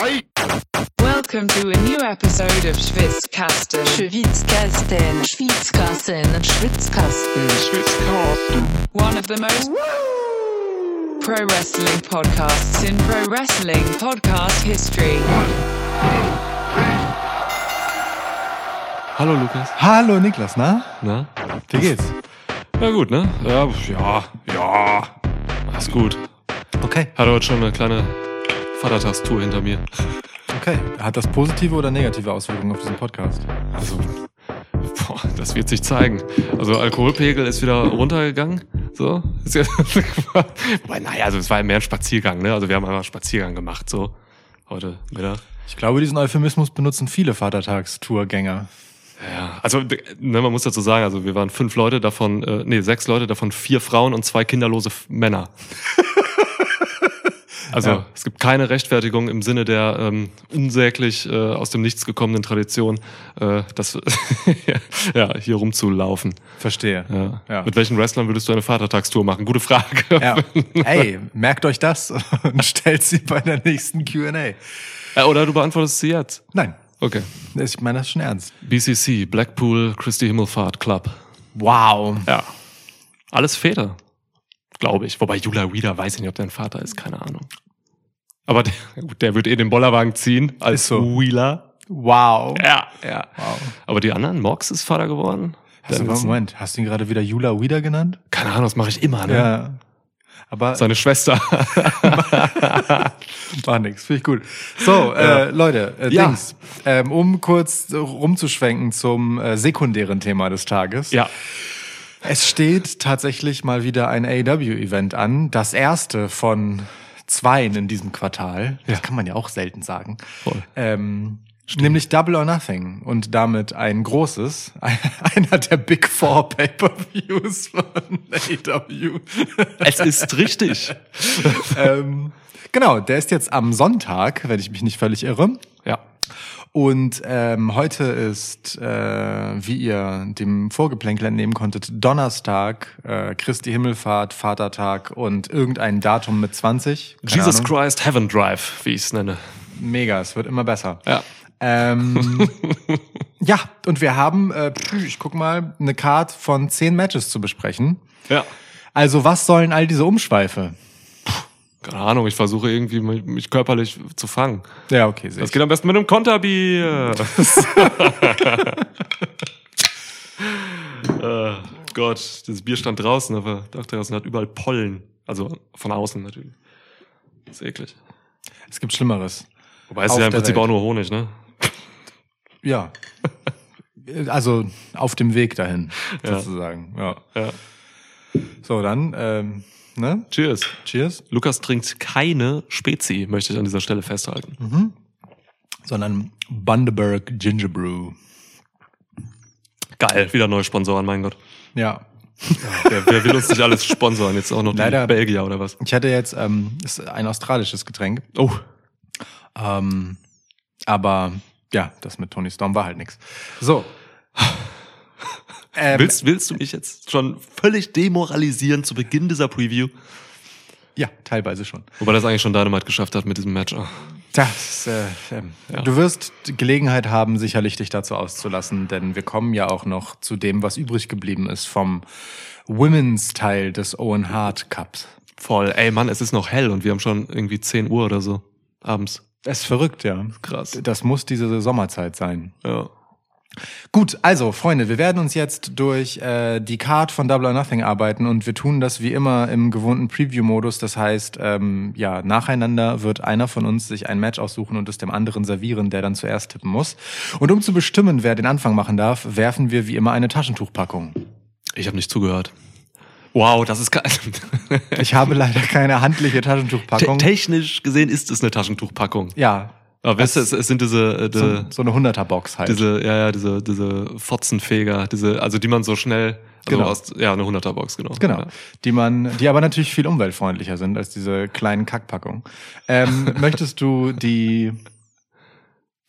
Welcome to a new episode of Schwitzkasten. Schwitzkasten, Schwitzkasten, Schwitzkasten. One of the most pro wrestling podcasts in pro wrestling podcast history. Hallo Lukas. Hallo Niklas, na? Na? Wie geht's? Ja gut, ne? Ja, ja, ja. Ist gut. Okay, Hatte heute schon eine kleine Vatertagstour hinter mir. okay. Hat das positive oder negative Auswirkungen auf diesen Podcast? Also, boah, das wird sich zeigen. Also Alkoholpegel ist wieder runtergegangen. So. Ist ja, wobei, naja, also es war mehr ein Spaziergang, ne? Also wir haben einfach einen Spaziergang gemacht, so. Heute Mittag. Ich glaube, diesen Euphemismus benutzen viele Vatertagstourgänger. Ja, also ne, man muss dazu sagen, also wir waren fünf Leute, davon, äh, nee, sechs Leute, davon vier Frauen und zwei kinderlose Männer. Also Ja. es gibt keine Rechtfertigung im Sinne der ähm, unsäglich äh, aus dem Nichts gekommenen Tradition, äh, das ja, hier rumzulaufen. Verstehe. Ja. Ja. Mit welchen Wrestlern würdest du eine Vatertagstour machen? Gute Frage. Ja. Ey, merkt euch das und stellt sie bei der nächsten Q&A. Äh, Oder du beantwortest sie jetzt. Nein, Okay. ich meine das schon ernst. BCC, Blackpool Christi Himmelfahrt Club. Wow. Ja. Alles Väter, glaube ich. Wobei Jula Wieder weiß ich nicht, ob dein Vater ist, keine Ahnung. Aber der, gut, der wird eh den Bollerwagen ziehen als Ist so. Wheeler. Wow. Ja, ja. Wow. Aber die anderen, Mox ist Vater geworden. Hast du. Moment, hast du ihn gerade wieder Jula Wieder genannt? Keine Ahnung, das mache ich immer, ne? Ja. Aber Seine Schwester. War nix, finde ich gut. So, äh, Leute, äh, Ja. Dings, ähm, um kurz rumzuschwenken zum äh, sekundären Thema des Tages. ja. Es steht tatsächlich mal wieder ein AEW-Event an. Das erste von zweien in diesem Quartal. Das Ja. kann man ja auch selten sagen. Voll. Ähm, nämlich Double or Nothing. Und damit ein großes, einer der Big Four Pay-Per-Views von AEW. Es ist richtig. ähm, genau, der ist jetzt am Sonntag, wenn ich mich nicht völlig irre. ja. Und ähm, heute ist, äh, wie ihr dem Vorgeplänkel entnehmen konntet, Donnerstag, äh, Christi Himmelfahrt, Vatertag und irgendein Datum mit 20. Keine Jesus Ahnung. Christ Heaven Drive, wie ich es nenne. Mega, es wird immer besser. Ja. Ähm, ja, und wir haben, äh, ich guck mal, eine Card von zehn Matches zu besprechen. Ja. Also was sollen all diese Umschweife? Keine Ahnung, ich versuche irgendwie mich körperlich zu fangen. Ja, okay, sehe Das geht am besten mit einem Konterbier. äh, Gott, das Bier stand draußen, aber draußen hat überall Pollen. Also von außen natürlich. Das ist eklig. Es gibt Schlimmeres. Wobei es ist ja im Prinzip Welt. auch nur Honig, ne? Ja. Also auf dem Weg dahin, Ja. sozusagen. Ja. Ja. So, dann, ähm, ne? Cheers. Cheers. Lukas trinkt keine Spezi, möchte ich an dieser Stelle festhalten. Sondern Bundaberg Ginger Brew. Geil, wieder neue Sponsoren, mein Gott. Ja. Wer, wer will uns nicht alles sponsoren? Jetzt auch noch Leider- die Belgier oder was? Ich hatte jetzt ähm, ist ein australisches Getränk. Oh, Ähm, aber ja, das mit Tony Storm war halt nix. So. Ähm, willst, willst du mich jetzt schon völlig demoralisieren zu Beginn dieser Preview? Ja, teilweise schon. Wobei das eigentlich schon Dynamite geschafft hat mit diesem Match. Ah. Das, äh, ähm, Ja. Du wirst Gelegenheit haben, sicherlich dich dazu auszulassen, denn wir kommen ja auch noch zu dem, was übrig geblieben ist vom Women's Teil des Owen Hart Cups. Voll. Ey, Mann, es ist noch hell und wir haben schon irgendwie 10 Uhr oder so abends. Das ist verrückt, ja. Krass. Das muss diese Sommerzeit sein. Ja. Gut, also Freunde, wir werden uns jetzt durch äh, die Card von Double or Nothing arbeiten und wir tun das wie immer im gewohnten Preview-Modus. Das heißt, ähm, ja, nacheinander wird einer von uns sich ein Match aussuchen und es dem anderen servieren, der dann zuerst tippen muss. Und um zu bestimmen, wer den Anfang machen darf, werfen wir wie immer eine Taschentuchpackung. Ich habe nicht zugehört. Wow, das ist geil. Ich habe leider keine handliche Te Taschentuchpackung. technisch gesehen ist es eine Taschentuchpackung. ja, Aber weißt du, es, es sind diese, äh, so, die, so eine 100er-Box halt. diese, ja, ja, diese, diese Fotzenfeger, diese, also die man so schnell, also Genau. aus, ja, eine 100er Box, genau. Genau, Ja. die man, die aber natürlich viel umweltfreundlicher sind als diese kleinen Kackpackungen. Ähm, möchtest du die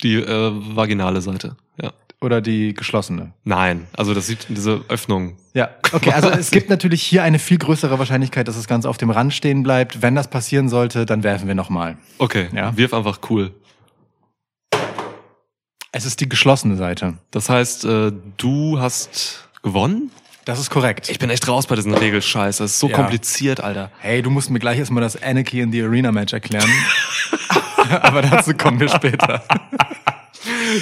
Die äh, vaginale Seite, ja. oder die geschlossene? Nein, also das sieht diese Öffnung. Ja, okay, also es gibt natürlich hier eine viel größere Wahrscheinlichkeit, dass das Ganze auf dem Rand stehen bleibt. Wenn das passieren sollte, dann werfen wir nochmal. Okay, Ja. wirf einfach cool. Es ist die geschlossene Seite. Das heißt, äh, du hast gewonnen? Das ist korrekt. Ich bin echt raus bei diesen Regelscheiß. Das ist so Ja. kompliziert, Alter. Hey, du musst mir gleich erstmal das Anarchy in the Arena Match erklären. Aber dazu kommen wir später.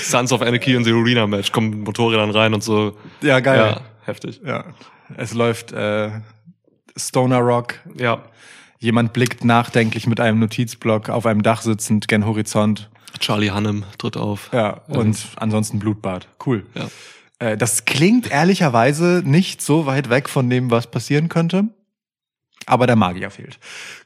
Sons of Anarchy in the Arena Match. Kommen mit Motorrädern rein und so. Ja, geil. Ja, heftig. Ja. Es läuft äh, Stoner Rock. Ja. Jemand blickt nachdenklich mit einem Notizblock auf einem Dach sitzend gen Horizont. Charlie Hannem tritt auf. Ja, und ansonsten Blutbad. Cool. Ja. Äh, das klingt ehrlicherweise nicht so weit weg von dem, was passieren könnte. Aber der Magier fehlt.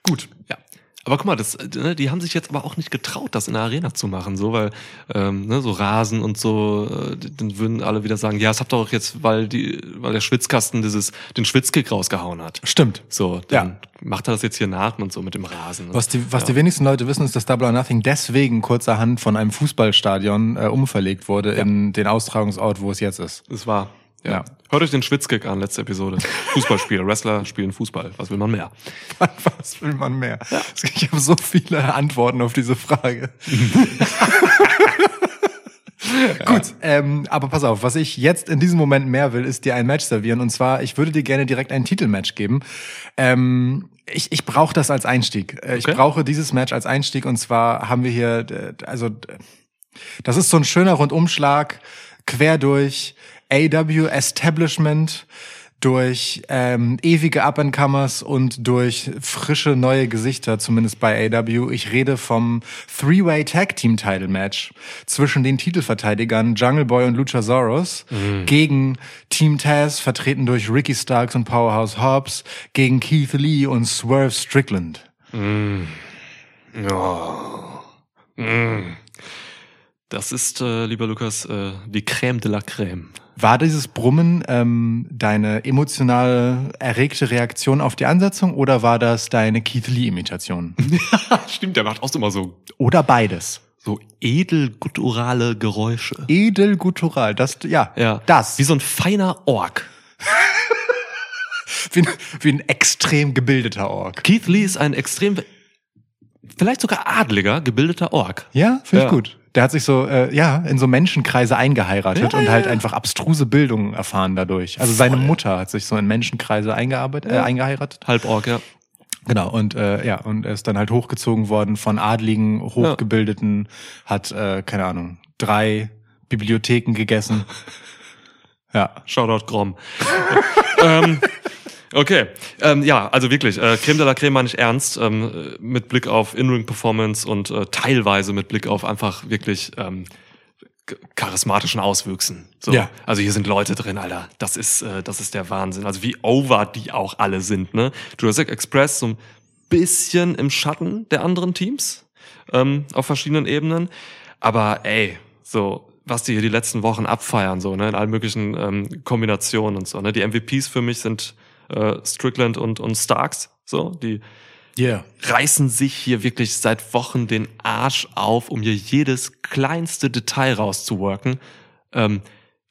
Gut. Ja. Aber guck mal, das, äh, ne, die haben sich jetzt aber auch nicht getraut, das in der Arena zu machen, so, weil ähm, ne, so Rasen und so, äh, dann würden alle wieder sagen, ja, das habt ihr doch jetzt, weil die, weil der Schwitzkasten dieses den Schwitzkick rausgehauen hat. Stimmt. So, dann macht er das jetzt hier nach und so mit dem Rasen. Was die, was ja. die wenigsten Leute wissen, ist, dass Double or Nothing deswegen kurzerhand von einem Fußballstadion äh, umverlegt wurde in den Austragungsort, wo es jetzt ist. Das war. Ja. Ja. Hört euch den Schwitzkick an, letzte Episode. Fußballspiel, Wrestler spielen Fußball. Was will man mehr? Was will man mehr? Ich habe so viele Antworten auf diese Frage. Gut, ähm, aber pass auf, was ich jetzt in diesem Moment mehr will, ist dir ein Match servieren. Und zwar, ich würde dir gerne direkt ein Titelmatch geben. Ähm, ich ich brauche das als Einstieg. Äh, Ich Okay. brauche dieses Match als Einstieg. Und zwar haben wir hier, äh, also das ist so ein schöner Rundumschlag, quer durch AW Establishment, durch ähm, ewige Up-and-Comers und durch frische neue Gesichter, zumindest bei AW. Ich rede vom Three-Way Tag Team Title Match zwischen den Titelverteidigern Jungle Boy und Luchasaurus gegen Team Taz, vertreten durch Ricky Starks und Powerhouse Hobbs, gegen Keith Lee und Swerve Strickland. Ja. Mm. Das ist, äh, lieber Lukas, äh, die Crème de la Crème. War dieses Brummen ähm, deine emotional erregte Reaktion auf die Ansetzung oder war das deine Keith Lee-Imitation? Stimmt, der macht auch immer so, oder beides? so edelgutturale Geräusche. Edelguttural, das, ja, Ja. das. Wie so ein feiner Ork. Wie, ein- wie ein extrem gebildeter Ork. Keith Lee ist ein extrem, vielleicht sogar adliger, gebildeter Ork. Ja, finde ich Ja. gut. Der hat sich so, äh, ja, in so Menschenkreise eingeheiratet Ja, und ja, halt ja. einfach abstruse Bildung erfahren dadurch. Also seine Mutter hat sich so in Menschenkreise eingearbeitet, äh, eingeheiratet. Halborg, ja. Genau, und äh, ja, und er ist dann halt hochgezogen worden von adligen, hochgebildeten, hat, äh, keine Ahnung, drei Bibliotheken gegessen. Ja. Shoutout Grom. ähm, okay, ähm, ja, also wirklich, äh, Creme de la Creme meine ich ernst, ähm, äh, mit Blick auf In-Ring-Performance und äh, teilweise mit Blick auf einfach wirklich ähm, charismatischen Auswüchsen. So. Ja. Also hier sind Leute drin, Alter. Das ist, äh, das ist der Wahnsinn. Also wie over die auch alle sind, ne? Jurassic Express so ein bisschen im Schatten der anderen Teams ähm, auf verschiedenen Ebenen. Aber ey, so, was die hier die letzten Wochen abfeiern, so, ne, in allen möglichen ähm, Kombinationen und so, ne. Die MVPs für mich sind äh, Strickland und, und Starks, so, die Yeah. reißen sich hier wirklich seit Wochen den Arsch auf, um hier jedes kleinste Detail rauszuworken. Ähm,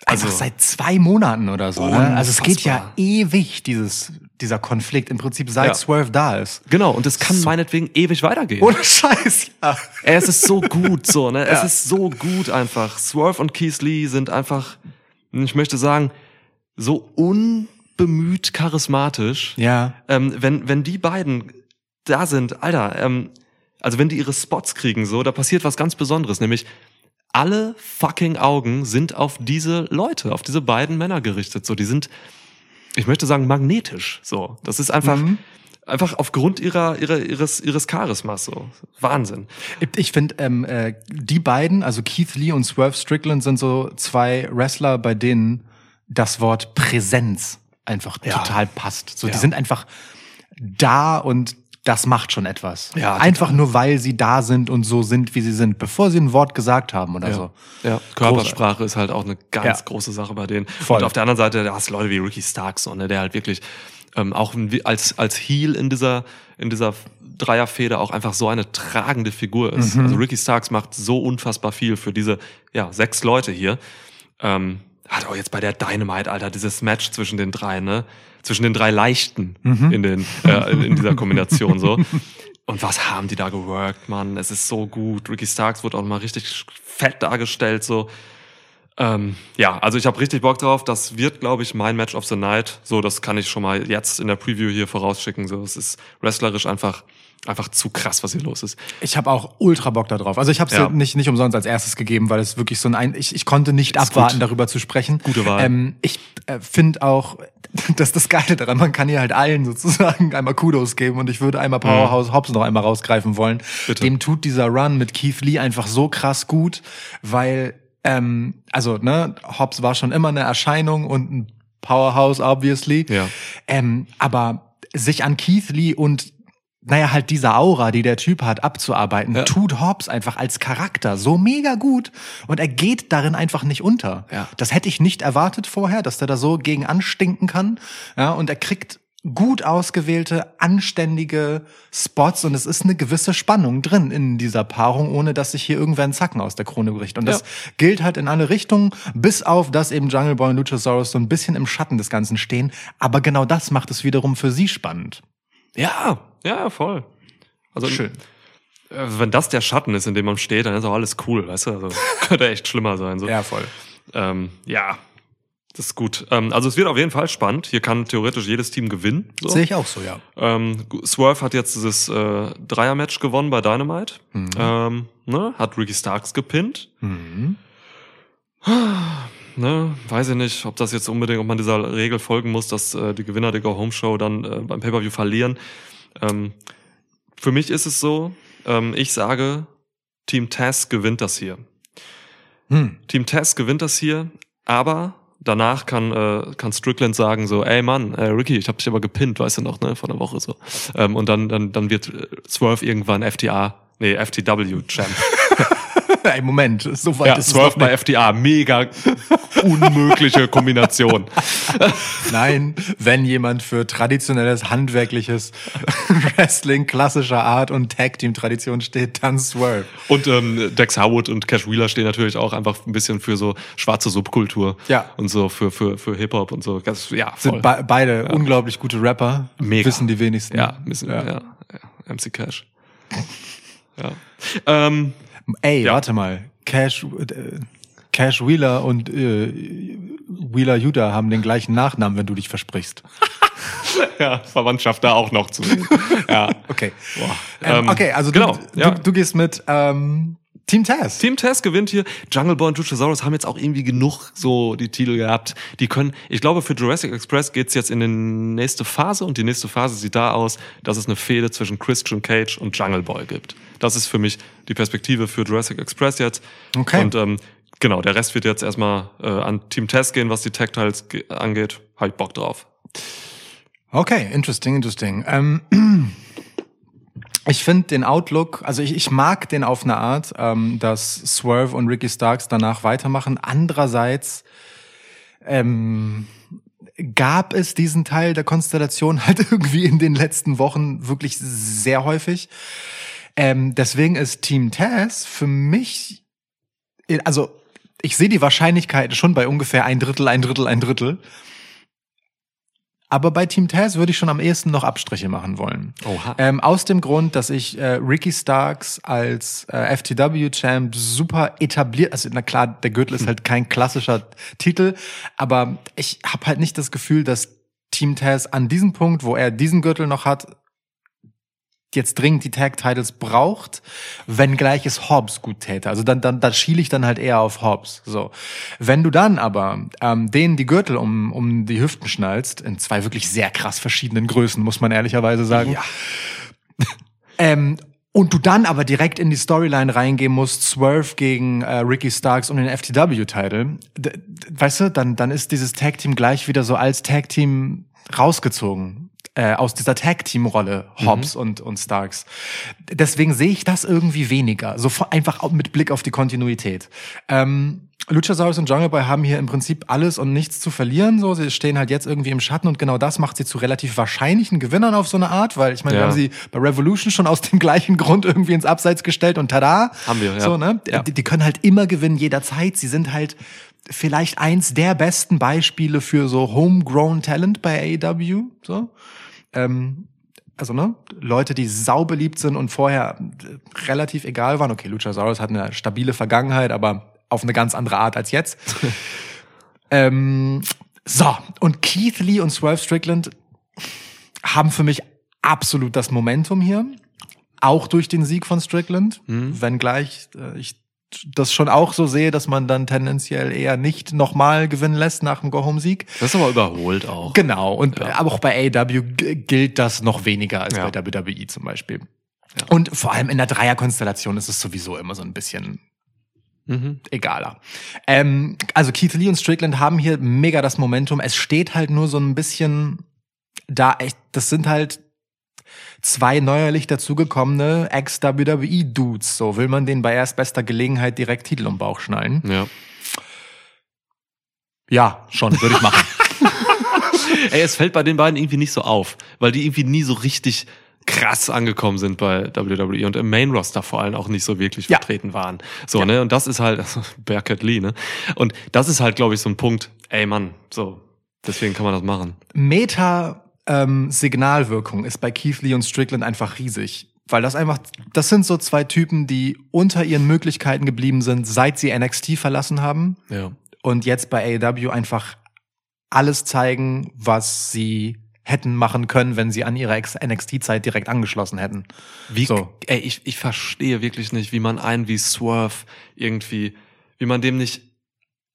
Also also, seit zwei Monaten oder so. Ne? Also es geht ja ewig, dieses, dieser Konflikt, im Prinzip seit Ja. Swerve da ist. genau, und es kann meinetwegen ewig weitergehen. Ohne Scheiß, ja. Es ist so gut, so, ne? Es Ja. ist so gut einfach. Swerve und Keith Lee sind einfach, ich möchte sagen, so unbemüht charismatisch. Ja. Ähm, wenn, wenn die beiden da sind, Alter, ähm, also wenn die ihre Spots kriegen, so, da passiert was ganz Besonderes, nämlich alle fucking Augen sind auf diese Leute, auf diese beiden Männer gerichtet. So, die sind, ich möchte sagen, magnetisch. So, das ist einfach, Mhm. einfach aufgrund ihrer, ihrer, ihres, ihres Charismas. So, Wahnsinn. Ich finde, ähm, äh, die beiden, also Keith Lee und Swerve Strickland, sind so zwei Wrestler, bei denen das Wort Präsenz einfach Ja. total passt. So, Ja. die sind einfach da und das macht schon etwas. Ja, einfach nur, weil sie da sind und so sind, wie sie sind, bevor sie ein Wort gesagt haben oder so. Ja, Körpersprache ist halt auch eine ganz Ja. große Sache bei denen. Voll. Und auf der anderen Seite, da hast du Leute wie Ricky Starks, so, ne, der halt wirklich ähm, auch als als Heel in dieser in dieser Dreierfeder auch einfach so eine tragende Figur ist. Mhm. Also Ricky Starks macht so unfassbar viel für diese ja sechs Leute hier. Ähm, hat auch jetzt bei der Dynamite, Alter, dieses Match zwischen den drei, ne? Zwischen den drei Leichten Mhm. in den äh, in, in dieser Kombination so. Und was haben die da geworkt, Mann? Es ist so gut. Ricky Starks wurde auch mal richtig fett dargestellt, so. Ähm, ja, also ich habe richtig Bock drauf. Das wird, glaube ich, mein Match of the Night. So, das kann ich schon mal jetzt in der Preview hier vorausschicken. So, es ist wrestlerisch einfach einfach zu krass, was hier los ist. Ich habe auch ultra Bock da drauf. Also ich habe es Ja. nicht, nicht umsonst als erstes gegeben, weil es wirklich so ein, ein ich, ich konnte nicht Ist abwarten, gut. darüber zu sprechen. Gute Wahl. Ähm, ich äh, finde auch, das ist das Geile daran, man kann hier halt allen sozusagen einmal Kudos geben und ich würde einmal Powerhouse Hobbs noch einmal rausgreifen wollen. Mhm. Bitte. Dem tut dieser Run mit Keith Lee einfach so krass gut, weil, ähm, also, ne, Hobbs war schon immer eine Erscheinung und ein Powerhouse, obviously. Ja. Ähm, aber sich an Keith Lee und naja, halt diese Aura, die der Typ hat, abzuarbeiten, Ja. tut Hobbs einfach als Charakter so mega gut und er geht darin einfach nicht unter. Ja. Das hätte ich nicht erwartet vorher, dass der da so gegen anstinken kann. Ja, und er kriegt gut ausgewählte, anständige Spots und es ist eine gewisse Spannung drin in dieser Paarung, ohne dass sich hier irgendwer einen Zacken aus der Krone bricht. Und das Ja. gilt halt in alle Richtungen, bis auf, dass eben Jungle Boy und Luchasaurus so ein bisschen im Schatten des Ganzen stehen. Aber genau das macht es wiederum für sie spannend. Ja, ja, voll. Also Schön. äh, wenn das der Schatten ist, in dem man steht, dann ist auch alles cool, weißt du? Also könnte echt schlimmer sein. So. Ja, voll. Ähm, ja, das ist gut. Ähm, also es wird auf jeden Fall spannend. Hier kann theoretisch jedes Team gewinnen. So. Sehe ich auch so, ja. Ähm, Swerve hat jetzt dieses äh, Dreier-Match gewonnen bei Dynamite. Ähm, ne? Hat Ricky Starks gepinnt. Mhm. Ne? Weiß ich nicht, ob das jetzt unbedingt, ob man dieser Regel folgen muss, dass äh, die Gewinner der Go Home Show dann äh, beim Pay-Per-View verlieren. Ähm, für mich ist es so, ähm, ich sage, Team Taz gewinnt das hier. Hm. Team Taz gewinnt das hier, aber danach kann, äh, kann Strickland sagen so, ey Mann, äh, Ricky, ich hab dich aber gepinnt, weißt du noch, ne, vor einer Woche so. Ähm, und dann, dann, dann wird Swerve irgendwann FTA, nee, FTW-Champ. Ey, Moment, so weit Ja, ist es Swerve noch bei nicht. FTA, mega unmögliche Kombination. Nein, wenn jemand für traditionelles, handwerkliches Wrestling klassischer Art und Tag-Team-Tradition steht, dann Swerve. Und ähm, Dex Harwood und Cash Wheeler stehen natürlich auch einfach ein bisschen für so schwarze Subkultur. Ja. Und so für, für, für Hip-Hop und so. Das, ja, voll. Sind be beide unglaublich gute Rapper. Mega. Wissen die wenigsten. ja, müssen, ja. Ja. Ja, MC Cash. ja. Ähm, Ey, Ja. warte mal. Cash, äh, Cash Wheeler und äh, Wheeler Yuda haben den gleichen Nachnamen, wenn du dich versprichst. ja, Verwandtschaft da auch noch zu ja. Okay. Ähm, Ähm, okay, also genau, du, ja. du, du gehst mit ähm, Team Taz. Team Tess gewinnt hier. Jungle Boy und Luchasaurus haben jetzt auch irgendwie genug so die Titel gehabt. Die können, ich glaube, für Jurassic Express geht's jetzt in die nächste Phase und die nächste Phase sieht da aus, dass es eine Fehde zwischen Christian Cage und Jungle Boy gibt. Das ist für mich die Perspektive für Jurassic Express jetzt. Okay. Und ähm, genau, der Rest wird jetzt erstmal äh, an Team Tess gehen, was die ge- angeht. Hab ich Bock drauf. Okay, interesting, interesting. Ähm, ich finde den Outlook, also ich, ich mag den auf eine Art, ähm, dass Swerve und Ricky Starks danach weitermachen. Andererseits ähm, gab es diesen Teil der Konstellation halt irgendwie in den letzten Wochen wirklich sehr häufig. Ähm, deswegen ist Team Taz für mich, also ich sehe die Wahrscheinlichkeit schon bei ungefähr ein Drittel, ein Drittel, ein Drittel. Aber bei Team Taz würde ich schon am ehesten noch Abstriche machen wollen. Oha. Ähm, aus dem Grund, dass ich äh, Ricky Starks als äh, FTW-Champ super etabliert, also na klar, der Gürtel ist halt kein klassischer Titel, aber ich habe halt nicht das Gefühl, dass Team Taz an diesem Punkt, wo er diesen Gürtel noch hat, jetzt dringend die Tag-Titles braucht, wenngleich es Hobbs gut täte. Also dann, dann, da schiele ich dann halt eher auf Hobbs. So. Wenn du dann aber ähm, denen die Gürtel um, um die Hüften schnallst, in zwei wirklich sehr krass verschiedenen Größen, muss man ehrlicherweise sagen. Ja. ähm, und du dann aber direkt in die Storyline reingehen musst, Swerve gegen äh, Ricky Starks und den FTW-Title, weißt du, dann, dann ist dieses Tag-Team gleich wieder so als Tag-Team rausgezogen äh, aus dieser Tag-Team-Rolle, Hobbs und, und Starks. Deswegen sehe ich das irgendwie weniger, so einfach auch mit Blick auf die Kontinuität. Ähm, Luchasaurus und Jungle Boy haben hier im Prinzip alles und nichts zu verlieren. So, sie stehen halt jetzt irgendwie im Schatten und genau das macht sie zu relativ wahrscheinlichen Gewinnern auf so eine Art, weil ich meine, wir Ja. haben sie bei Revolution schon aus dem gleichen Grund irgendwie ins Abseits gestellt und tada. Haben wir, ja. So, ne? Ja. Die, die können halt immer gewinnen, jederzeit. Sie sind halt vielleicht eins der besten Beispiele für so homegrown Talent bei AEW. So. Ähm, also ne, Leute, die saubeliebt sind und vorher äh, relativ egal waren. Okay, Luchasaurus hat eine stabile Vergangenheit, aber auf eine ganz andere Art als jetzt. ähm, so, und Keith Lee und Swerve Strickland haben für mich absolut das Momentum hier. Auch durch den Sieg von Strickland, wenngleich äh, ich das schon auch so sehe, dass man dann tendenziell eher nicht nochmal gewinnen lässt nach dem Go-Home-Sieg. Das ist aber überholt auch. Genau, und aber auch bei AEW g- gilt das noch weniger als Ja. bei WWE zum Beispiel. Und vor allem in der Dreierkonstellation ist es sowieso immer so ein bisschen Mhm. egaler. Ähm, also Keith Lee und Strickland haben hier mega das Momentum. Es steht halt nur so ein bisschen da, echt, das sind halt zwei neuerlich dazugekommene Ex-WWE-Dudes. So will man denen bei erstbester Gelegenheit direkt Titel um den Bauch schnallen. Ja. Ja, schon, würde ich machen. Ey, es fällt bei den beiden irgendwie nicht so auf, weil die irgendwie nie so richtig krass angekommen sind bei WWE und im Main Roster vor allem auch nicht so wirklich Ja. vertreten waren. So, ne? Und das ist halt, also Bearcat Lee, ne? Und das ist halt, glaube ich, so ein Punkt, ey Mann, so, deswegen kann man das machen. Meta-Signalwirkung ist bei Keith Lee und Strickland einfach riesig. Weil das einfach, das sind so zwei Typen, die unter ihren Möglichkeiten geblieben sind, seit sie NXT verlassen haben. Ja. Und jetzt bei AEW einfach alles zeigen, was sie hätten machen können, wenn sie an ihre NXT-Zeit direkt angeschlossen hätten. Wie, So. ey, ich, ich verstehe wirklich nicht, wie man einen wie Swerve irgendwie, wie man dem nicht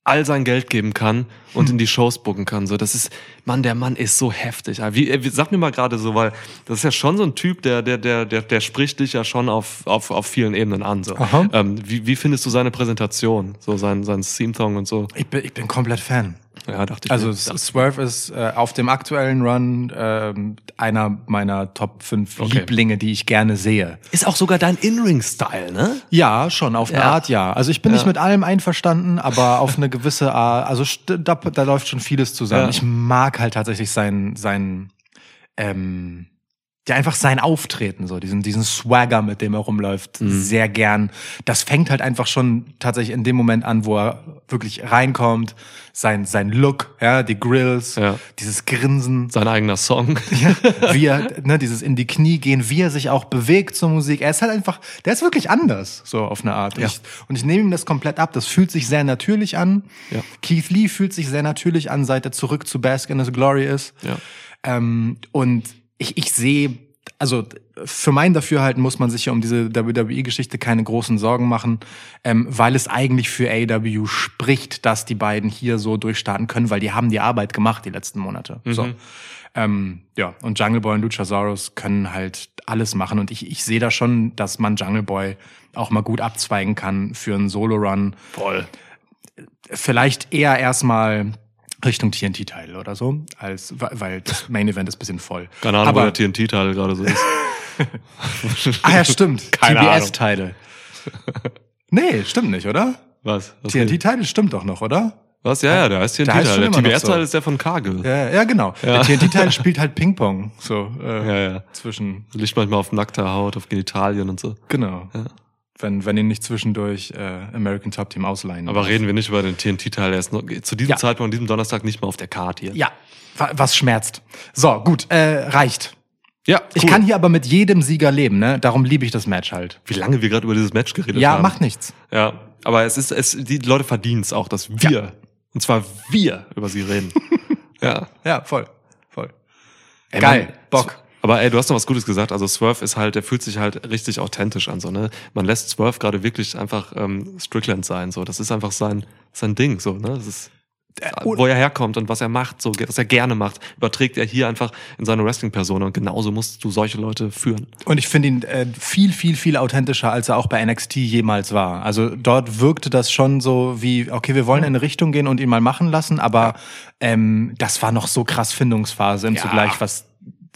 all sein Geld geben kann und in die Shows booken kann. So, das ist, Mann, der Mann ist so heftig. Wie, äh, wie, sag mir mal gerade so, weil das ist ja schon so ein Typ, der, der, der, der, der spricht dich ja schon auf, auf, auf vielen Ebenen an. So. Ähm, wie, wie findest du seine Präsentation, so sein, sein Theme-Song und so? Ich bin, ich bin komplett Fan. Ja, dachte ich. Also. S- Swerve ist äh, auf dem aktuellen Run ähm, einer meiner Top 5 Okay. Lieblinge, die ich gerne sehe. ist auch sogar dein In-Ring-Style, ne? Ja, schon, auf eine Ja. Art ja. Also ich bin nicht mit allem einverstanden, aber auf eine gewisse Art, also da, da läuft schon vieles zusammen. Ja. Ich mag halt tatsächlich sein, sein, ähm, ja, einfach sein Auftreten, so, diesen, diesen Swagger, mit dem er rumläuft, Mhm. sehr gern. Das fängt halt einfach schon tatsächlich in dem Moment an, wo er wirklich reinkommt, sein, sein Look, ja, die Grills, Ja. dieses Grinsen, Sein eigener Song. ja, wie er, ne, dieses in die Knie gehen, wie er sich auch bewegt zur Musik. Er ist halt einfach, der ist wirklich anders, so auf eine Art. Und, Ja. ich, und ich nehme ihm das komplett ab. Das fühlt sich sehr natürlich an. Ja. Keith Lee fühlt sich sehr natürlich an, seit er zurück zu Bask in His Glory ist. Ja. Ähm, und ich, ich sehe, also für mein Dafürhalten muss man sich ja um diese WWE-Geschichte keine großen Sorgen machen, ähm, weil es eigentlich für AEW spricht, dass die beiden hier so durchstarten können, weil die haben die Arbeit gemacht die letzten Monate. So. Ähm, ja, und Jungle Boy und Luchasaurus können halt alles machen. Und ich, ich sehe da schon, dass man Jungle Boy auch mal gut abzweigen kann für einen Solo-Run. Voll. Vielleicht eher erstmal Richtung TNT-Teil oder so, als weil das Main Event ist ein bisschen voll. Keine Ahnung, wo Aber, der TNT-Teil gerade so ist. ah ja, stimmt. Keine TBS-Teile. Nee, stimmt nicht, oder? Was? Was, TNT-Teile stimmt doch noch, oder? Was? Ja, ja, der heißt Der TNT-Teil. Der noch TBS-Teil so. ist der von Cargill. Ja, ja genau. Der TNT-Teil spielt halt Ping-Pong. So, äh, Ja, ja. zwischen Liegt manchmal auf nackter Haut, auf Genitalien und so. Genau. Wenn, wenn ihn nicht zwischendurch äh, American Top Team ausleihen. Aber reden wir nicht über den TNT-Teil. Der ist noch, zu diesem Ja. Zeitpunkt, an diesem Donnerstag nicht mal auf der Karte hier. Ja, wa- was schmerzt. So, gut, äh, reicht. Ja, Ich cool. kann hier aber mit jedem Sieger leben, ne? Darum liebe ich das Match halt. Wie lange wir gerade über dieses Match geredet Ja, haben. macht nichts. Ja, aber es ist, es, die Leute verdienen es auch, dass wir, und zwar wir, über sie reden. ja. Ja, voll. Voll. Ey, Geil, Mann, Bock. Aber ey, du hast noch was Gutes gesagt. Also Swerve ist halt, der fühlt sich halt richtig authentisch an. So, ne? Man lässt Swerve gerade wirklich einfach ähm, Strickland sein. So, das ist einfach sein sein Ding. So, ne? Das ist und- wo er herkommt und was er macht, so was er gerne macht, überträgt er hier einfach in seine Wrestling-Persona und genauso musst du solche Leute führen. Und ich finde ihn äh, viel, viel, viel authentischer, als er auch bei NXT jemals war. Also dort wirkte das schon so wie, okay, wir wollen in eine Richtung gehen und ihn mal machen lassen, aber ähm, das war noch so krass Findungsphase im Ja. Vergleich, was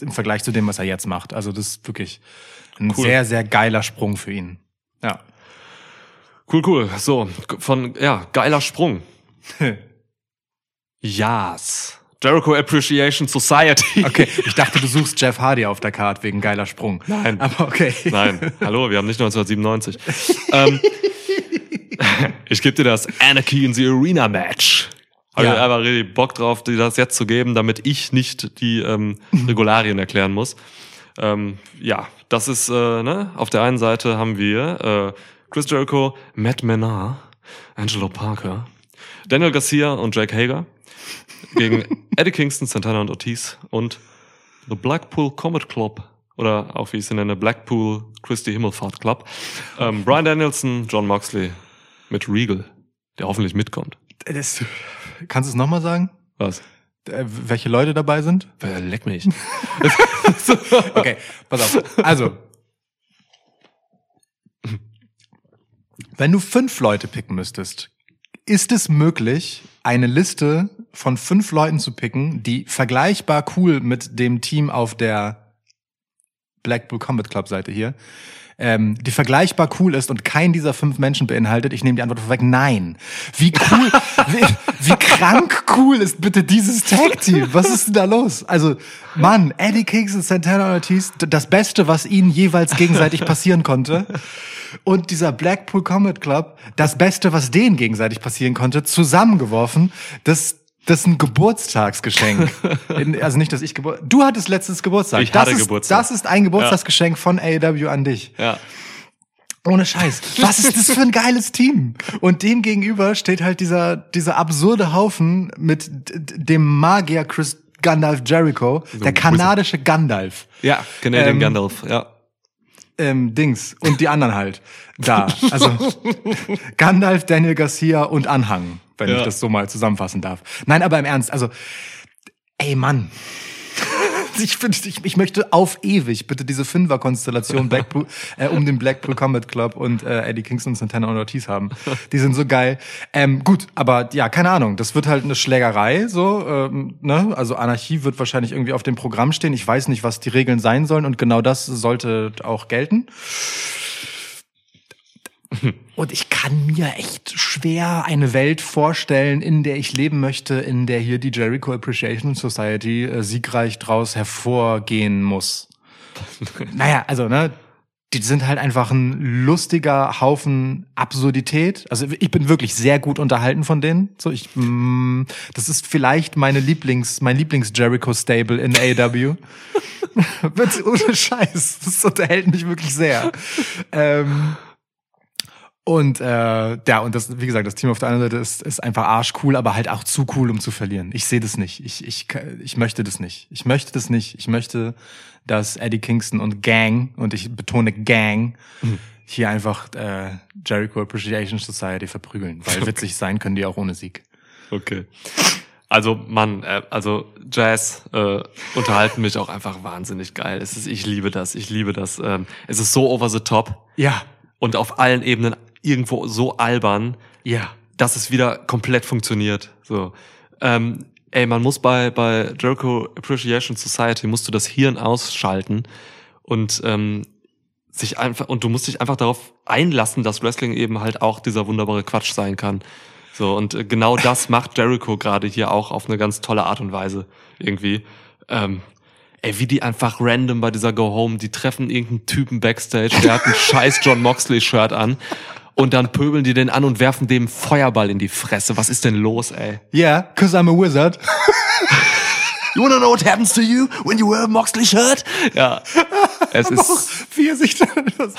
im Vergleich zu dem, was er jetzt macht. Also das ist wirklich ein Cool. sehr, sehr geiler Sprung für ihn. Ja. Cool, cool. So, von, ja, geiler Sprung. Yes. Jericho Appreciation Society. Okay, ich dachte, du suchst Jeff Hardy auf der Karte wegen geiler Sprung. Nein. Aber okay. Nein, hallo, wir haben nicht 1997. ähm, ich gebe dir das Anarchy in the Arena Match. Habe Ja. ich einfach richtig Bock drauf, dir das jetzt zu geben, damit ich nicht die ähm, Regularien erklären muss. Ähm, ja, das ist, äh, ne, auf der einen Seite haben wir äh, Chris Jericho, Matt Menard, Angelo Parker, Daniel Garcia und Jake Hager gegen Eddie Kingston, Santana und Ortiz und The Blackpool Comet Club oder auch wie ich sie nenne, Blackpool Christy Himmelfahrt Club. Ähm, Brian Danielson, John Moxley mit Regal, der hoffentlich mitkommt. Das, kannst du es nochmal sagen? Was? Äh, welche Leute dabei sind? Äh, Leck mich. Okay, pass auf. Also, wenn du fünf Leute picken müsstest, ist es möglich, eine Liste von fünf Leuten zu picken, die vergleichbar cool mit dem Team auf der Blackpool Combat Club Seite hier, ähm, die vergleichbar cool ist und kein dieser fünf Menschen beinhaltet? Ich nehme die Antwort vorweg, nein. Wie cool, wie, wie krank cool ist bitte dieses Tag-Team? Was ist denn da los? Also, Mann, Eddie Kings und Santana Ortiz, das Beste, was ihnen jeweils gegenseitig passieren konnte. Und dieser Blackpool Combat Club, das Beste, was denen gegenseitig passieren konnte, zusammengeworfen, das das ist ein Geburtstagsgeschenk. In- also nicht, dass ich Geburt. Du hattest letztens Geburtstag. Ich das hatte ist, Geburtstag. Das ist ein Geburtstagsgeschenk von AEW an dich. ja. Ohne Scheiß. Was ist das für ein geiles Team? Und dem gegenüber steht halt dieser, dieser absurde Haufen mit dem Magier Chris Gandalf Jericho, der kanadische Gandalf. Ja, Canadian Ähm, Gandalf, ja. Ähm, Dings. Und die anderen halt. Da. Also Gandalf, Daniel Garcia und Anhang, wenn Ja. ich das so mal zusammenfassen darf. Nein, aber im Ernst, also, ey Mann. Ich, find, ich, ich möchte auf ewig bitte diese Fünfer-Konstellation Blackpool, äh, um den Blackpool Combat Club und äh, Eddie Kingston und Santana und Ortiz haben. Die sind so geil. Ähm, gut, aber ja, keine Ahnung. Das wird halt eine Schlägerei, so, ähm, ne? Also Anarchie wird wahrscheinlich irgendwie auf dem Programm stehen. Ich weiß nicht, was die Regeln sein sollen und genau das sollte auch gelten. Und ich kann mir echt schwer eine Welt vorstellen, in der ich leben möchte, in der hier die Jericho Appreciation Society äh, siegreich draus hervorgehen muss. naja, also, ne, die sind halt einfach ein lustiger Haufen Absurdität. Also ich bin wirklich sehr gut unterhalten von denen. So ich, mm, das ist vielleicht meine Lieblings, mein Lieblings Jericho Stable in AEW. Witz, Ohne Scheiß, das unterhält mich wirklich sehr. Ähm, und äh, ja, und das, wie gesagt, das Team auf der anderen Seite ist, ist einfach arschcool, aber halt auch zu cool, um zu verlieren. Ich sehe das nicht. Ich, ich, ich möchte das nicht. Ich möchte das nicht. Ich möchte, dass Eddie Kingston und Gang, und ich betone Gang, hier einfach äh, Jericho Appreciation Society verprügeln. Weil witzig sein können die auch ohne Sieg. Okay. Also, Mann, äh, also Jazz äh, unterhalten mich auch einfach wahnsinnig geil. Es ist, ich liebe das, ich liebe das. Ähm, es ist so over the top Ja, und auf allen Ebenen irgendwo so albern, ja. dass es wieder komplett funktioniert. So, ähm, ey, man muss bei bei Jericho Appreciation Society musst du das Hirn ausschalten und ähm, sich einfach und du musst dich einfach darauf einlassen, dass Wrestling eben halt auch dieser wunderbare Quatsch sein kann. So und äh, genau das macht Jericho gerade hier auch auf eine ganz tolle Art und Weise irgendwie. Ähm, ey, wie die einfach random bei dieser Go Home, die treffen irgendeinen Typen backstage, der hat ein scheiß John Moxley Shirt an und dann pöbeln die den an und werfen dem Feuerball in die Fresse. Was ist denn los, ey? Yeah, cause I'm a wizard. You wanna know what happens to you when you wear a Moxley shirt? Ja. Es ist wie er sich das,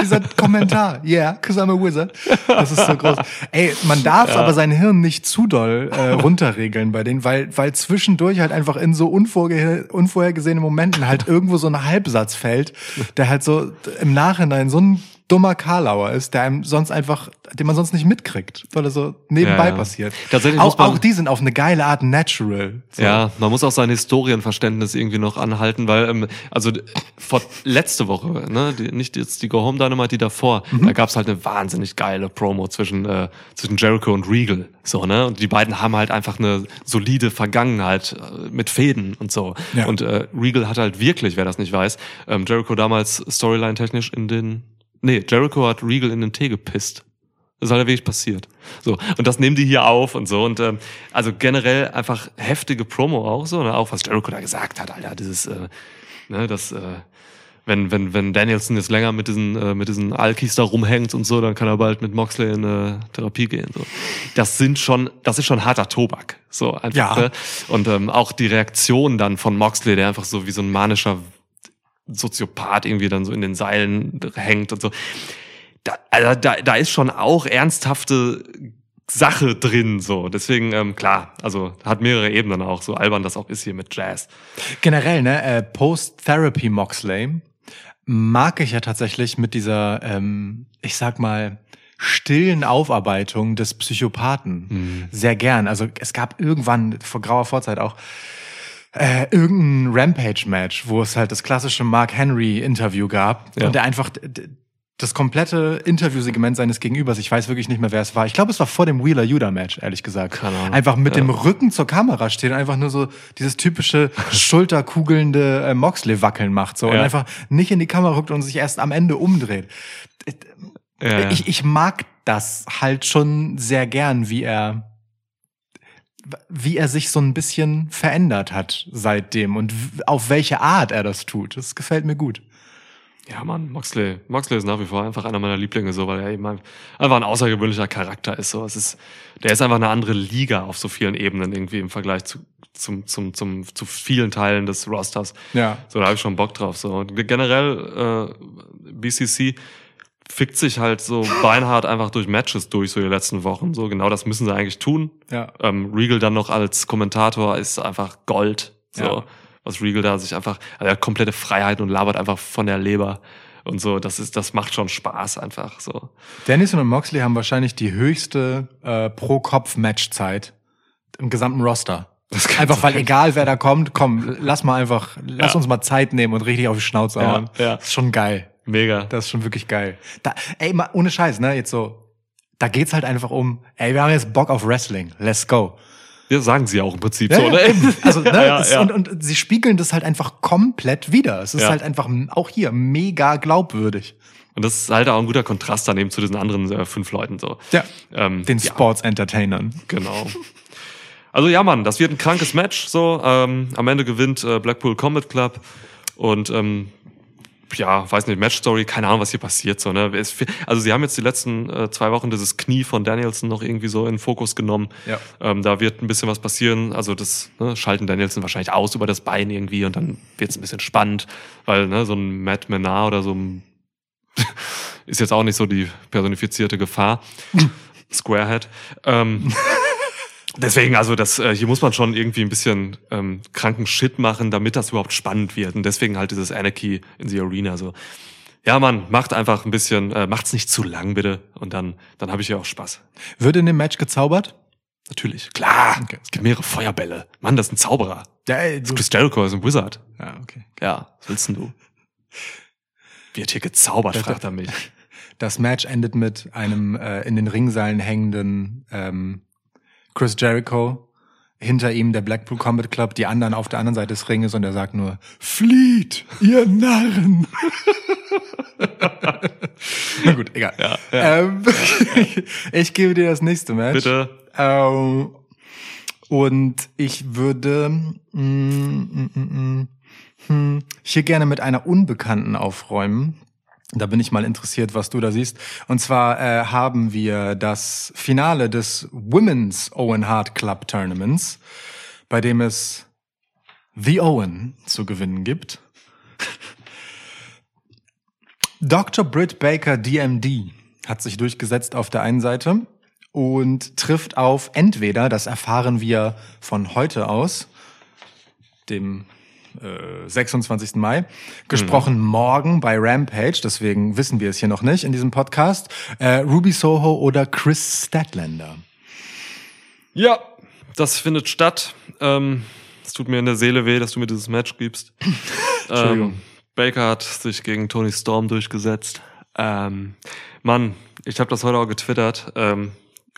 dieser Kommentar, yeah, cause I'm a wizard. Das ist so groß. Ey, man darf aber sein Hirn nicht zu doll äh, runterregeln bei denen, weil weil zwischendurch halt einfach in so unvorge unvorhergesehenen Momenten halt irgendwo so ein Halbsatz fällt, der halt so im Nachhinein so ein dummer Karlauer ist, der einem sonst einfach, den man sonst nicht mitkriegt, weil er so nebenbei Ja, ja. passiert. Tatsächlich auch, man- auch die sind auf eine geile Art natural. So. Ja, man muss auch sein Historienverständnis irgendwie noch anhalten, weil ähm, also vor letzte Woche, ne, die, nicht jetzt die Go Home Dynamite, die davor, da gab's halt eine wahnsinnig geile Promo zwischen äh, zwischen Jericho und Regal, so ne, und die beiden haben halt einfach eine solide Vergangenheit äh, mit Fäden und so. Ja. Und äh, Regal hat halt wirklich, wer das nicht weiß, ähm, Jericho damals Storyline technisch in den Nee, Jericho hat Regal in den Tee gepisst. Das ist halt wirklich passiert. So, und das nehmen die hier auf und so. Und ähm, also generell einfach heftige Promo auch so, ne? auch was Jericho da gesagt hat, Alter, dieses, äh, ne, das, äh, wenn, wenn, wenn Danielson jetzt länger mit diesen, äh, mit diesen Alkis da rumhängt und so, dann kann er bald mit Moxley in äh, Therapie gehen. So. Das sind schon, das ist schon harter Tobak. So einfach. Ja. Ne? Und ähm, auch die Reaktion dann von Moxley, der einfach so wie so ein manischer Soziopath irgendwie dann so in den Seilen hängt und so. Da, also da, da ist schon auch ernsthafte Sache drin, so. Deswegen, ähm, klar, also hat mehrere Ebenen auch, so albern das auch ist hier mit Jazz. Generell, ne, äh, Post-Therapy Moxley mag ich ja tatsächlich mit dieser, ähm, ich sag mal, stillen Aufarbeitung des Psychopathen sehr gern. Also es gab irgendwann vor grauer Vorzeit auch äh, irgendein Rampage-Match, wo es halt das klassische Mark Henry-Interview gab Ja. und der einfach das komplette Interviewsegment seines Gegenübers, ich weiß wirklich nicht mehr, wer es war. Ich glaube, es war vor dem Wheeler Yuda Match, ehrlich gesagt. Keine Ahnung. Einfach mit Ja. dem Rücken zur Kamera steht und einfach nur so dieses typische schulterkugelnde äh, Moxley-Wackeln macht so und Ja. einfach nicht in die Kamera rückt und sich erst am Ende umdreht. Ich, ich mag das halt schon sehr gern, wie er wie er sich so ein bisschen verändert hat seitdem und auf welche Art er das tut. Das gefällt mir gut. Ja, Mann, Moxley. Moxley ist nach wie vor einfach einer meiner Lieblinge, so, weil er eben einfach ein außergewöhnlicher Charakter ist. So, es ist, der ist einfach eine andere Liga auf so vielen Ebenen irgendwie im Vergleich zu, zum, zum, zum, zu vielen Teilen des Rosters. Ja. So, da habe ich schon Bock drauf. So, und generell äh, BCC fickt sich halt so beinhart einfach durch Matches durch so die letzten Wochen. So, genau das müssen sie eigentlich tun. Ja. Ähm, Regal dann noch als Kommentator ist einfach Gold. So, Ja. was Regal da sich einfach, also er hat komplette Freiheit und labert einfach von der Leber. Und so, das ist, das macht schon Spaß einfach so. Dennison und Moxley haben wahrscheinlich die höchste äh, Pro-Kopf-Match-Zeit im gesamten Roster. einfach weil egal wer da kommt, komm, lass mal einfach, lass Ja. uns mal Zeit nehmen und richtig auf die Schnauze Ja, hauen. ja. Das ist schon geil. Mega. Das ist schon wirklich geil. Da, ey, mal, ohne Scheiß, ne, jetzt so, da geht's halt einfach um, ey, wir haben jetzt Bock auf Wrestling, let's go. Ja, sagen sie ja auch im Prinzip Ja, so, ja, ne? Also, ne, Ja, ja. Und, und sie spiegeln das halt einfach komplett wieder. Es ist halt einfach auch hier mega glaubwürdig. Und das ist halt auch ein guter Kontrast daneben zu diesen anderen äh, fünf Leuten so. Ja. Ähm, Den. Sports Entertainern. Genau. Also ja, Mann, das wird ein krankes Match. So, ähm, am Ende gewinnt äh, Blackpool Combat Club und ähm, ja, weiß nicht, Match Story, keine Ahnung, was hier passiert. So, ne? Also sie haben jetzt die letzten äh, zwei Wochen dieses Knie von Danielson noch irgendwie so in den Fokus genommen. Ja. Ähm, da wird ein bisschen was passieren. Also das ne, schalten Danielson wahrscheinlich aus über das Bein irgendwie und dann wird es ein bisschen spannend, weil ne, so ein Matt Menard oder so ein ist jetzt auch nicht so die personifizierte Gefahr. Squarehead. Ähm, deswegen, also das, äh, hier muss man schon irgendwie ein bisschen ähm, kranken Shit machen, damit das überhaupt spannend wird. Und deswegen halt dieses Anarchy in the Arena. So, ja, man, macht einfach ein bisschen, äh, macht's nicht zu lang, bitte. Und dann, dann habe ich ja auch Spaß. Wird in dem Match gezaubert? Natürlich. Klar. Okay. Es gibt mehrere Feuerbälle. Mann, das ist ein Zauberer. Ey, so, Chris Jericho ist ein Wizard. ja okay. Ja, was willst denn du? Wird hier gezaubert, Ja, fragt er mich. Das Match endet mit einem äh, in den Ringseilen hängenden ähm, Chris Jericho. Hinter ihm der Blackpool Combat Club, die anderen auf der anderen Seite des Ringes und er sagt nur, flieht, ihr Narren. Na gut, egal. Ja, Ähm, ich gebe dir das nächste Match. Bitte. Ähm, und ich würde mm, mm, mm, mm, hm, hier gerne mit einer Unbekannten aufräumen. Da bin ich mal interessiert, was du da siehst. Und zwar äh, haben wir das Finale des Women's Owen Hart Club Tournaments, bei dem es The Owen zu gewinnen gibt. Dr. Britt Baker DMD hat sich durchgesetzt auf der einen Seite und trifft auf entweder, das erfahren wir von heute aus, dem äh, 26. Mai, gesprochen morgen bei Rampage, deswegen wissen wir es hier noch nicht in diesem Podcast, äh, Ruby Soho oder Chris Statlander. Ja, das findet statt. Ähm, es tut mir in der Seele weh, dass du mir dieses Match gibst. Entschuldigung. Ähm, Baker hat sich gegen Tony Storm durchgesetzt. Ähm, Mann, ich habe das heute auch getwittert. Ähm,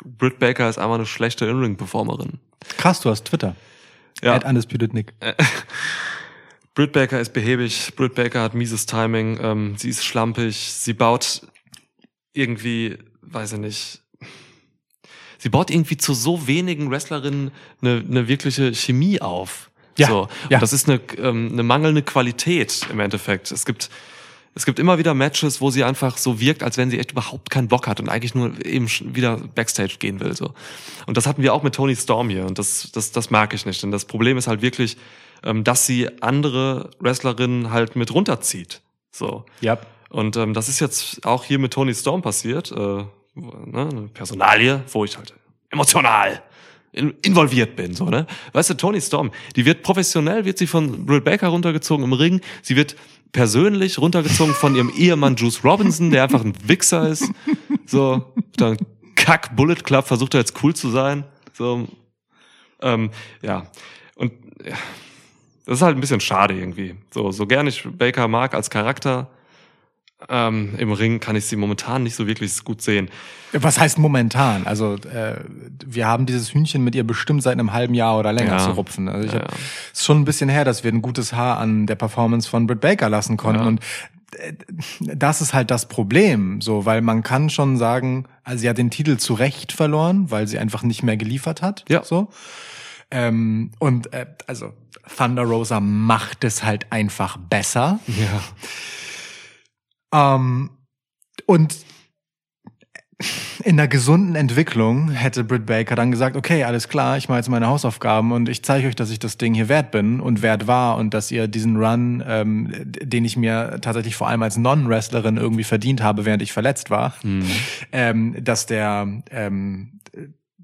Britt Baker ist einfach eine schlechte In-Ring-Performerin. Krass, du hast Twitter. Ja. Undisputed Nick. Britt Baker ist behäbig. Britt Baker hat mieses Timing. Ähm, sie ist schlampig. Sie baut irgendwie, weiß ich nicht. Sie baut irgendwie zu so wenigen Wrestlerinnen eine, eine wirkliche Chemie auf. Ja, So. ja. Und das ist eine, ähm, eine mangelnde Qualität im Endeffekt. Es gibt, es gibt immer wieder Matches, wo sie einfach so wirkt, als wenn sie echt überhaupt keinen Bock hat und eigentlich nur eben wieder Backstage gehen will. So. Und das hatten wir auch mit Tony Storm hier und das, das, das mag ich nicht. Denn das Problem ist halt wirklich, ähm, dass sie andere Wrestlerinnen halt mit runterzieht. So. Ja. Und ähm, das ist jetzt auch hier mit Tony Storm passiert. Äh, ne, eine Personalie, wo ich halt emotional in, involviert bin, so, ne? Weißt du, Tony Storm, die wird professionell, wird sie von Britt Baker runtergezogen im Ring. Sie wird persönlich runtergezogen von ihrem Ehemann Juice Robinson, der einfach ein Wichser ist. So, dann Kack Bullet Club versucht er jetzt cool zu sein. So, ähm, ja. Und ja, das ist halt ein bisschen schade irgendwie. So, so gern ich Baker mag als Charakter, ähm, im Ring kann ich sie momentan nicht so wirklich gut sehen. Was heißt momentan? Also äh, wir haben dieses Hühnchen mit ihr bestimmt seit einem halben Jahr oder länger Ja. zu rupfen. Also ich Ja, hab, ja. ist schon ein bisschen her, dass wir ein gutes Haar an der Performance von Britt Baker lassen konnten. Ja. Und äh, das ist halt das Problem, so, weil man kann schon sagen, also sie hat den Titel zu Recht verloren, weil sie einfach nicht mehr geliefert hat. Ja. So. Ähm, und äh, also Thunder Rosa macht es halt einfach besser. Ja. Ähm, und in der gesunden Entwicklung hätte Britt Baker dann gesagt, okay, alles klar, ich mache jetzt meine Hausaufgaben und ich zeige euch, dass ich das Ding hier wert bin und wert war und dass ihr diesen Run, ähm, den ich mir tatsächlich vor allem als Non-Wrestlerin irgendwie verdient habe, während ich verletzt war, ähm, dass der ähm,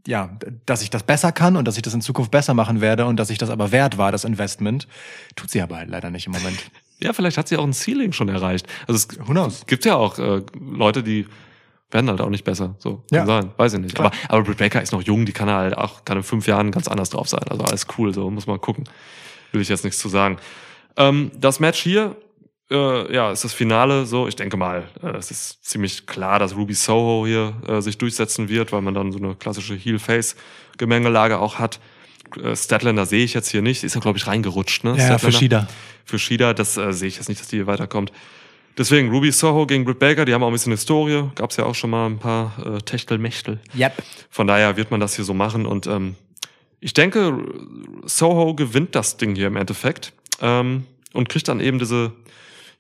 ja, dass ich das besser kann und dass ich das in Zukunft besser machen werde und dass ich das aber wert war, das Investment, tut sie aber halt leider nicht im Moment. Ja, vielleicht hat sie auch ein Ceiling schon erreicht. Also es Who knows? gibt ja auch äh, Leute, die werden halt auch nicht besser. So, kann Ja. sein. Weiß ich nicht. Klar. Aber, aber Britt Baker ist noch jung, die kann halt auch, kann in fünf Jahren ganz anders drauf sein. Also alles cool, so muss man gucken. Will ich jetzt nichts zu sagen. Ähm, das Match hier, äh, ja, ist das Finale so. Ich denke mal, äh, es ist ziemlich klar, dass Ruby Soho hier äh, sich durchsetzen wird, weil man dann so eine klassische Heel-Face-Gemengelage auch hat. Äh, Statlander sehe ich jetzt hier nicht. Ist ja, glaube ich, reingerutscht, ne? Ja, für Shida. für Shida, das äh, sehe ich jetzt nicht, dass die hier weiterkommt. Deswegen Ruby Soho gegen Britt Baker, die haben auch ein bisschen Historie, gab's ja auch schon mal ein paar äh, Techtelmechtel. Yep. Von daher wird man das hier so machen und ähm, ich denke, Soho gewinnt das Ding hier im Endeffekt ähm, und kriegt dann eben diese,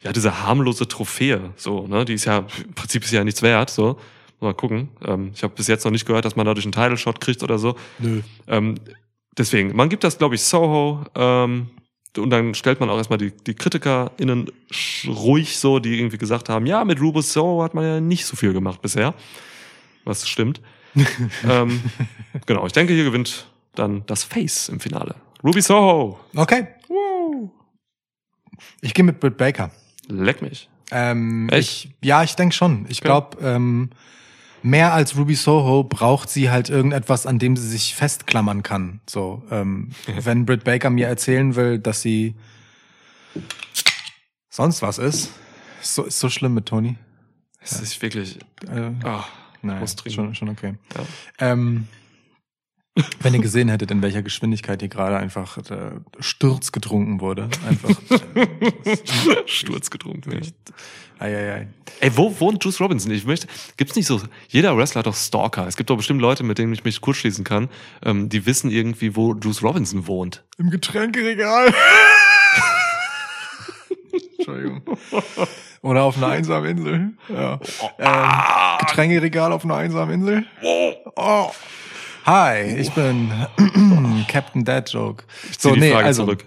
ja, diese harmlose Trophäe. So, ne, die ist ja im Prinzip ist ja nichts wert. So, mal gucken. Ähm, ich habe bis jetzt noch nicht gehört, dass man dadurch einen Title Shot kriegt oder so. Nö. Ähm, deswegen, man gibt das, glaube ich, Soho. Ähm, und dann stellt man auch erstmal die, die KritikerInnen ruhig so, die irgendwie gesagt haben, ja, mit Rubus Soho hat man ja nicht so viel gemacht bisher. Was stimmt. ähm, genau, ich denke, hier gewinnt dann das Face im Finale. Ruby Soho. Okay. Ich gehe mit Britt Baker. Leck mich. Ähm, Echt? Ich, ja, ich denke schon. Ich glaube, ähm, mehr als Ruby Soho braucht sie halt irgendetwas, an dem sie sich festklammern kann. So, ähm, wenn Britt Baker mir erzählen will, dass sie sonst was ist, ist so, ist so schlimm mit Tony. Es ist wirklich. Äh, Ah, Nein, muss trinken. schon, schon okay. Ja. Ähm, wenn ihr gesehen hättet, in welcher Geschwindigkeit hier gerade einfach äh, Sturz getrunken wurde. Einfach. Sturz getrunken. Echt. Eieiei. Ey, wo wohnt Juice Robinson? Ich möchte, gibt's nicht so, jeder Wrestler hat doch Stalker. Es gibt doch bestimmt Leute, mit denen ich mich kurz schließen kann, ähm, die wissen irgendwie, wo Juice Robinson wohnt. Im Getränkeregal. Entschuldigung. Oder auf einer einsamen Insel. Ja. Ähm, Getränkeregal auf einer einsamen Insel. Oh. Hi, ich bin Captain Dad Joke. Ich zieh die Frage zurück.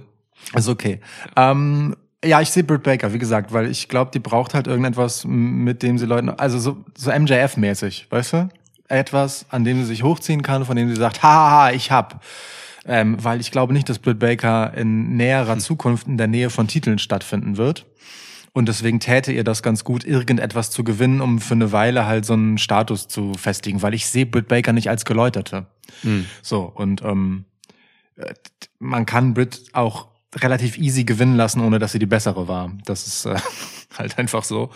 Ist okay. Ähm, ja, ich sehe Britt Baker, wie gesagt, weil ich glaube, die braucht halt irgendetwas, mit dem sie Leuten, also so, so MJF-mäßig, weißt du? Etwas, an dem sie sich hochziehen kann, von dem sie sagt, haha, ich hab. Ähm, weil ich glaube nicht, dass Britt Baker in näherer Zukunft in der Nähe von Titeln stattfinden wird. Und deswegen täte ihr das ganz gut, irgendetwas zu gewinnen, um für eine Weile halt so einen Status zu festigen, weil ich sehe Britt Baker nicht als Geläuterte. So, und ähm, äh, man kann Britt auch relativ easy gewinnen lassen, ohne dass sie die bessere war. Das ist äh, halt einfach so.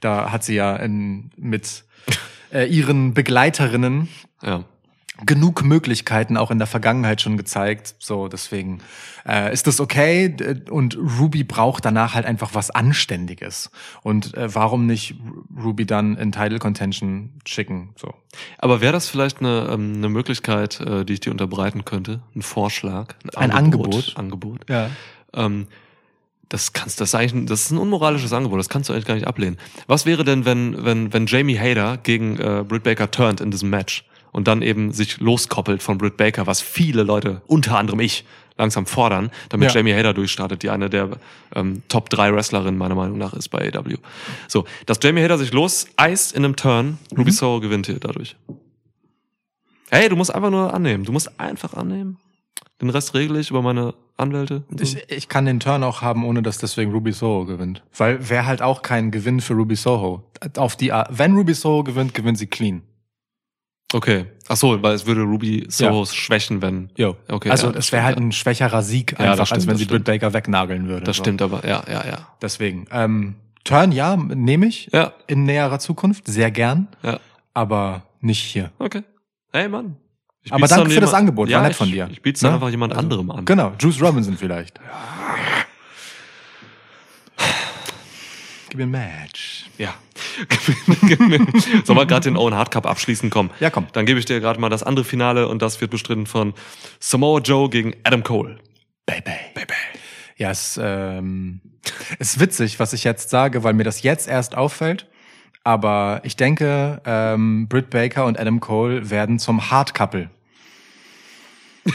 Da hat sie ja in, mit äh, ihren Begleiterinnen Ja. Genug Möglichkeiten auch in der Vergangenheit schon gezeigt. So, deswegen äh, ist das okay. Und Ruby braucht danach halt einfach was Anständiges. Und äh, warum nicht Ruby dann in Title Contention schicken? So. Aber wäre das vielleicht eine, ähm, eine Möglichkeit, äh, die ich dir unterbreiten könnte? Ein Vorschlag? Ein Angebot? Angebot. Ja. Ähm, das kannst, das ist eigentlich, ein- das ist ein unmoralisches Angebot. Das kannst du eigentlich gar nicht ablehnen. Was wäre denn, wenn, wenn, wenn Jamie Hader gegen äh, Britt Baker turnt in diesem Match und dann eben sich loskoppelt von Britt Baker, was viele Leute, unter anderem ich, langsam fordern, damit Ja. Jamie Hader durchstartet, die eine der ähm, Top 3 Wrestlerinnen meiner Meinung nach ist bei AW. So, dass Jamie Hader sich loseist in einem Turn, Ruby Mhm. Soho gewinnt hier dadurch. Hey, du musst einfach nur annehmen. Du musst einfach annehmen. Den Rest regle ich über meine Anwälte. so. Ich, ich kann den Turn auch haben, ohne dass deswegen Ruby Soho gewinnt. Weil wäre halt auch kein Gewinn für Ruby Soho. Auf die Art, wenn Ruby Soho gewinnt, gewinnt sie clean. Okay. Ach so, weil es würde Ruby Sohos schwächen, wenn. Jo. Okay, also ja, das es wäre stimmt, halt ja. ein schwächerer Sieg Ja, einfach, das als stimmt, wenn das sie stimmt. Britt Baker wegnageln würde. Das So. stimmt aber, ja, ja, ja. Deswegen. Ähm, Turn, ja, nehme ich Ja, in näherer Zukunft. Sehr gern. ja. Aber nicht hier. Okay. Hey, Mann. Ich Aber danke für das jemand- Angebot, war ja, nett ich, von dir. Ich biete es Ne? einfach jemand Also, anderem an. Genau, Juice Robinson vielleicht. Gib mir ein Match. Ja. Sollen wir gerade den Owen Hard Cup abschließen? Komm. Ja, komm. Dann gebe ich dir gerade mal das andere Finale und das wird bestritten von Samoa Joe gegen Adam Cole. Baby. Baby. Ja, es ähm, ist witzig, was ich jetzt sage, weil mir das jetzt erst auffällt. Aber ich denke, ähm, Britt Baker und Adam Cole werden zum Hard Couple.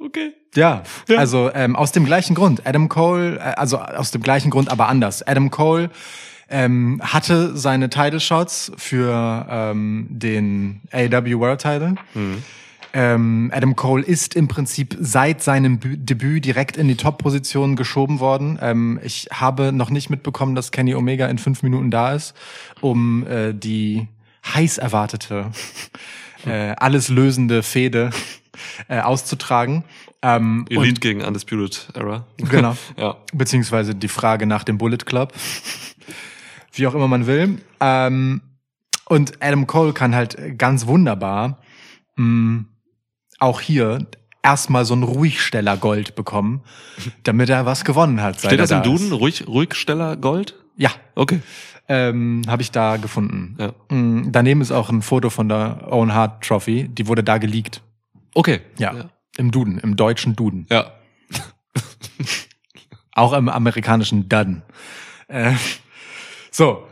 Okay. Ja, also ähm, aus dem gleichen Grund. Adam Cole, äh, also aus dem gleichen Grund, aber anders. Adam Cole ähm, hatte seine Title Shots für ähm, den AEW World Title. Ähm, Adam Cole ist im Prinzip seit seinem Bü Debüt direkt in die Top-Position geschoben worden. Ähm, ich habe noch nicht mitbekommen, dass Kenny Omega in fünf Minuten da ist, um äh, die heiß erwartete, äh, alles lösende Fehde äh, auszutragen. Ähm, Elite gegen Undisputed Era. genau. Ja. Beziehungsweise die Frage nach dem Bullet Club. Wie auch immer man will. Ähm, und Adam Cole kann halt ganz wunderbar mh, auch hier erstmal so ein Ruhigsteller Gold bekommen, damit er was gewonnen hat. Steht das im da Duden? Ruhig, Ruhigsteller Gold? Ja, Okay. ähm, habe ich da gefunden. Ja. Mm, Daneben ist auch ein Foto von der Owen Hart Trophy. Die wurde da geleakt. Okay. Ja, Ja. im Duden, im deutschen Duden. ja. Auch im amerikanischen Duden. Äh, so,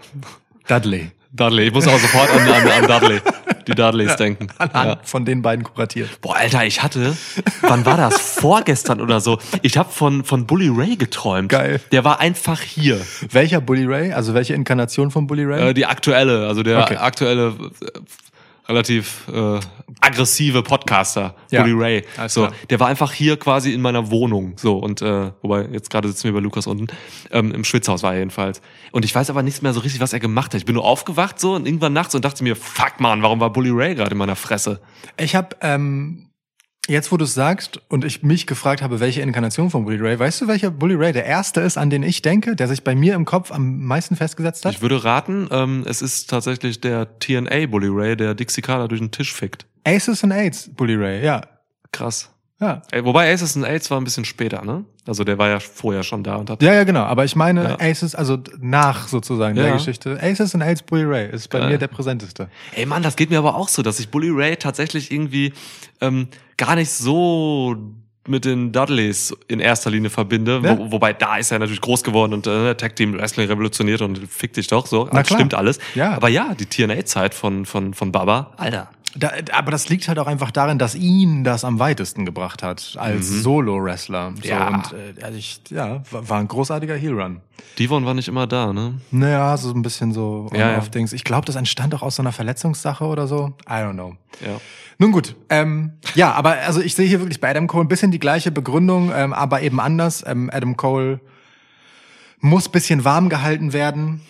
Dudley. Dudley. Ich muss auch sofort an, an, an Dudley. Die Dudleys denken. Anhand Ja. von den beiden kuratiert. Boah, Alter, ich hatte, wann war das? Vorgestern oder so. Ich habe von, von Bully Ray geträumt. Geil. Der war einfach hier. Welcher Bully Ray? Also welche Inkarnation von Bully Ray? Äh, die aktuelle, also der Okay. aktuelle relativ äh, aggressive Podcaster, Ja. Bully Ray. Alles So, klar. der war einfach hier quasi in meiner Wohnung. So, und äh, wobei, jetzt gerade sitzen wir bei Lukas unten. Ähm, Im Schwitzhaus war er jedenfalls. Und ich weiß aber nicht mehr so richtig, was er gemacht hat. Ich bin nur aufgewacht so und irgendwann nachts und dachte mir, fuck man, warum war Bully Ray gerade in meiner Fresse? Ich habe ähm, jetzt, wo du es sagst und ich mich gefragt habe, welche Inkarnation von Bully Ray, weißt du, welcher Bully Ray der erste ist, an den ich denke, der sich bei mir im Kopf am meisten festgesetzt hat? Ich würde raten, ähm, es ist tatsächlich der TNA Bully Ray, der Dixie Carter durch den Tisch fickt. Aces and Aids Bully Ray, ja. Krass. Ja. Ey, wobei Aces and Aids war ein bisschen später, ne? Also der war ja vorher schon da und hat Ja, ja, genau. Aber ich meine Ja. Aces, also nach sozusagen der Ja. Geschichte. Aces and Aids Bully Ray ist bei Geil. mir der präsenteste. Ey Mann, das geht mir aber auch so, dass ich Bully Ray tatsächlich irgendwie ähm, gar nicht so mit den Dudleys in erster Linie verbinde. Ja. Wo, wobei da ist er natürlich groß geworden und äh, Tag Team Wrestling revolutioniert und fick dich doch so. Na Das klar. stimmt alles. Ja. Aber ja, die TNA-Zeit von, von, von Baba, Alter. Da, aber das liegt halt auch einfach darin, dass ihn das am weitesten gebracht hat als Solo-Wrestler. So, Mhm. Ja. Und äh, also ich, ja, war, ein großartiger Heel-Run. Devon war nicht immer da, ne? Naja, so ein bisschen so Ja, ja. On-Off-Dings. Ich glaube, das entstand auch aus so einer Verletzungssache oder so. I don't know. Ja. Nun gut, ähm, ja, aber also ich sehe hier wirklich bei Adam Cole ein bisschen die gleiche Begründung, ähm, aber eben anders. Ähm, Adam Cole muss bisschen warm gehalten werden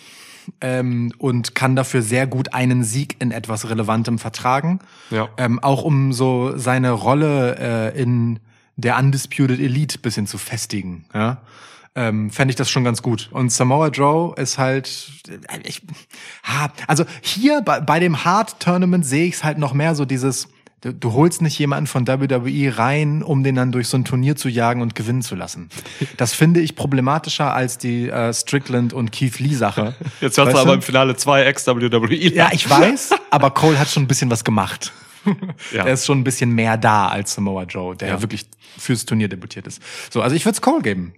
ähm, und kann dafür sehr gut einen Sieg in etwas Relevantem vertragen. Ja. Ähm, auch um so seine Rolle äh, in der Undisputed Elite bisschen zu festigen. Ja? Ähm, Fände ich das schon ganz gut. Und Samoa Joe ist halt, äh, ich, also hier bei, bei dem Hard Tournament sehe ich es halt noch mehr so dieses, du, du holst nicht jemanden von WWE rein, um den dann durch so ein Turnier zu jagen und gewinnen zu lassen. Das finde ich problematischer als die äh, Strickland und Keith Lee Sache. Jetzt hast Weißt du aber im Finale zwei Ex-WWE. Ja, ich weiß, aber Cole hat schon ein bisschen was gemacht. Ja. Der ist schon ein bisschen mehr da als Samoa Joe, der ja, wirklich fürs Turnier debütiert ist. So, also ich würde es Cole geben.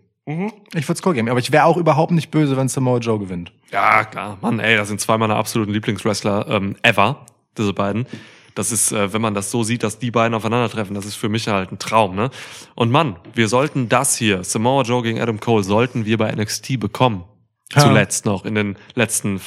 Ich würde es cool geben. Aber ich wäre auch überhaupt nicht böse, wenn Samoa Joe gewinnt. Ja, klar. Mann, ey, das sind zwei meiner absoluten Lieblingswrestler ähm, ever, diese beiden. Das ist, äh, wenn man das so sieht, dass die beiden aufeinandertreffen, das ist für mich halt ein Traum, ne? Und Mann, wir sollten das hier, Samoa Joe gegen Adam Cole, sollten wir bei NXT bekommen. Ja. Zuletzt noch, in den letzten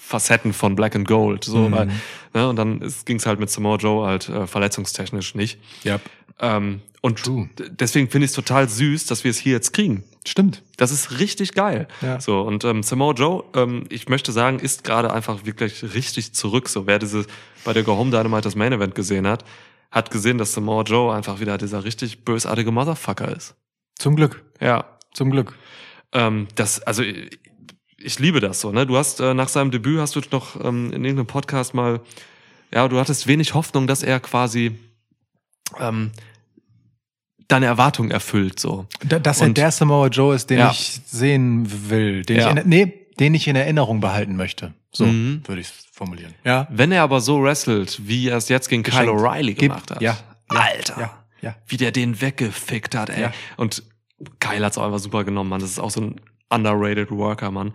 Facetten von Black and Gold. So, weil, ne? Und dann ging es halt mit Samoa Joe halt äh, verletzungstechnisch nicht. Ja. Ähm, und True. deswegen finde ich es total süß, dass wir es hier jetzt kriegen. Stimmt. Das ist richtig geil. Ja. So, und ähm, Samoa Joe, ähm, ich möchte sagen, ist gerade einfach wirklich richtig zurück. So, wer diese bei der Go Home Dynamite das Main Event gesehen hat, hat gesehen, dass Samoa Joe einfach wieder dieser richtig bösartige Motherfucker ist. Zum Glück. Ja. Zum Glück. Ähm, das, also ich, ich liebe das so, ne? Du hast äh, nach seinem Debüt hast du noch ähm, in irgendeinem Podcast mal, ja, du hattest wenig Hoffnung, dass er quasi ähm, deine Erwartungen erfüllt, so. Da- Dass er der Samoa Joe ist, den Ja. ich sehen will, den Ja. ich in, nee, den ich in Erinnerung behalten möchte. So Mhm. würde ich es formulieren. Ja. Wenn er aber so wrestelt, wie er es jetzt gegen Kyle. O'Reilly gemacht hat. ja, ja, Alter. ja, ja. Wie der den weggefickt hat, ey. Ja. Und Kyle hat's auch einfach super genommen, Mann. Das ist auch so ein underrated Worker, Mann.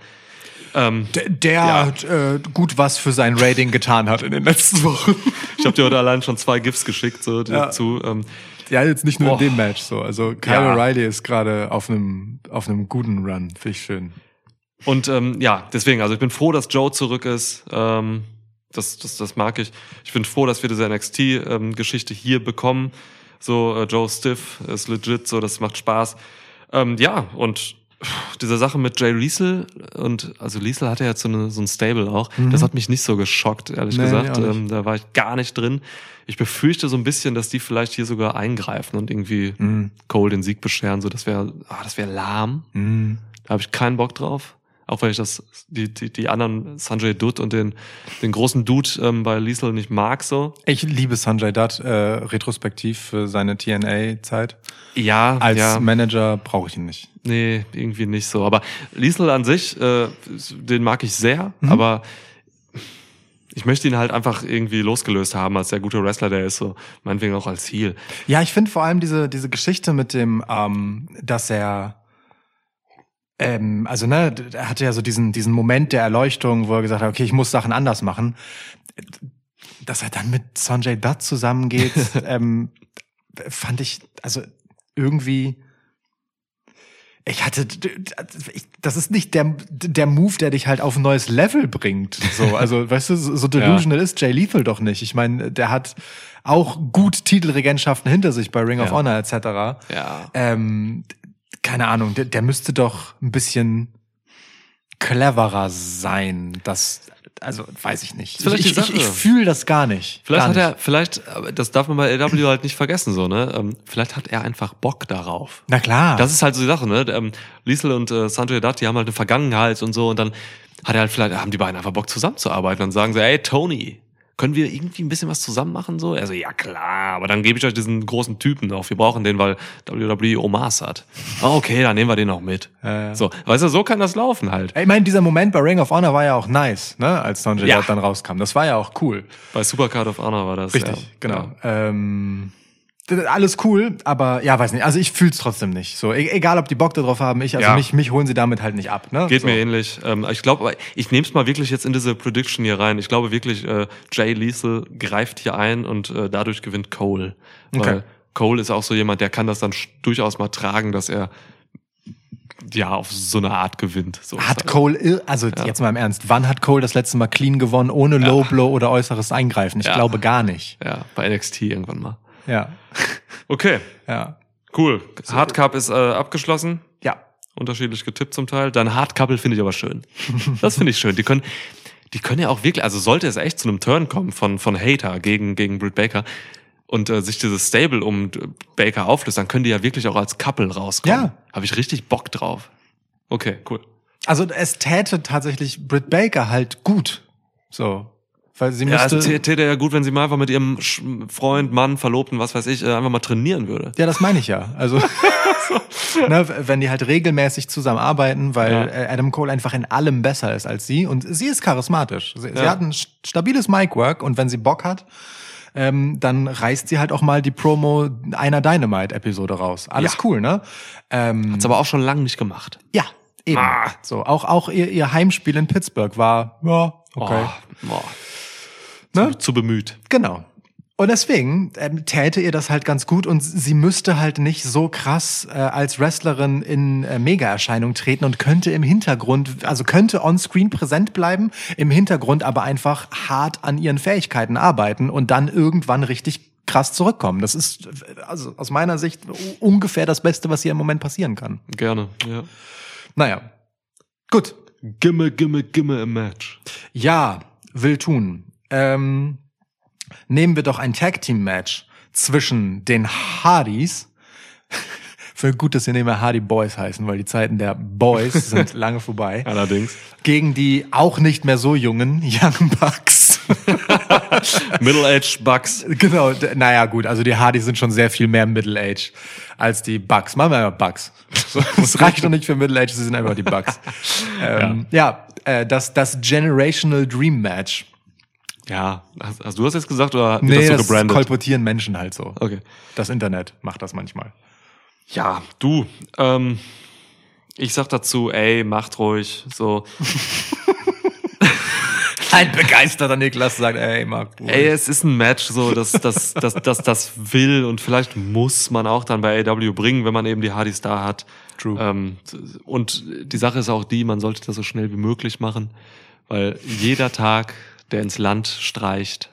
Ähm, Der, der äh, gut was für sein Rating getan hat in den letzten Wochen. ich habe dir heute allein schon zwei GIFs geschickt so, Ja. dazu. Ähm, Ja, jetzt nicht nur Boah. in dem Match so. Also Kyle Ja. O'Reilly ist gerade auf einem auf einem guten Run. Finde ich schön. Und ähm, ja, deswegen, also ich bin froh, dass Joe zurück ist. Ähm, das, das, das mag ich. Ich bin froh, dass wir diese NXT-Geschichte hier bekommen. So, äh, Joe Stiff ist legit, so, das macht Spaß. Ähm, ja, und diese Sache mit Jay Liesel und also Liesel hatte ja so, eine, so ein Stable auch. Das hat mich nicht so geschockt, ehrlich Nee, gesagt. Ähm, da war ich gar nicht drin. Ich befürchte so ein bisschen, dass die vielleicht hier sogar eingreifen und irgendwie Mhm. Cole den Sieg bescheren. So, das wäre, ah, das wäre lahm. Mhm. Da habe ich keinen Bock drauf. Auch weil ich das, die, die, die anderen Sanjay Dutt und den, den großen Dude ähm, bei Liesel nicht mag so. Ich liebe Sanjay Dutt äh, retrospektiv für seine TNA-Zeit. Ja, Als ja. Manager brauche ich ihn nicht. Nee, irgendwie nicht so. Aber Liesel an sich, äh, den mag ich sehr, Mhm. aber ich möchte ihn halt einfach irgendwie losgelöst haben, als der gute Wrestler, der ist so, meinetwegen auch als Heel. Ja, ich finde vor allem diese, diese Geschichte mit dem, ähm, dass er, ähm, also ne, er hatte ja so diesen, diesen Moment der Erleuchtung, wo er gesagt hat, okay, ich muss Sachen anders machen. Dass er dann mit Sanjay Dutt zusammengeht, ähm, fand ich, also irgendwie, ich hatte, das ist nicht der, der Move, der dich halt auf ein neues Level bringt. So, also, weißt du, so delusional ist Jay Lethal doch nicht. Ich meine, der hat auch gut Titelregentschaften hinter sich bei Ring of Ja. Honor etc. Ja. Ähm, keine Ahnung, der, der müsste doch ein bisschen cleverer sein. Das, also, weiß ich nicht. Vielleicht ich ich, ich fühle das gar nicht. Vielleicht gar hat er, nicht. vielleicht, aber das darf man bei AW halt nicht vergessen, so, ne? Ähm, vielleicht hat er einfach Bock darauf. Na klar. Das ist halt so die Sache, ne? Ähm, Liesel und äh, Dutt, die haben halt eine Vergangenheit und so und dann hat er halt vielleicht, haben die beiden einfach Bock zusammenzuarbeiten und sagen so, ey Tony, können wir irgendwie ein bisschen was zusammen machen so? Also ja klar, aber dann gebe ich euch diesen großen Typen auf. Wir brauchen den, weil WWE Omas hat. Ah, okay, dann nehmen wir den auch mit. Ja. So, weißt du, so kann das laufen halt. ich meine, dieser Moment bei Ring of Honor war ja auch nice, ne, als Sanjay Ja. Dann rauskam. Das war ja auch cool. Bei Supercard of Honor war das. Richtig, ja. genau. Ja. Ähm, alles cool, aber ja, weiß nicht. Also ich fühl's trotzdem nicht. So, e egal ob die Bock darauf haben, ich, also Ja. mich, mich holen sie damit halt nicht ab. Ne? Geht so. mir ähnlich. Ähm, ich glaube, ich nehme es mal wirklich jetzt in diese Prediction hier rein. Ich glaube wirklich, äh, Jay Liesel greift hier ein und äh, dadurch gewinnt Cole. Weil Okay. Cole ist auch so jemand, der kann das dann durchaus mal tragen, dass er ja auf so eine Art gewinnt. So Hat Cole, also jetzt mal im Ernst, wann hat Cole das letzte Mal clean gewonnen, ohne Low Blow oder äußeres Eingreifen? Ich Ja. glaube gar nicht. Ja, bei NXT irgendwann mal. Ja. Okay, Ja. cool. Hardcup ist äh, abgeschlossen. Ja. Unterschiedlich getippt zum Teil. Dein Hardcouple finde ich aber schön. Das finde ich schön. Die können, die können ja auch wirklich, also sollte es echt zu einem Turn kommen von, von Hater gegen, gegen Britt Baker und äh, sich dieses Stable um Baker auflöst, dann können die ja wirklich auch als Couple rauskommen. Ja. Habe ich richtig Bock drauf. Okay, cool. Also es täte tatsächlich Britt Baker halt gut. So. Weil sie Ja, müsste. es tä- täte ja gut, wenn sie mal einfach mit ihrem Freund, Mann, Verlobten, was weiß ich, äh, einfach mal trainieren würde. Ja, das meine ich ja. Also, ne, wenn die halt regelmäßig zusammenarbeiten, weil Ja. äh, Adam Cole einfach in allem besser ist als sie und sie ist charismatisch. Sie, sie Ja. hat ein st- stabiles Micwork und wenn sie Bock hat, ähm, dann reißt sie halt auch mal die Promo einer Dynamite-Episode raus. Alles Ja. cool, ne? Ähm, Hat's aber auch schon lange nicht gemacht. ja, eben. Ah. So, auch, auch ihr, ihr Heimspiel in Pittsburgh war, ja, okay. Oh, oh. Ne? Zu, zu bemüht. Genau. Und deswegen ähm, täte ihr das halt ganz gut und sie müsste halt nicht so krass äh, als Wrestlerin in äh, Mega-Erscheinung treten und könnte im Hintergrund, also könnte on-screen präsent bleiben, im Hintergrund aber einfach hart an ihren Fähigkeiten arbeiten und dann irgendwann richtig krass zurückkommen. Das ist also aus meiner Sicht ungefähr das Beste, was hier im Moment passieren kann. Gerne, ja. Naja. Gut. Gimme, gimme, gimme a match. Ja, will tun. Ähm, nehmen wir doch ein Tag Team Match zwischen den Hardys. Für gut, dass sie nicht mehr Hardy Boys heißen, weil die Zeiten der Boys sind lange vorbei. Allerdings. Gegen die auch nicht mehr so jungen Young Bucks. Middle-aged Bucks. genau, naja gut, also die Hardys sind schon sehr viel mehr Middle Age als die Bucks. Machen wir mal Bucks. Das reicht doch nicht für Middle Age, sie sind einfach die Bucks. Ähm, ja, äh, das, das Generational Dream Match. Ja, hast, hast du das jetzt gesagt oder Nee, das so das gebrandet? kolportieren Menschen halt so. Okay. Das Internet macht das manchmal. Ja, du, ähm, ich sag dazu, ey, macht ruhig, so. Ein begeisterter Niklas sagt, ey, Marc. Ey, es ist ein Match, so, das, das, das, das, das will und vielleicht muss man auch dann bei AW bringen, wenn man eben die Hardys da hat. True. Ähm, und die Sache ist auch die, man sollte das so schnell wie möglich machen, weil jeder Tag, der ins Land streicht,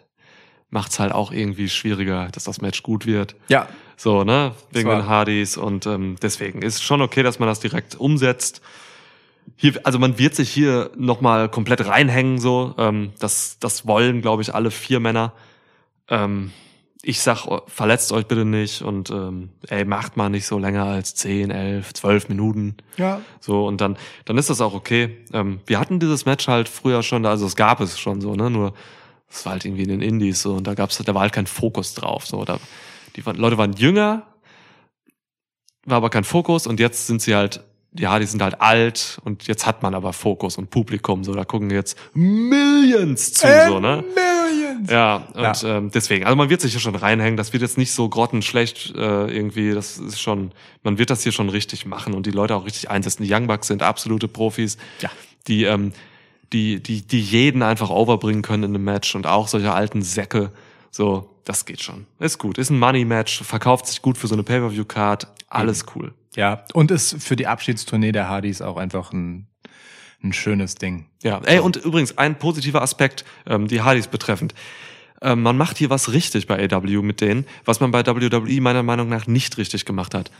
macht's halt auch irgendwie schwieriger, dass das Match gut wird. Ja, So, ne? Wegen den Hardys und ähm, deswegen ist schon okay, dass man das direkt umsetzt. Hier, also man wird sich hier nochmal komplett reinhängen, so. Ähm, das, das wollen, glaube ich, alle vier Männer. Ähm, ich sag, oh, verletzt euch bitte nicht und ähm, ey, macht mal nicht so länger als 10, 11, 12 Minuten. ja. So, und dann, dann ist das auch okay. Ähm, wir hatten dieses Match halt früher schon, also es gab es schon so, ne? Nur es war halt irgendwie in den Indies so und da gab's, da war halt kein Fokus drauf. So, da, die Leute waren jünger, war aber kein Fokus und jetzt sind sie halt, ja, die sind halt alt und jetzt hat man aber Fokus und Publikum. So, da gucken jetzt Millions zu, so, ne? Millions. Ja, und Ja. Ähm, deswegen, also man wird sich hier schon reinhängen, das wird jetzt nicht so grottenschlecht äh, irgendwie, das ist schon, man wird das hier schon richtig machen und die Leute auch richtig einsetzen. Die Young Bucks sind absolute Profis, Ja. die, ähm, die, die, die jeden einfach overbringen können in einem Match und auch solche alten Säcke, so, das geht schon. Ist gut, ist ein Money-Match, verkauft sich gut für so eine Pay-Per-View-Card, alles cool. Ja, und ist für die Abschiedstournee der Hardys auch einfach ein, ein schönes Ding. Ja, ey, und übrigens ein positiver Aspekt, ähm, die Hardys betreffend. Ähm, man macht hier was richtig bei AW mit denen, was man bei WWE meiner Meinung nach nicht richtig gemacht hat.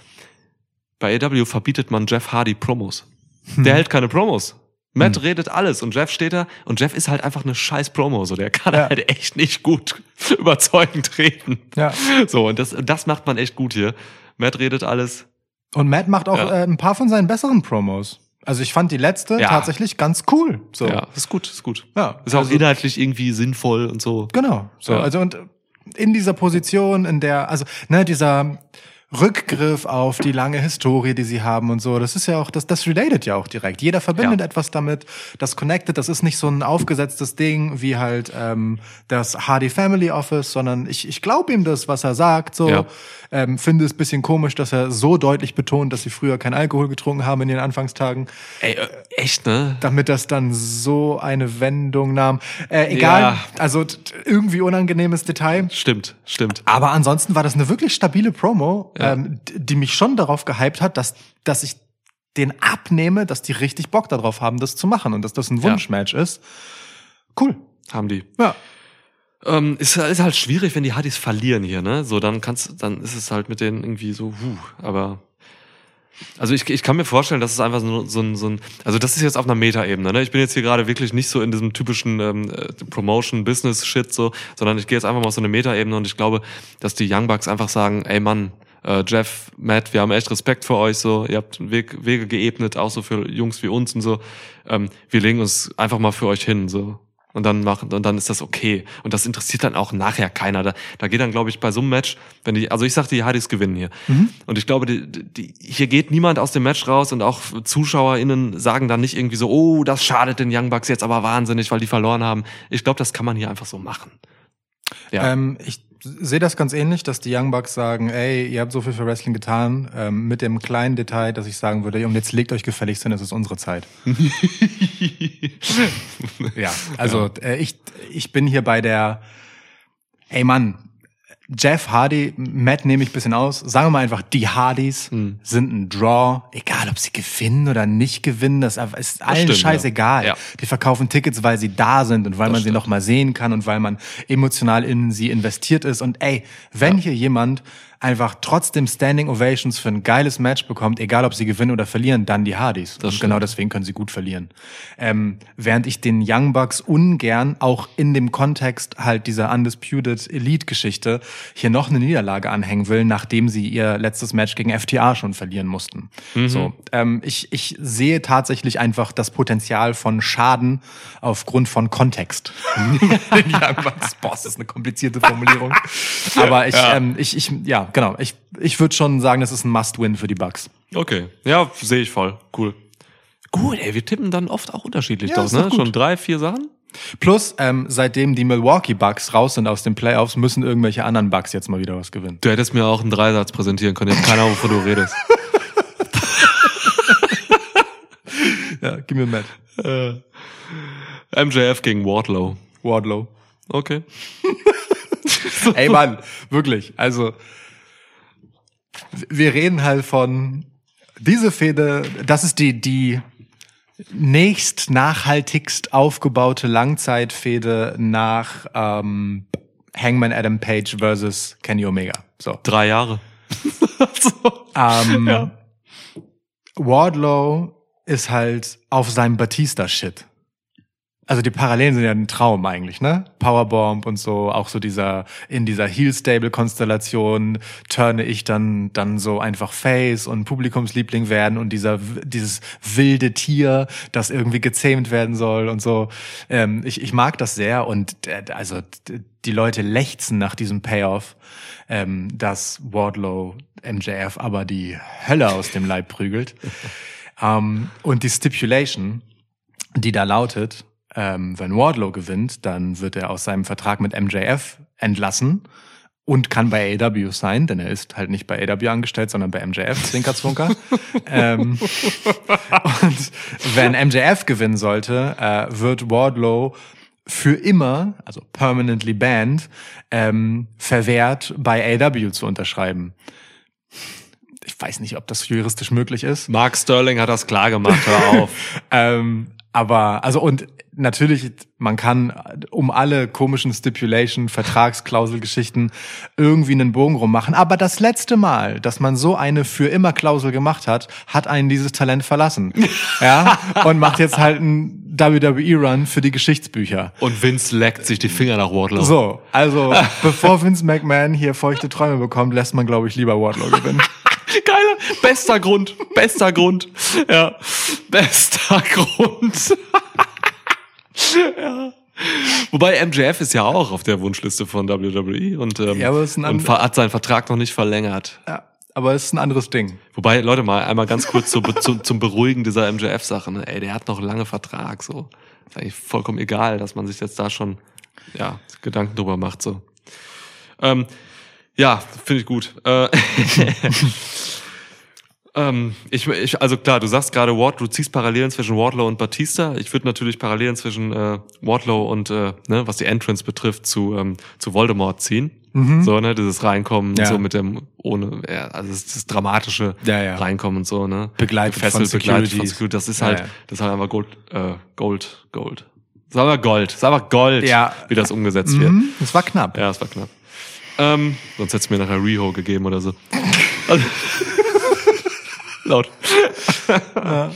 Bei AW verbietet man Jeff Hardy Promos. Der hält keine Promos. Matt redet alles und Jeff steht da und Jeff ist halt einfach eine scheiß Promo, so der kann Ja. halt echt nicht gut überzeugend reden. Ja. So, und das, das macht man echt gut hier. Matt redet alles. Und Matt macht auch Ja. äh, ein paar von seinen besseren Promos. Also ich fand die letzte Ja. tatsächlich ganz cool. So. Ja, ist gut, ist gut. Ja, Ist auch also- inhaltlich irgendwie sinnvoll und so. Genau. So, Ja. also und in dieser Position, in der, also, ne, dieser Rückgriff auf die lange Historie, die sie haben und so, das ist ja auch, das, das related ja auch direkt. Jeder verbindet Ja. etwas damit, das connected, das ist nicht so ein aufgesetztes Ding wie halt ähm, das Hardy Family Office, sondern ich, ich glaube ihm das, was er sagt, so. Ja. Ähm, finde es bisschen komisch, dass er so deutlich betont, dass sie früher kein Alkohol getrunken haben in ihren Anfangstagen Ey, äh, echt, ne? damit das dann so eine Wendung nahm. Äh, egal, Ja. also irgendwie unangenehmes Detail. Stimmt, stimmt. Aber ansonsten war das eine wirklich stabile Promo, Ja. ähm, die mich schon darauf gehypt hat, dass, dass ich den abnehme, dass die richtig Bock darauf haben, das zu machen und dass das ein Ja. Wunschmatch ist. Cool. Haben die. Ja. Ähm, ist, ist halt schwierig, wenn die Hardys verlieren hier, ne? So, dann kannst, dann ist es halt mit denen irgendwie so, huh, aber. Also ich, ich kann mir vorstellen, dass es einfach so, so, ein- so ein, also das ist jetzt auf einer Meta-Ebene, ne? Ich bin jetzt hier gerade wirklich nicht so in diesem typischen ähm, äh, Promotion-Business-Shit so, sondern ich gehe jetzt einfach mal auf so eine Meta-Ebene und ich glaube, dass die Young Bucks einfach sagen, ey Mann, äh, Jeff, Matt, wir haben echt Respekt für euch so, ihr habt Weg, Wege geebnet, auch so für Jungs wie uns und so. Ähm, wir legen uns einfach mal für euch hin, so. Und dann machen, und dann ist das okay. Und das interessiert dann auch nachher keiner. Da, da geht dann, glaube ich, bei so einem Match, wenn die, also ich sag, die Hardys gewinnen hier. Und ich glaube, die, die, hier geht niemand aus dem Match raus und auch ZuschauerInnen sagen dann nicht irgendwie so, oh, das schadet den Young Bucks jetzt aber wahnsinnig, weil die verloren haben. Ich glaube, das kann man hier einfach so machen. Ja. Ähm, ich sehe das ganz ähnlich, dass die Young Bucks sagen, ey, ihr habt so viel für Wrestling getan, ähm, mit dem kleinen Detail, dass ich sagen würde, und jetzt legt euch gefälligst hin, es ist unsere Zeit. ja, also Äh, ich, ich bin hier bei der, ey Mann, Jeff Hardy, Matt nehme ich bisschen aus. Sagen wir mal einfach, die Hardys Hm. sind ein Draw. Egal, ob sie gewinnen oder nicht gewinnen, das ist allen stimmt, scheißegal. ja. Ja. Die verkaufen Tickets, weil sie da sind und weil man sie stimmt. noch mal sehen kann und weil man emotional in sie investiert ist. Und ey, wenn hier jemand einfach trotzdem Standing Ovations für ein geiles Match bekommt, egal ob sie gewinnen oder verlieren, dann die Hardys. und stimmt. genau deswegen können sie gut verlieren. Ähm, während ich den Young Bucks ungern auch in dem Kontext halt dieser Undisputed Elite-Geschichte hier noch eine Niederlage anhängen will, nachdem sie ihr letztes Match gegen FTA schon verlieren mussten. So, ähm, ich, ich sehe tatsächlich einfach das Potenzial von Schaden aufgrund von Kontext. den Young Bucks, boah, das ist eine komplizierte Formulierung. Aber ich, ähm, ich, ich, ja, genau. Ich, ich würde schon sagen, das ist ein Must-Win für die Bucks. Okay. Ja, sehe ich voll. Cool. Gut, ey, wir tippen dann oft auch unterschiedlich Ja, draus, ne? Schon drei, vier Sachen? Plus, ähm, seitdem die Milwaukee Bucks raus sind aus den Playoffs, müssen irgendwelche anderen Bucks jetzt mal wieder was gewinnen. Du hättest mir auch einen Dreisatz präsentieren können. Ich habe keine Ahnung, wovon du redest. Ja, gib mir Matt. MJF gegen Wardlow. Wardlow. Okay. Ey Mann, wirklich. Also, wir reden halt von diese Fehde, das ist die, die nächst nachhaltigst aufgebaute Langzeitfehde nach ähm, Hangman Adam Page versus Kenny Omega. So. Drei Jahre. Ähm, Ja. Wardlow ist halt auf seinem Batista-Shit. Also die Parallelen sind ja ein Traum eigentlich, ne? Powerbomb und so, auch so dieser, in dieser Heel-Stable-Konstellation turne ich dann, dann so einfach Face und Publikumsliebling werden und dieser, dieses wilde Tier, das irgendwie gezähmt werden soll und so. Ähm, ich, ich mag das sehr und äh, also die Leute lechzen nach diesem Payoff, ähm, dass Wardlow MJF aber die Hölle aus dem Leib prügelt. ähm, und die Stipulation, die da lautet, ähm, wenn Wardlow gewinnt, dann wird er aus seinem Vertrag mit MJF entlassen und kann bei AW sein, denn er ist halt nicht bei AW angestellt, sondern bei MJF, Zwinker, Zwunker. ähm, und wenn MJF gewinnen sollte, äh, wird Wardlow für immer, also permanently banned, ähm, verwehrt, bei AW zu unterschreiben. Ich weiß nicht, ob das juristisch möglich ist. Mark Sterling hat das klar gemacht, hör auf. Ähm, aber, also, und natürlich, man kann um alle komischen Stipulation, Vertragsklauselgeschichten irgendwie einen Bogen rummachen. Aber das letzte Mal, dass man so eine für immer Klausel gemacht hat, hat einen dieses Talent verlassen. ja, und macht jetzt halt einen WWE-Run für die Geschichtsbücher. Und Vince leckt sich die Finger nach Wardlow. So, also, bevor Vince McMahon hier feuchte Träume bekommt, lässt man, glaube ich, lieber Wardlow gewinnen. Geiler, bester Grund, bester Grund. Ja, bester Grund. Ja. Wobei MJF ist ja auch auf der Wunschliste von WWE und, ähm, Ja, und hat seinen Vertrag noch nicht verlängert. Ja, aber es ist ein anderes Ding. Wobei, Leute, mal einmal ganz kurz zu, zu, zum Beruhigen dieser MJF-Sache. Ne? Ey, der hat noch lange Vertrag. So, ist eigentlich vollkommen egal, dass man sich jetzt da schon ja Gedanken drüber macht. So, ähm, ja, finde ich gut. Äh, ähm, ich, ich, also klar, du sagst gerade Ward, du ziehst Parallelen zwischen Wardlow und Batista. Ich würde natürlich Parallelen zwischen äh, Wardlow und äh, ne, was die Entrance betrifft zu ähm, zu Voldemort ziehen. So ne, dieses Reinkommen Mhm. Ja. so mit dem ohne, ja, also das, das dramatische Ja, ja. Reinkommen und so ne, Begleitet Gefesselt, von begleitet von. Security. Das ist halt, das ist halt einfach Gold, äh, Gold, Gold. Das ist aber Gold, das ist aber Gold, Ja. wie das umgesetzt wird. Mhm, das war knapp. Ja, es war knapp. Ähm, sonst hättest du mir nachher Reho gegeben oder so. Also, laut.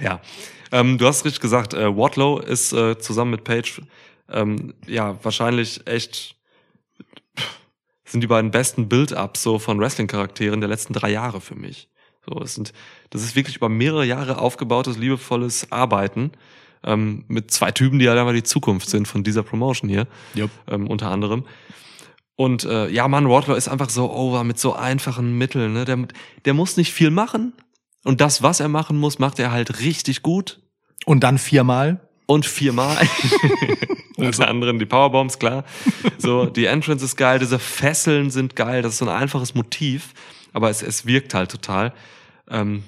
ja. Ähm, du hast richtig gesagt, äh, Wardlow ist äh, zusammen mit Page ähm, ja wahrscheinlich echt pff, sind die beiden besten Build-ups so von Wrestling-Charakteren der letzten drei Jahre für mich. So, es sind, das ist wirklich über mehrere Jahre aufgebautes, liebevolles Arbeiten ähm, mit zwei Typen, die halt einfach die Zukunft sind von dieser Promotion hier Jupp. ähm, unter anderem. Und äh, ja, Mann, Wardlow ist einfach so over mit so einfachen Mitteln. Ne? Der, der muss nicht viel machen. Und das, was er machen muss, macht er halt richtig gut. Und dann viermal. Und viermal. Unter anderem die Powerbombs, klar. So, die Entrance ist geil, diese Fesseln sind geil, das ist so ein einfaches Motiv, aber es, es wirkt halt total. Ähm,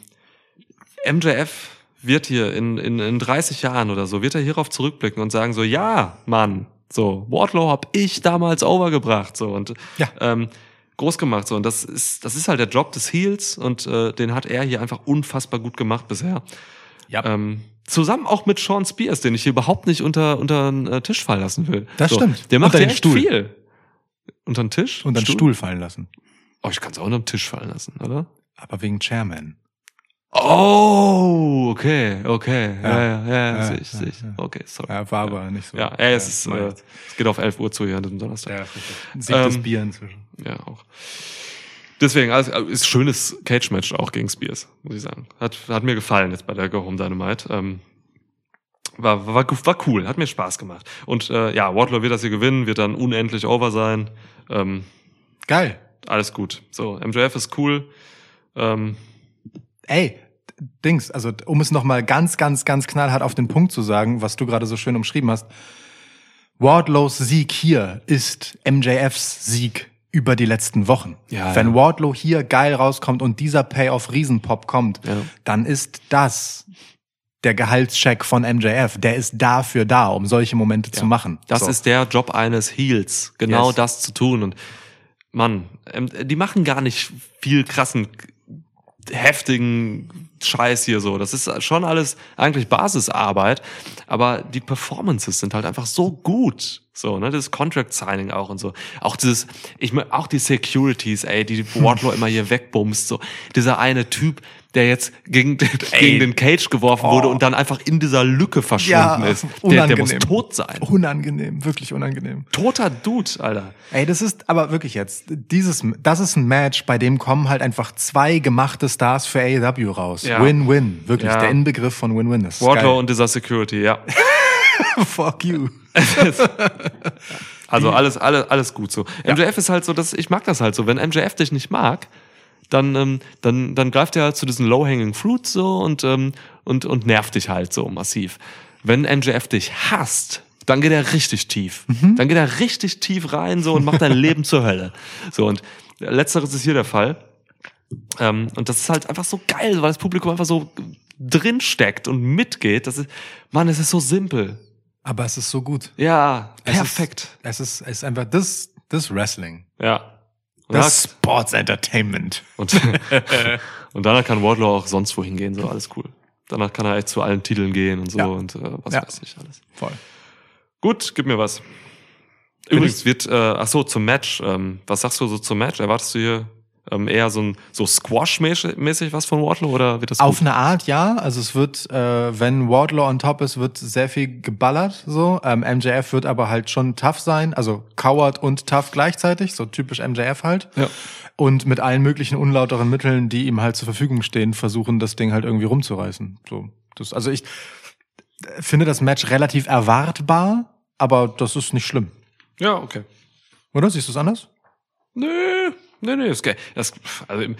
MJF wird hier in, in, in 30 Jahren oder so, wird er hierauf zurückblicken und sagen so, ja, Mann, so, Wardlow hab ich damals overgebracht, so, und, Ja. ähm, groß gemacht, so, und das ist, das ist halt der Job des Heels und, äh, den hat er hier einfach unfassbar gut gemacht bisher. Ja. Ähm, zusammen auch mit Sean Spears, den ich hier überhaupt nicht unter, unter den äh, Tisch fallen lassen will. Das stimmt. Der macht Unter ja den echt Stuhl. viel. Unter den Tisch? Und dann Stuhl fallen lassen. Oh, ich kann es auch unter den Tisch fallen lassen, oder? Aber wegen Chairman. Oh, okay, okay. Ja, Ja. ja, ja, sehe ich, sehe ich. Okay, sorry. Ja, war aber nicht so. Ja, ja, es ist, äh, es geht auf 11 Uhr zu hier an diesem Donnerstag. ja, des Ähm, Bier inzwischen. Ja, auch. Deswegen, also, ist schönes Cage-Match auch gegen Spears, muss ich sagen. Hat, hat mir gefallen jetzt bei der Go Home Dynamite. Ähm, war, war, war cool, hat mir Spaß gemacht. Und äh, ja, Wardlow wird das hier gewinnen, wird dann unendlich over sein. Ähm, Geil. alles gut. So, MJF ist cool. Ähm, Ey, Dings, also um es nochmal ganz, ganz, ganz knallhart auf den Punkt zu sagen, was du gerade so schön umschrieben hast. Wardlows Sieg hier ist MJFs Sieg über die letzten Wochen. Ja, Wenn ja. Wardlow hier geil rauskommt und dieser Payoff Riesenpop kommt, Ja. dann ist das der Gehaltscheck von MJF. Der ist dafür da, um solche Momente zu machen. Das So. ist der Job eines Heels, genau Yes. das zu tun. Und Mann, die machen gar nicht viel krassen, heftigen Scheiß hier so. Das ist schon alles eigentlich Basisarbeit, aber die Performances sind halt einfach so gut. So, ne, das Contract Signing auch und so. Auch dieses, ich mein, auch die Securities, ey, die Wardlow immer hier wegbumst, so. Dieser eine Typ, der jetzt gegen, den- gegen den Cage geworfen wurde und dann einfach in dieser Lücke verschwunden ist. Der, der muss unangenehm. tot sein. Unangenehm, wirklich unangenehm. Toter Dude, Alter. Ey, das ist aber wirklich jetzt, dieses, das ist ein Match, bei dem kommen halt einfach zwei gemachte Stars für AEW raus. Ja. Win-win, wirklich, Ja. der Inbegriff von Win-Win. Ist Wardlow und dieser Security, ja. Fuck you. Also alles, alles, alles gut so. MJF ist halt so, dass ich mag das halt so. Wenn MJF dich nicht mag, dann, ähm, dann, dann greift er halt zu diesen low-hanging fruits so und, ähm, und, und nervt dich halt so massiv. Wenn MJF dich hasst, dann geht er richtig tief. Dann geht er richtig tief rein so und macht dein Leben zur Hölle. So und letzteres ist hier der Fall. Ähm, und das ist halt einfach so geil, weil das Publikum einfach so drin steckt und mitgeht. Das ist, Mann, es ist so simpel. Aber es ist so gut. Ja, Es perfekt. Ist, es ist, es ist einfach das, das Wrestling. Ja. Das danach- Sports Entertainment. Und, und danach kann Wardlow auch sonst wohin gehen, so alles cool. Danach kann er echt zu allen Titeln gehen und so Ja. und äh, was Ja. weiß ich alles. Voll. Gut, gib mir was. Übrigens wird, äh, ach so, zum Match. Ähm, was sagst du so zum Match? Erwartest du hier ähm, eher so ein so Squash-mäßig was von Wardlow oder wird das Auf gut? eine Art, ja. Also es wird, äh, wenn Wardlow on top ist, wird sehr viel geballert. So, ähm, MJF wird aber halt schon tough sein, also coward und tough gleichzeitig, so typisch MJF halt. Ja. Und mit allen möglichen unlauteren Mitteln, die ihm halt zur Verfügung stehen, versuchen das Ding halt irgendwie rumzureißen. So, das, also ich finde das Match relativ erwartbar, aber das ist nicht schlimm, Ja, okay. oder? Siehst du es anders? Nö, nö, nö. Das, das, also im,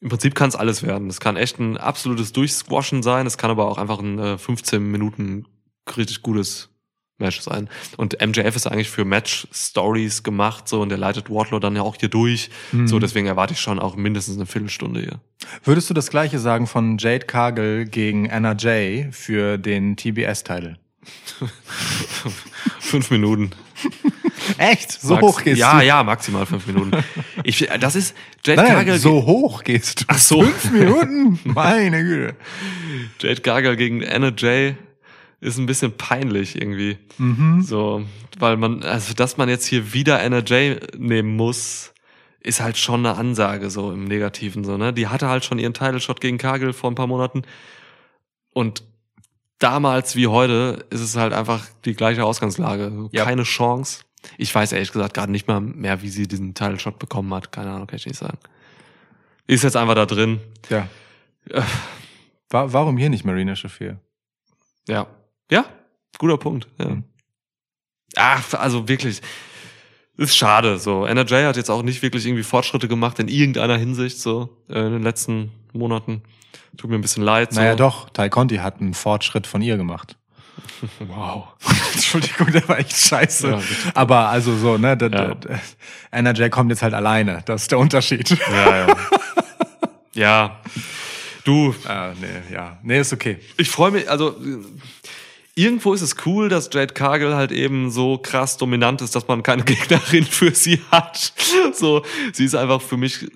im Prinzip kann es alles werden. Es kann echt ein absolutes Durchsquashen sein. Es kann aber auch einfach ein äh, 15 Minuten richtig gutes Match sein. Und MJF ist eigentlich für Match-Stories gemacht, so, und der leitet Wardlow dann ja auch hier durch. So, deswegen erwarte ich schon auch mindestens eine Viertelstunde hier. Würdest du das gleiche sagen von Jade Cargill gegen Anna Jay für den TBS-Title? Fünf Minuten. Echt? So Max- hoch gehst Ja, du? ja, maximal fünf Minuten. Ich, das ist, Jade Nein, nein, so hoch gehst du. Ach so. Fünf Minuten? Meine Güte. Jade Gaga gegen Anna Jay ist ein bisschen peinlich irgendwie. Mhm. So, weil man, also dass man jetzt hier wieder Anna Jay nehmen muss, ist halt schon eine Ansage so im Negativen so, ne? Die hatte halt schon ihren Title Shot gegen Kagel vor ein paar Monaten und damals wie heute ist es halt einfach die gleiche Ausgangslage, Ja. keine Chance. Ich weiß ehrlich gesagt gerade nicht mal mehr, wie sie diesen Title Shot bekommen hat, keine Ahnung, kann ich nicht sagen. Ist jetzt einfach da drin. Ja. Äh. Wa warum hier nicht Marina Shafir? Ja. Ja, guter Punkt. Ja. Mhm. Ach, also wirklich. Ist schade, so. NRJ hat jetzt auch nicht wirklich irgendwie Fortschritte gemacht in irgendeiner Hinsicht, so, äh, in den letzten Monaten. Tut mir ein bisschen leid, so. Naja, doch. Ty Conti hat einen Fortschritt von ihr gemacht. Wow. Entschuldigung, der war echt scheiße. Ja. Aber also so, ne, da, Ja. da, Anna Jay kommt jetzt halt alleine. Das ist der Unterschied. Ja, ja. ja. Du, ah, nee, ja. Nee, ist okay. ich freue mich, also irgendwo ist es cool, dass Jade Cargill halt eben so krass dominant ist, dass man keine Gegnerin für sie hat. So, sie ist einfach für mich,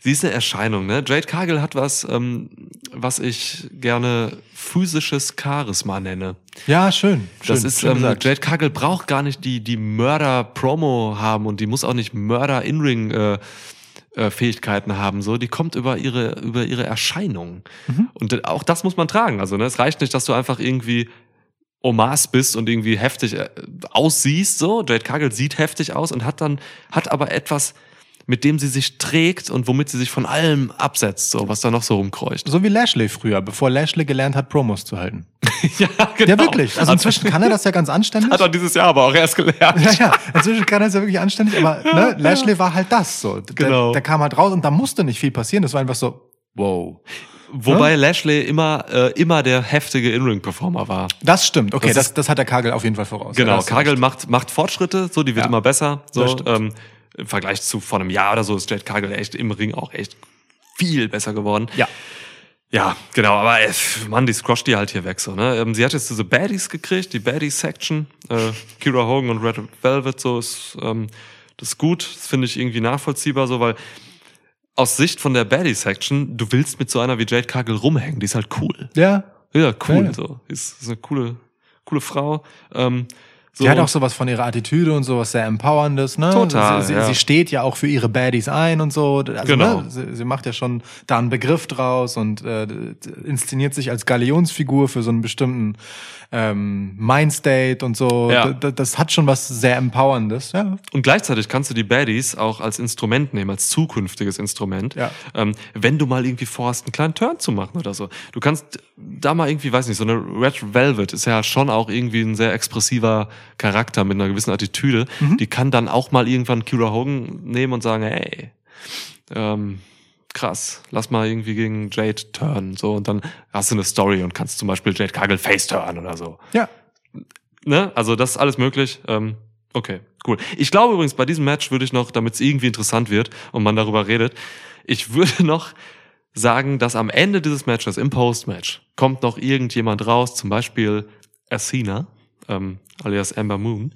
sie ist eine Erscheinung, ne? Jade Cargill hat was, ähm, was ich gerne physisches Charisma nenne. Ja, schön. schön Das ist, schön ähm, gesagt. Jade Cargill braucht gar nicht die, die Mörder-Promo haben und die muss auch nicht Mörder-In-Ring äh, äh, Fähigkeiten haben, so, die kommt über ihre, über ihre Erscheinung. Und äh, auch das muss man tragen. Also, ne, es reicht nicht, dass du einfach irgendwie Omas bist und irgendwie heftig äh, aussiehst, so. Jade Cargill sieht heftig aus und hat dann, hat aber etwas, mit dem sie sich trägt und womit sie sich von allem absetzt, so, was da noch so rumkreucht. So wie Lashley früher, bevor Lashley gelernt hat, Promos zu halten. ja, genau. Ja, wirklich. Also inzwischen kann er das ja ganz anständig. Hat er dieses Jahr aber auch erst gelernt. Ja, ja, inzwischen kann er es ja wirklich anständig, aber ne, Lashley war halt das so. Der, Genau. der kam halt raus und da musste nicht viel passieren. Das war einfach so, wow. Wobei Lashley immer, äh, immer der heftige In-Ring-Performer war. Das stimmt, okay, Das das, das, hat der Kagel auf jeden Fall voraus. Genau, Kagel macht, macht Fortschritte, so, die wird Ja. immer besser. So, ähm, Im Vergleich zu vor einem Jahr oder so ist Jade Kagel echt im Ring auch echt viel besser geworden. Ja. Ja, genau, aber äh, Mann, die squasht die halt hier weg so, ne? Ähm, sie hat jetzt diese Baddies gekriegt, die Baddies-Section. Äh, Kira Hogan und Red Velvet, so ist ähm, das ist gut, das finde ich irgendwie nachvollziehbar, so, weil aus Sicht von der Baddie-Section, du willst mit so einer wie Jade Cargill rumhängen, die ist halt cool. Ja. Ja, cool, Ja. so. Ist, ist eine coole, coole Frau. Ähm, so, Sie hat auch sowas von ihrer Attitüde und sowas sehr empowerndes, ne? Total, Sie, ja. sie steht ja auch für ihre Baddies ein und so. Also, Genau. Ne? Sie, sie macht ja schon da einen Begriff draus und äh, inszeniert sich als Galionsfigur für so einen bestimmten ähm, Mindstate und so. Ja. D das hat schon was sehr empowerndes, ja. Und gleichzeitig kannst du die Baddies auch als Instrument nehmen, als zukünftiges Instrument. Ja. Ähm, wenn du mal irgendwie vorhast, einen kleinen Turn zu machen oder so. Du kannst da mal irgendwie, weiß nicht, so eine Red Velvet ist ja schon auch irgendwie ein sehr expressiver Charakter mit einer gewissen Attitüde. Mhm. Die kann dann auch mal irgendwann Kira Hogan nehmen und sagen, hey, ähm, krass, lass mal irgendwie gegen Jade turn. So, und dann hast du eine Story und kannst zum Beispiel Jade Cargill face turn oder so. Ja. Ne? Also das ist alles möglich. Ähm, okay, cool. Ich glaube übrigens, bei diesem Match würde ich noch, damit es irgendwie interessant wird und man darüber redet, ich würde noch sagen, dass am Ende dieses Matches, im Post-Match, kommt noch irgendjemand raus, zum Beispiel Athena, ähm, alias Amber Moon,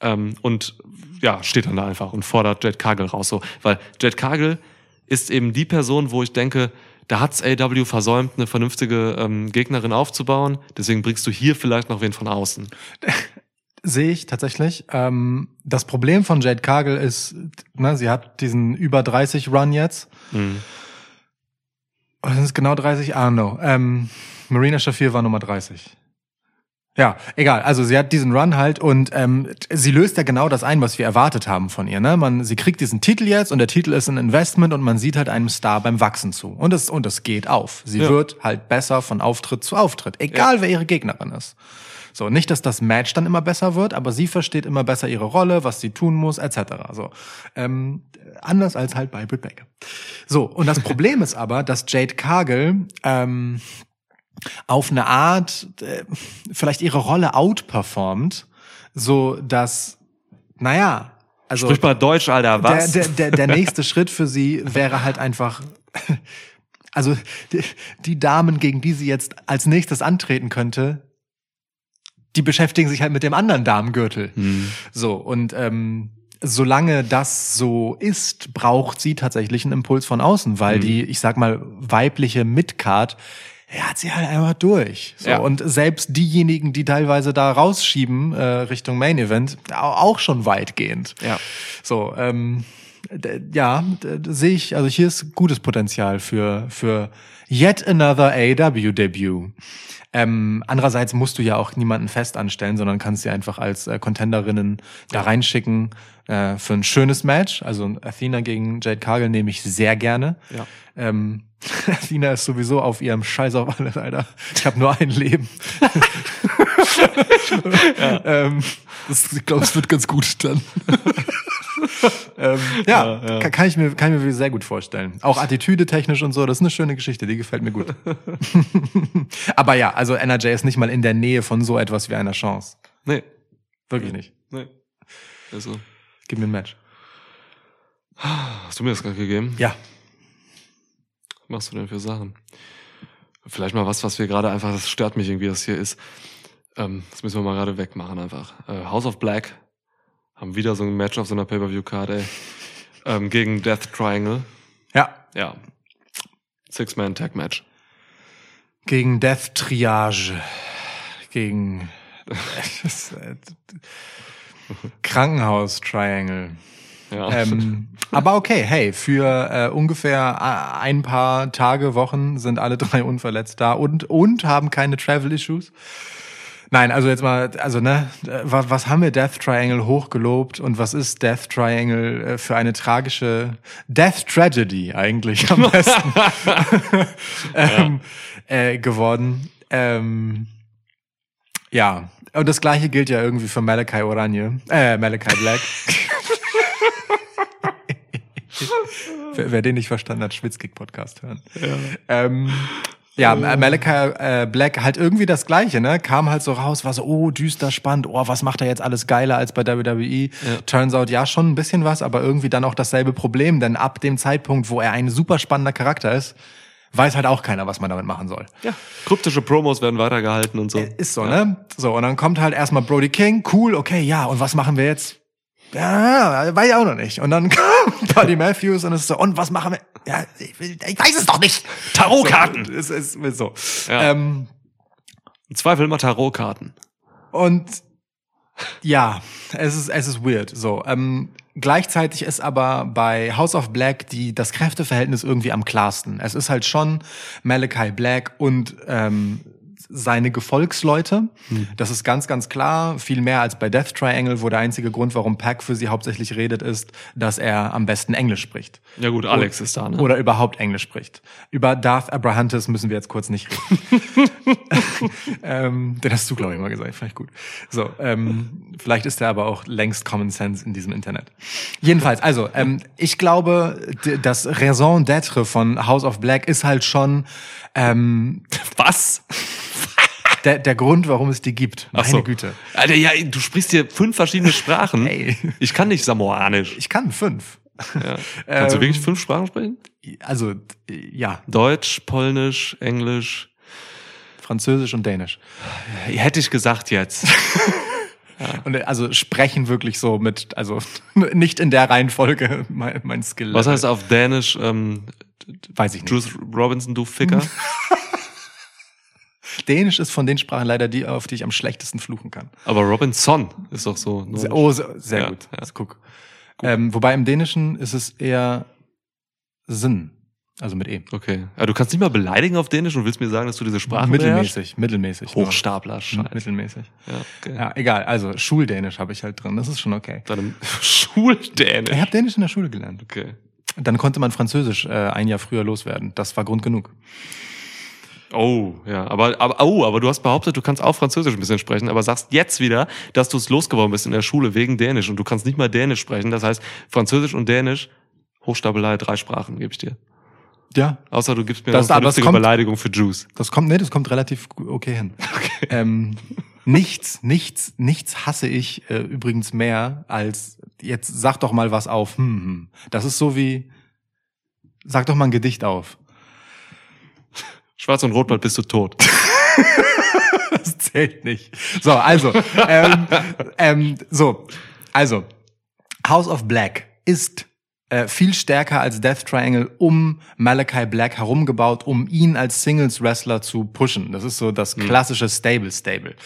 ähm, und ja, steht dann da einfach und fordert Jade Cargill raus. So, weil Jade Cargill ist eben die Person, wo ich denke, da hat's AW versäumt, eine vernünftige ähm, Gegnerin aufzubauen. Deswegen bringst du hier vielleicht noch wen von außen. Sehe ich tatsächlich. Ähm, das Problem von Jade Cargill ist, ne, sie hat diesen über 30 Run jetzt. Mhm. Sind es genau 30? Ah, no. Ähm, Marina Shafir war Nummer 30. Ja, egal. Also sie hat diesen Run halt und ähm, sie löst ja genau das ein, was wir erwartet haben von ihr. Ne? Man, sie kriegt diesen Titel jetzt und der Titel ist ein Investment und man sieht halt einem Star beim Wachsen zu. Und es und es geht auf. Sie Ja. wird halt besser von Auftritt zu Auftritt, egal wer ihre Gegnerin ist. So, nicht, dass das Match dann immer besser wird, aber sie versteht immer besser ihre Rolle, was sie tun muss, etc. So, ähm, anders als halt bei Britt Baker. So, und das Problem ist aber, dass Jade Cargill ähm, auf eine Art äh, vielleicht ihre Rolle outperformt, so dass, naja, also Sprich mal Deutsch, Alter, was? der, der, der, der nächste Schritt für sie wäre halt einfach, also die, die Damen, gegen die sie jetzt als nächstes antreten könnte, die beschäftigen sich halt mit dem anderen Damengürtel. Hm. So, und ähm, solange das so ist, braucht sie tatsächlich einen Impuls von außen, weil Mhm. die, ich sag mal, weibliche Midcard, er hat sie halt einfach durch. So, Ja. Und selbst diejenigen, die teilweise da rausschieben äh, Richtung Main Event, au- auch schon weitgehend. Ja. So, ähm, ja, sehe ich, also hier ist gutes Potenzial für, für yet another AEW-Debut. Ähm, andererseits musst du ja auch niemanden fest anstellen, sondern kannst sie einfach als äh, Contenderinnen da reinschicken äh, für ein schönes Match. Also Athena gegen Jade Cargill nehme ich sehr gerne. Ja. Ähm, Athena ist sowieso auf ihrem Scheiß auf alles, Alter. Ich habe nur ein Leben. ähm, das, ich glaube, es wird ganz gut dann. ähm, ja, Ja, ja. Kann, ich mir kann ich mir sehr gut vorstellen. Auch Attitüde technisch und so, das ist eine schöne Geschichte, die gefällt mir gut. Aber ja, also NRJ ist nicht mal in der Nähe von so etwas wie einer Chance. Nee, Wirklich nicht. nee. Also, Gib mir ein Match. hast du mir das gerade gegeben? Ja. Machst du denn für Sachen? Vielleicht mal was, was wir gerade einfach, das stört mich irgendwie, das hier ist. Ähm, das müssen wir mal gerade wegmachen einfach. Äh, House of Black haben wieder so ein Match auf so einer Pay-Per-View-Card, ey. Ähm, gegen Death Triangle. Ja. Ja. Six-Man-Tag-Match. Gegen Death Triage. Gegen äh, Krankenhaus Triangle. Ja. Ähm, aber okay, hey, für äh, ungefähr a- ein paar Tage, Wochen sind alle drei unverletzt da und, und haben keine Travel-Issues. Nein, also jetzt mal, also ne, äh, was, was haben wir Death Triangle hochgelobt und was ist Death Triangle äh, für eine tragische Death Tragedy eigentlich am besten ähm, äh, geworden? Ähm, ja, und das gleiche gilt ja irgendwie für Malachi Oranje, äh, Malachi Black. wer, wer den nicht verstanden hat, Schwitzkick-Podcast hören. Ja, ähm, ja Malachi äh, Black halt irgendwie das Gleiche, ne? Kam halt so raus, war so, oh, düster, spannend, oh, was macht er jetzt alles geiler als bei WWE? Turns out, ja, schon ein bisschen was, aber irgendwie dann auch dasselbe Problem, denn ab dem Zeitpunkt, wo er ein super spannender Charakter ist, weiß halt auch keiner, was man damit machen soll. ja. Kryptische Promos werden weitergehalten und so. Ist so, ne? So, und dann kommt halt erstmal Brody King, cool, okay, ja, und was machen wir jetzt? Ja, weiß ich auch noch nicht. Und dann kommt Buddy Matthews und es ist so, und was machen wir? Ja, ich, ich weiß es doch nicht. Tarotkarten. So, es ist, ist so. Ja. Ähm, Im Zweifel immer Tarotkarten. und ja, es ist, es ist weird. So, ähm, gleichzeitig ist aber bei House of Black die, das Kräfteverhältnis irgendwie am klarsten. Es ist halt schon Malachi Black und ähm, seine Gefolgsleute. Das ist ganz, ganz klar. Viel mehr als bei Death Triangle, wo der einzige Grund, warum Pack für sie hauptsächlich redet, ist, dass er am besten Englisch spricht. Ja gut, Alex ist da, ne? Oder überhaupt Englisch spricht. Über Darth Abrahantes müssen wir jetzt kurz nicht reden. ähm, den hast du, glaube ich, mal gesagt. Vielleicht gut. So, ähm, vielleicht ist der aber auch längst Common Sense in diesem Internet. Jedenfalls, also, ähm, ich glaube, das Raison d'être von House of Black ist halt schon ähm, Was? Der, der Grund, warum es die gibt. Meine Ach so. Güte. Alter, ja, du sprichst hier fünf verschiedene Sprachen. Hey. Ich kann nicht Samoanisch. Ich kann fünf. Ja. Kannst du Ähm, wirklich fünf Sprachen sprechen? Also, ja, Deutsch, Polnisch, Englisch. Französisch und Dänisch. Hätte ich gesagt jetzt. Und also sprechen wirklich so mit, also nicht in der Reihenfolge mein, mein Skill. Was heißt auf Dänisch, ähm, Weiß ich nicht. Bruce Robinson, du Ficker? Dänisch ist von den Sprachen leider die, auf die ich am schlechtesten fluchen kann. Aber Robinson ist doch so. Sehr, oh, sehr, sehr Ja, gut. ja. Also, guck. Ähm, wobei im Dänischen ist es eher Sinn. Also mit E. Okay. Ja, du kannst nicht mal beleidigen auf Dänisch und willst mir sagen, dass du diese Sprache mittelmäßig, mittelmäßig. nur. Hochstapler, Scheiße. Mittelmäßig. Ja, okay. Ja, egal. Also Schuldänisch habe ich halt drin. Das ist schon okay. Ich Schuldänisch. habe Dänisch in der Schule gelernt. Okay. Dann konnte man Französisch äh, ein Jahr früher loswerden. Das war Grund genug. Oh, ja, aber, aber, oh, aber du hast behauptet, du kannst auch Französisch ein bisschen sprechen, aber sagst jetzt wieder, dass du es losgeworden bist in der Schule wegen Dänisch und du kannst nicht mal Dänisch sprechen. Das heißt, Französisch und Dänisch, Hochstapelei, drei Sprachen gebe ich dir. Ja, Außer du gibst mir Das- eine vernünftige kommt- Beleidigung für Juice. Das kommt, nee, das kommt relativ okay hin. Ähm, nichts, nichts, nichts hasse ich äh, übrigens mehr als jetzt sag doch mal was auf. Hm, hm. Das ist so wie sag doch mal ein Gedicht auf. Schwarz und Rot, bald bist du tot. Das zählt nicht. So, also, ähm, ähm, so, also House of Black ist äh, viel stärker als Death Triangle um Malachi Black herumgebaut, um ihn als Singles-Wrestler zu pushen. Das ist so das klassische Stable-Stable.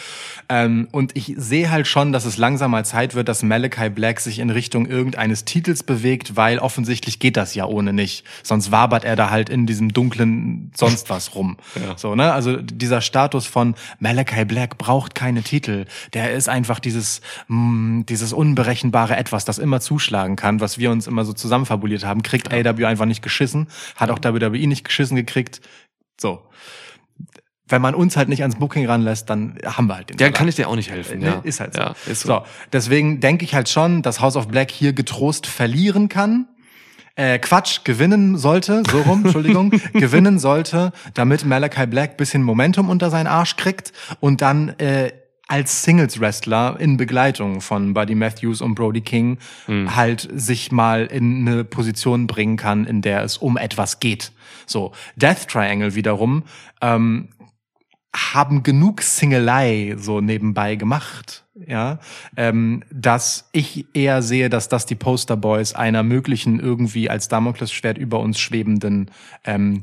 Ähm, und ich sehe halt schon, dass es langsam mal Zeit wird, dass Malachi Black sich in Richtung irgendeines Titels bewegt, weil offensichtlich geht das ja ohne nicht. Sonst wabert er da halt in diesem dunklen sonst was rum. Ja. So, ne? Also dieser Status von Malachi Black braucht keine Titel. Der ist einfach dieses, mh, dieses unberechenbare Etwas, das immer zuschlagen kann, was wir uns immer so zusammenfabuliert haben, kriegt AW einfach nicht geschissen, hat auch WWE nicht geschissen gekriegt. So. wenn man uns halt nicht ans Booking ranlässt, dann haben wir halt den Ja, Salat. kann ich dir auch nicht helfen. Nee, Ja. Ist halt so. Ja, ist so. so. Deswegen denke ich halt schon, dass House of Black hier getrost verlieren kann. Äh, Quatsch, gewinnen sollte, so rum, Entschuldigung, gewinnen sollte, damit Malachi Black bisschen Momentum unter seinen Arsch kriegt und dann äh, als Singles-Wrestler in Begleitung von Buddy Matthews und Brody King halt sich mal in eine Position bringen kann, in der es um etwas geht. So, Death Triangle wiederum ähm, haben genug Singelei so nebenbei gemacht, ja, ähm, dass ich eher sehe, dass das die Posterboys einer möglichen irgendwie als Damoklesschwert über uns schwebenden ähm,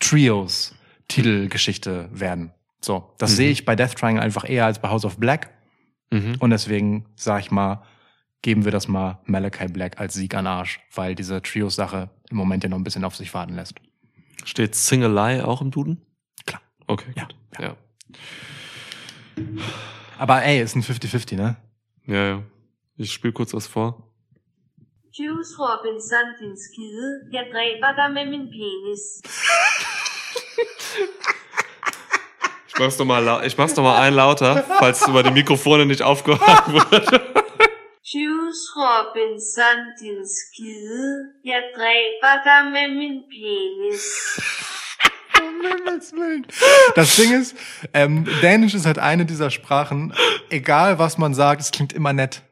Trios Titelgeschichte werden. So, das sehe ich bei Death Triangle einfach eher als bei House of Black Mhm. und deswegen sag ich mal, geben wir das mal Malachi Black als Sieg an Arsch, weil diese Trios-Sache im Moment ja noch ein bisschen auf sich warten lässt. Steht Singelei auch im Duden? Klar. Okay, Ja, gut. Ja. Aber ey, ist ein 50-50, ne? Ja, ja. Ich spiele kurz was vor. Juice Robinson, din skide. Jeg dræber dig med min penis. Ich mach's noch mal, lau- ich mach's noch mal ein lauter, falls über die Mikrofone nicht aufgehört wird. Juice Robinson, din skide. Jeg dræber dig med min penis. Das Ding ist, ähm, Dänisch ist halt eine dieser Sprachen, egal was man sagt, es klingt immer nett.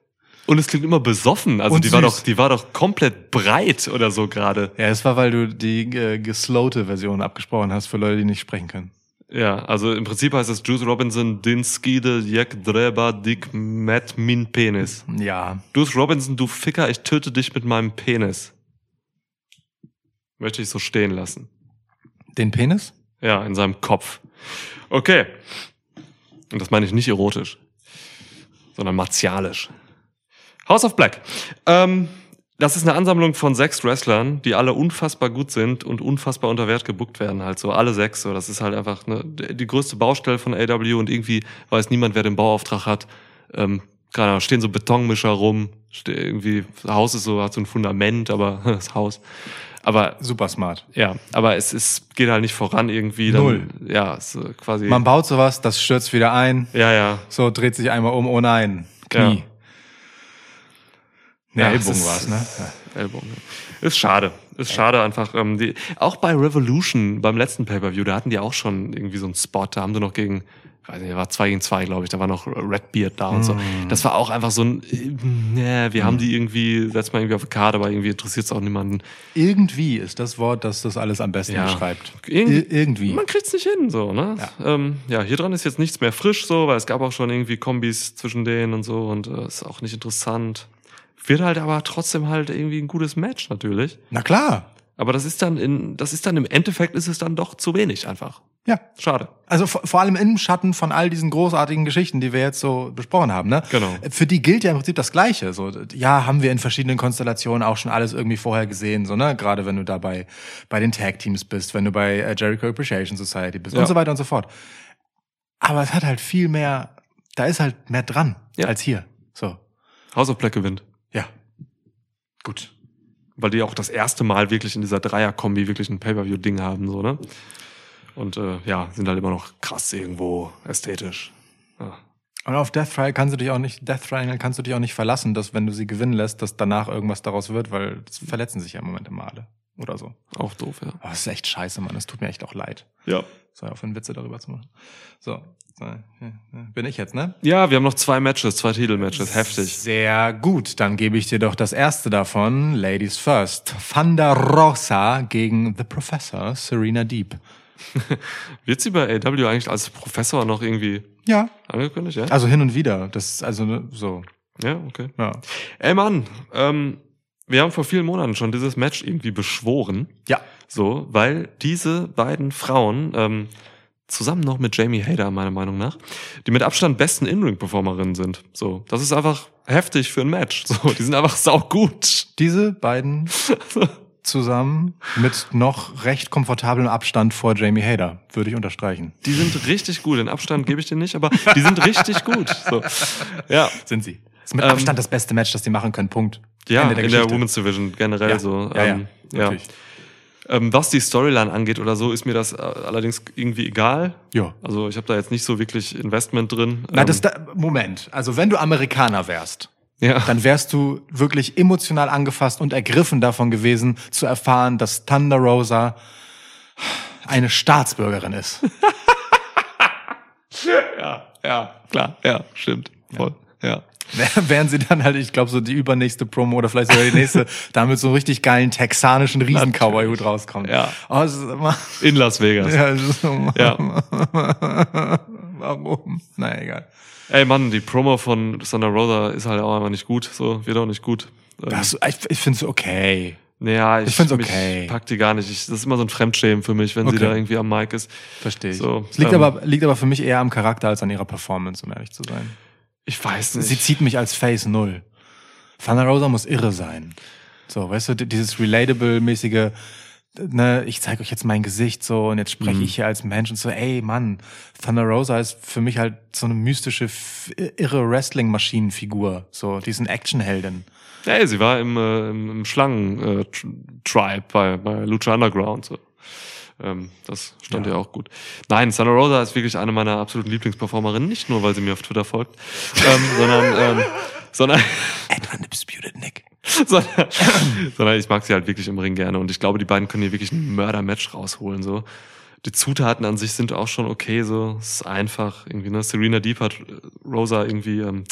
Und es klingt immer besoffen. Also Und die war süß. doch, die war doch komplett breit oder so gerade. Ja, es war, weil du die äh, geslowte Version abgesprochen hast für Leute, die nicht sprechen können. Ja, also im Prinzip heißt es Juice Robinson, din skide, jek dreba, dik met min penis. Ja. Juice Robinson, du Ficker, ich töte dich mit meinem Penis. Möchte ich so stehen lassen. Den Penis? Ja, in seinem Kopf. Okay. Und das meine ich nicht erotisch, sondern martialisch. House of Black. Ähm, das ist eine Ansammlung von sechs Wrestlern, die alle unfassbar gut sind und unfassbar unter Wert gebuckt werden, halt so. Alle sechs. So. Das ist halt einfach ne, die größte Baustelle von AW und irgendwie weiß niemand, wer den Bauauftrag hat. Ähm, keine Ahnung, stehen so Betonmischer rum. Irgendwie, das Haus ist so, hat so ein Fundament, aber das Haus. Aber Super smart. ja, aber es ist, geht halt nicht voran irgendwie. Dann, Null. Ja, quasi. Man baut sowas, das stürzt wieder ein, ja, ja. so dreht sich einmal um, oh nein, Knie. Ja. Nee, Ja, Ellbogen es ist- war's, ne? Ja. Ellbogen. ja. Ist schade. Ist schade einfach. Ähm, die, auch bei Revolution, beim letzten Pay-Per-View, da hatten die auch schon irgendwie so einen Spot. Da haben sie noch gegen, weiß nicht, war zwei gegen zwei, glaube ich. Da war noch Redbeard da und so. Mm. Das war auch einfach so ein, nee, wir haben die irgendwie, setzt mal irgendwie auf die Karte, aber irgendwie interessiert es auch niemanden. Irgendwie ist das Wort, das das alles am besten Ja. beschreibt. Irgendwie- Ir irgendwie. Man kriegt's nicht hin, so, ne? Ja. Ähm, ja, hier dran ist jetzt nichts mehr frisch, so, weil es gab auch schon irgendwie Kombis zwischen denen und so und äh, ist auch nicht interessant. Wird halt aber trotzdem halt irgendwie ein gutes Match natürlich. Na klar. Aber das ist dann in, das ist dann im Endeffekt ist es dann doch zu wenig einfach. Ja. Schade. Also vor, vor allem im Schatten von all diesen großartigen Geschichten, die wir jetzt so besprochen haben, ne? Genau. Für die gilt ja im Prinzip das Gleiche. So, ja, haben wir in verschiedenen Konstellationen auch schon alles irgendwie vorher gesehen, so, ne? Gerade wenn du dabei bei den Tag Teams bist, wenn du bei äh, Jericho Appreciation Society bist Ja. und so weiter und so fort. Aber es hat halt viel mehr, da ist halt mehr dran Ja. als hier. So. House of Black gewinnt. Gut. Weil die auch das erste Mal wirklich in dieser Dreier-Kombi wirklich ein Pay-Per-View-Ding haben, so, ne? Und äh, ja, sind halt immer noch krass irgendwo ästhetisch. Ja. Und auf Death Triangle kannst du dich auch nicht, Death Triangle kannst du dich auch nicht verlassen, dass wenn du sie gewinnen lässt, dass danach irgendwas daraus wird, weil es verletzen sich ja im Moment immer alle. Oder so. Auch doof, ja. Oh, das ist echt scheiße, Mann. Es tut mir echt auch leid. Ja. So, auf einen Witze darüber zu machen. So. ja, ja. Bin ich jetzt, ne? Ja, wir haben noch zwei Matches, zwei Titelmatches. Heftig. Sehr gut. Dann gebe ich dir doch das erste davon. Ladies first. Thunder Rosa gegen The Professor, Serena Deep. Wird sie bei AW eigentlich als Professor noch irgendwie Ja. angekündigt, ja? Also hin und wieder. Das ist also ne, so. Ja, okay. Ja. Ey Mann, ähm, wir haben vor vielen Monaten schon dieses Match irgendwie beschworen. Ja. So, weil diese beiden Frauen, ähm, zusammen noch mit Jamie Hader, meiner Meinung nach, die mit Abstand besten In-Ring-Performerinnen sind. So, das ist einfach heftig für ein Match. So, die sind einfach saugut. Diese beiden zusammen mit noch recht komfortablem Abstand vor Jamie Hader, würde ich unterstreichen. Die sind richtig gut. Den Abstand gebe ich dir nicht, aber die sind richtig gut. So, ja. Sind sie. Ist mit Ähm, Abstand das beste Match, das die machen können. Punkt. Ja, Ende der in der. Women's Division generell Ja, so. ja, ja, ähm, ja. natürlich. Ähm, was die Storyline angeht oder so, ist mir das äh, allerdings irgendwie egal. Ja. Also ich habe da jetzt nicht so wirklich Investment drin. Na, Ähm, das da, Moment. Also wenn du Amerikaner wärst, ja. dann wärst du wirklich emotional angefasst und ergriffen davon gewesen, zu erfahren, dass Thunder Rosa eine Staatsbürgerin ist. ja, ja, klar, ja, stimmt. Voll. Ja. Wären sie dann halt, ich glaube, so die übernächste Promo oder vielleicht sogar die nächste, damit so einen richtig geilen texanischen Riesen-Cowboy-Hut rauskommt. Ja. Oh, In Las Vegas. ja, das ist immer, Ja. Warum? Na, egal. Ey Mann, die Promo von Thunder Rosa ist halt auch einfach nicht gut. So, wird auch nicht gut. Ähm, Das, ich ich finde es okay. naja, ich, ich find's okay. pack die gar nicht. Ich, das ist immer so ein Fremdschämen für mich, wenn sie Okay. da irgendwie am Mic ist. Verstehe ich. So, es liegt, ähm, aber, liegt aber für mich eher am Charakter als an ihrer Performance, um ehrlich zu sein. Ich weiß nicht. Sie zieht mich als Face null. Thunder Rosa muss irre sein. So, weißt du, dieses relatable-mäßige, ne, ich zeige euch jetzt mein Gesicht so und jetzt spreche Mhm. ich hier als Mensch und so, ey Mann, Thunder Rosa ist für mich halt so eine mystische, irre Wrestling-Maschinenfigur. So, die ist eine Actionheldin. Ey, sie war im, äh, im, im Schlangen-Tribe bei, bei Lucha Underground. So. Ähm, das stand ja. Ja. auch gut. Nein, Thunder Rosa ist wirklich eine meiner absoluten Lieblingsperformerinnen. Nicht nur, weil sie mir auf Twitter folgt, ähm, sondern, ähm, sondern, Edwin Disputed Nick. sondern, sondern ich mag sie halt wirklich im Ring gerne. Und ich glaube, die beiden können hier wirklich ein Mörder-Match rausholen. So. Die Zutaten an sich sind auch schon okay. So, es ist einfach irgendwie. Ne? Serena Deep hat Rosa irgendwie ähm,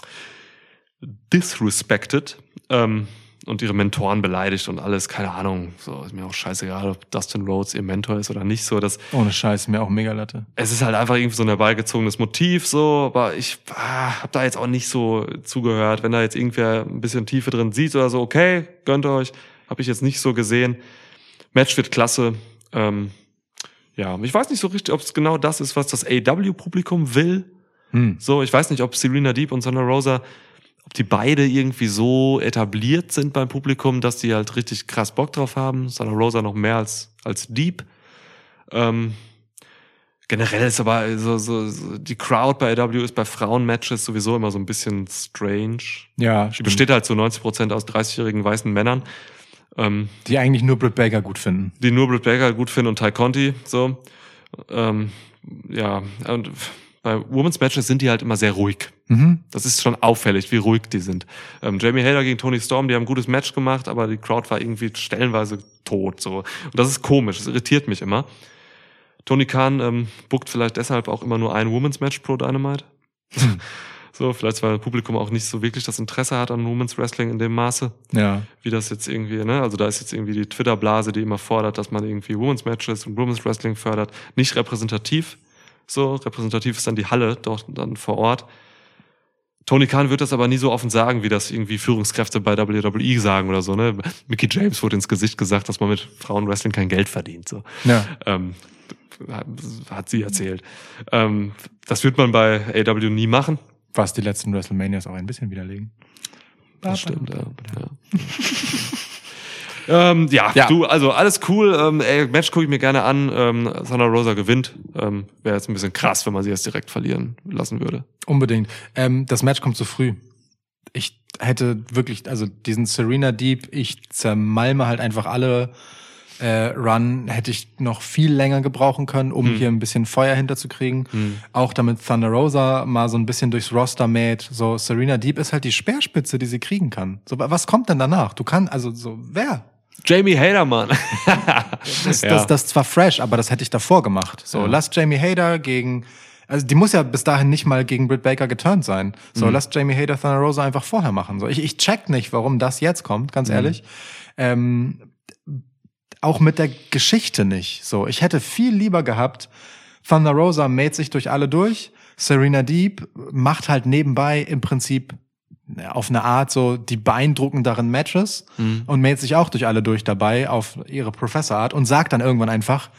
disrespected ähm, und ihre Mentoren beleidigt und alles. Keine Ahnung. So ist mir auch scheißegal, ob Dustin Rhodes ihr Mentor ist oder nicht. So, das Ohne Scheiß, mir auch mega Latte. es ist halt einfach irgendwie so ein herbeigezogenes Motiv, so, aber ich ah, habe da jetzt auch nicht so zugehört. Wenn da jetzt irgendwer ein bisschen Tiefe drin sieht oder so, okay, gönnt euch, habe ich jetzt nicht so gesehen. Match wird klasse. Ähm, ja, ich weiß nicht so richtig, ob es genau das ist, was das AW-Publikum will. Hm. So, ich weiß nicht, ob Serena Deep und Thunder Rosa, ob die beide irgendwie so etabliert sind beim Publikum, dass die halt richtig krass Bock drauf haben. Thunder Rosa noch mehr als, als Deep. Ähm, generell ist aber so, so, so die Crowd bei AW ist bei Frauenmatches sowieso immer so ein bisschen strange. Ja, Die stimmt. besteht halt zu 90 Prozent aus 30-jährigen weißen Männern, ähm, Die eigentlich nur Britt Baker gut finden. die nur Britt Baker gut finden und Ty Conti, so. Ähm, ja, und bei Women's Matches sind die halt immer sehr ruhig. Mhm. Das ist schon auffällig, wie ruhig die sind. Ähm, Jamie Hader gegen Tony Storm, die haben ein gutes Match gemacht, aber die Crowd war irgendwie stellenweise tot. So. Und das ist komisch, das irritiert mich immer. Tony Khan ähm, bookt vielleicht deshalb auch immer nur ein Women's Match pro Dynamite. so, vielleicht weil das Publikum auch nicht so wirklich das Interesse hat an Women's Wrestling in dem Maße, Ja. wie das jetzt irgendwie, ne? Also da ist jetzt irgendwie die Twitter-Blase, die immer fordert, dass man irgendwie Women's Matches und Women's Wrestling fördert, nicht repräsentativ. So, repräsentativ ist dann die Halle dort dann vor Ort. Tony Khan wird das aber nie so offen sagen, wie das irgendwie Führungskräfte bei WWE sagen oder so, ne? Mickey James wurde ins Gesicht gesagt, dass man mit Frauenwrestling kein Geld verdient, so. Ja. Ähm, hat- sie erzählt. Ähm, das wird man bei AW nie machen. Was die letzten WrestleManias auch ein bisschen widerlegen. Das stimmt, ja. Ja, ähm, ja, Ja. du, also alles cool. Ähm, ey, Match gucke ich mir gerne an. Ähm, Thunder Rosa gewinnt. Ähm, Wäre jetzt ein bisschen krass, wenn man sie jetzt direkt verlieren lassen würde. Unbedingt. Ähm, das Match kommt zu früh. Ich hätte wirklich, also diesen Serena Deep, ich zermalme halt einfach alle äh, Run, hätte ich noch viel länger gebrauchen können, um hier ein bisschen Feuer hinterzukriegen. Auch damit Thunder Rosa mal so ein bisschen durchs Roster mäht. So, Serena Deep ist halt die Speerspitze, die sie kriegen kann. So, was kommt denn danach? Du kannst, also so, wer? Jamie Hader, Mann. Das, Ja. das, das ist zwar fresh, aber das hätte ich davor gemacht. So, lass Jamie Hader gegen, also die muss ja bis dahin nicht mal gegen Britt Baker geturnt sein. So, Mhm. lass Jamie Hader Thunder Rosa einfach vorher machen. So, ich, ich check nicht, warum das jetzt kommt, Mhm. ganz ehrlich. Ähm, auch mit der Geschichte nicht. So, ich hätte viel lieber gehabt, Thunder Rosa mäht sich durch alle durch, Serena Deep macht halt nebenbei im Prinzip ja, auf eine Art so die beeindruckenderen Matches und mäht sich auch durch alle durch dabei auf ihre Professorart und sagt dann irgendwann einfach,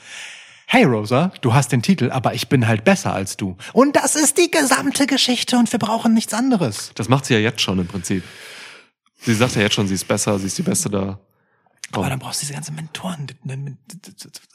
hey Rosa, du hast den Titel, aber ich bin halt besser als du. Und das ist die gesamte Geschichte und wir brauchen nichts anderes. Das macht sie ja jetzt schon im Prinzip. Sie sagt ja jetzt schon, sie ist besser, sie ist die Beste da. Aber dann brauchst du diese ganzen Mentoren.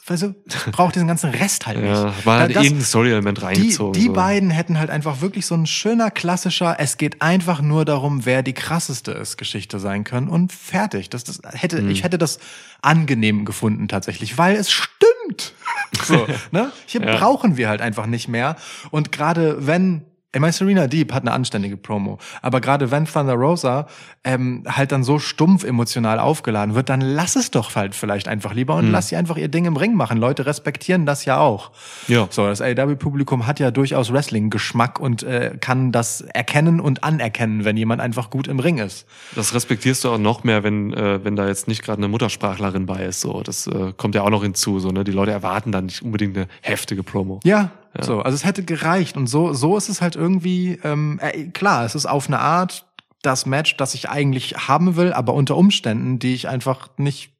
Weißt du, braucht diesen ganzen Rest halt nicht. Ja, war halt Da- das- irgendein Story-Element die, reingezogen. die so. beiden hätten halt einfach wirklich so ein schöner, klassischer, es geht einfach nur darum, wer die krasseste ist, Geschichte sein können und fertig. Das, das hätte, Hm. ich hätte das angenehm gefunden tatsächlich, weil es stimmt. So, ne? Hier Ja. brauchen wir halt einfach nicht mehr. Und gerade wenn ich meine, Serena Deep hat eine anständige Promo. Aber gerade wenn Thunder Rosa ähm, halt dann so stumpf emotional aufgeladen wird, dann lass es doch halt vielleicht einfach lieber und lass sie einfach ihr Ding im Ring machen. Leute respektieren das ja auch. Ja. So, das AEW-Publikum hat ja durchaus Wrestling-Geschmack und äh, kann das erkennen und anerkennen, wenn jemand einfach gut im Ring ist. Das respektierst du auch noch mehr, wenn, äh, wenn da jetzt nicht gerade eine Muttersprachlerin bei ist. So, das äh, kommt ja auch noch hinzu. So, ne? Die Leute erwarten dann nicht unbedingt eine heftige Promo. Ja, so, also es hätte gereicht und so, so ist es halt irgendwie, ähm, äh, klar, es ist auf eine Art das Match, das ich eigentlich haben will, aber unter Umständen, die ich einfach nicht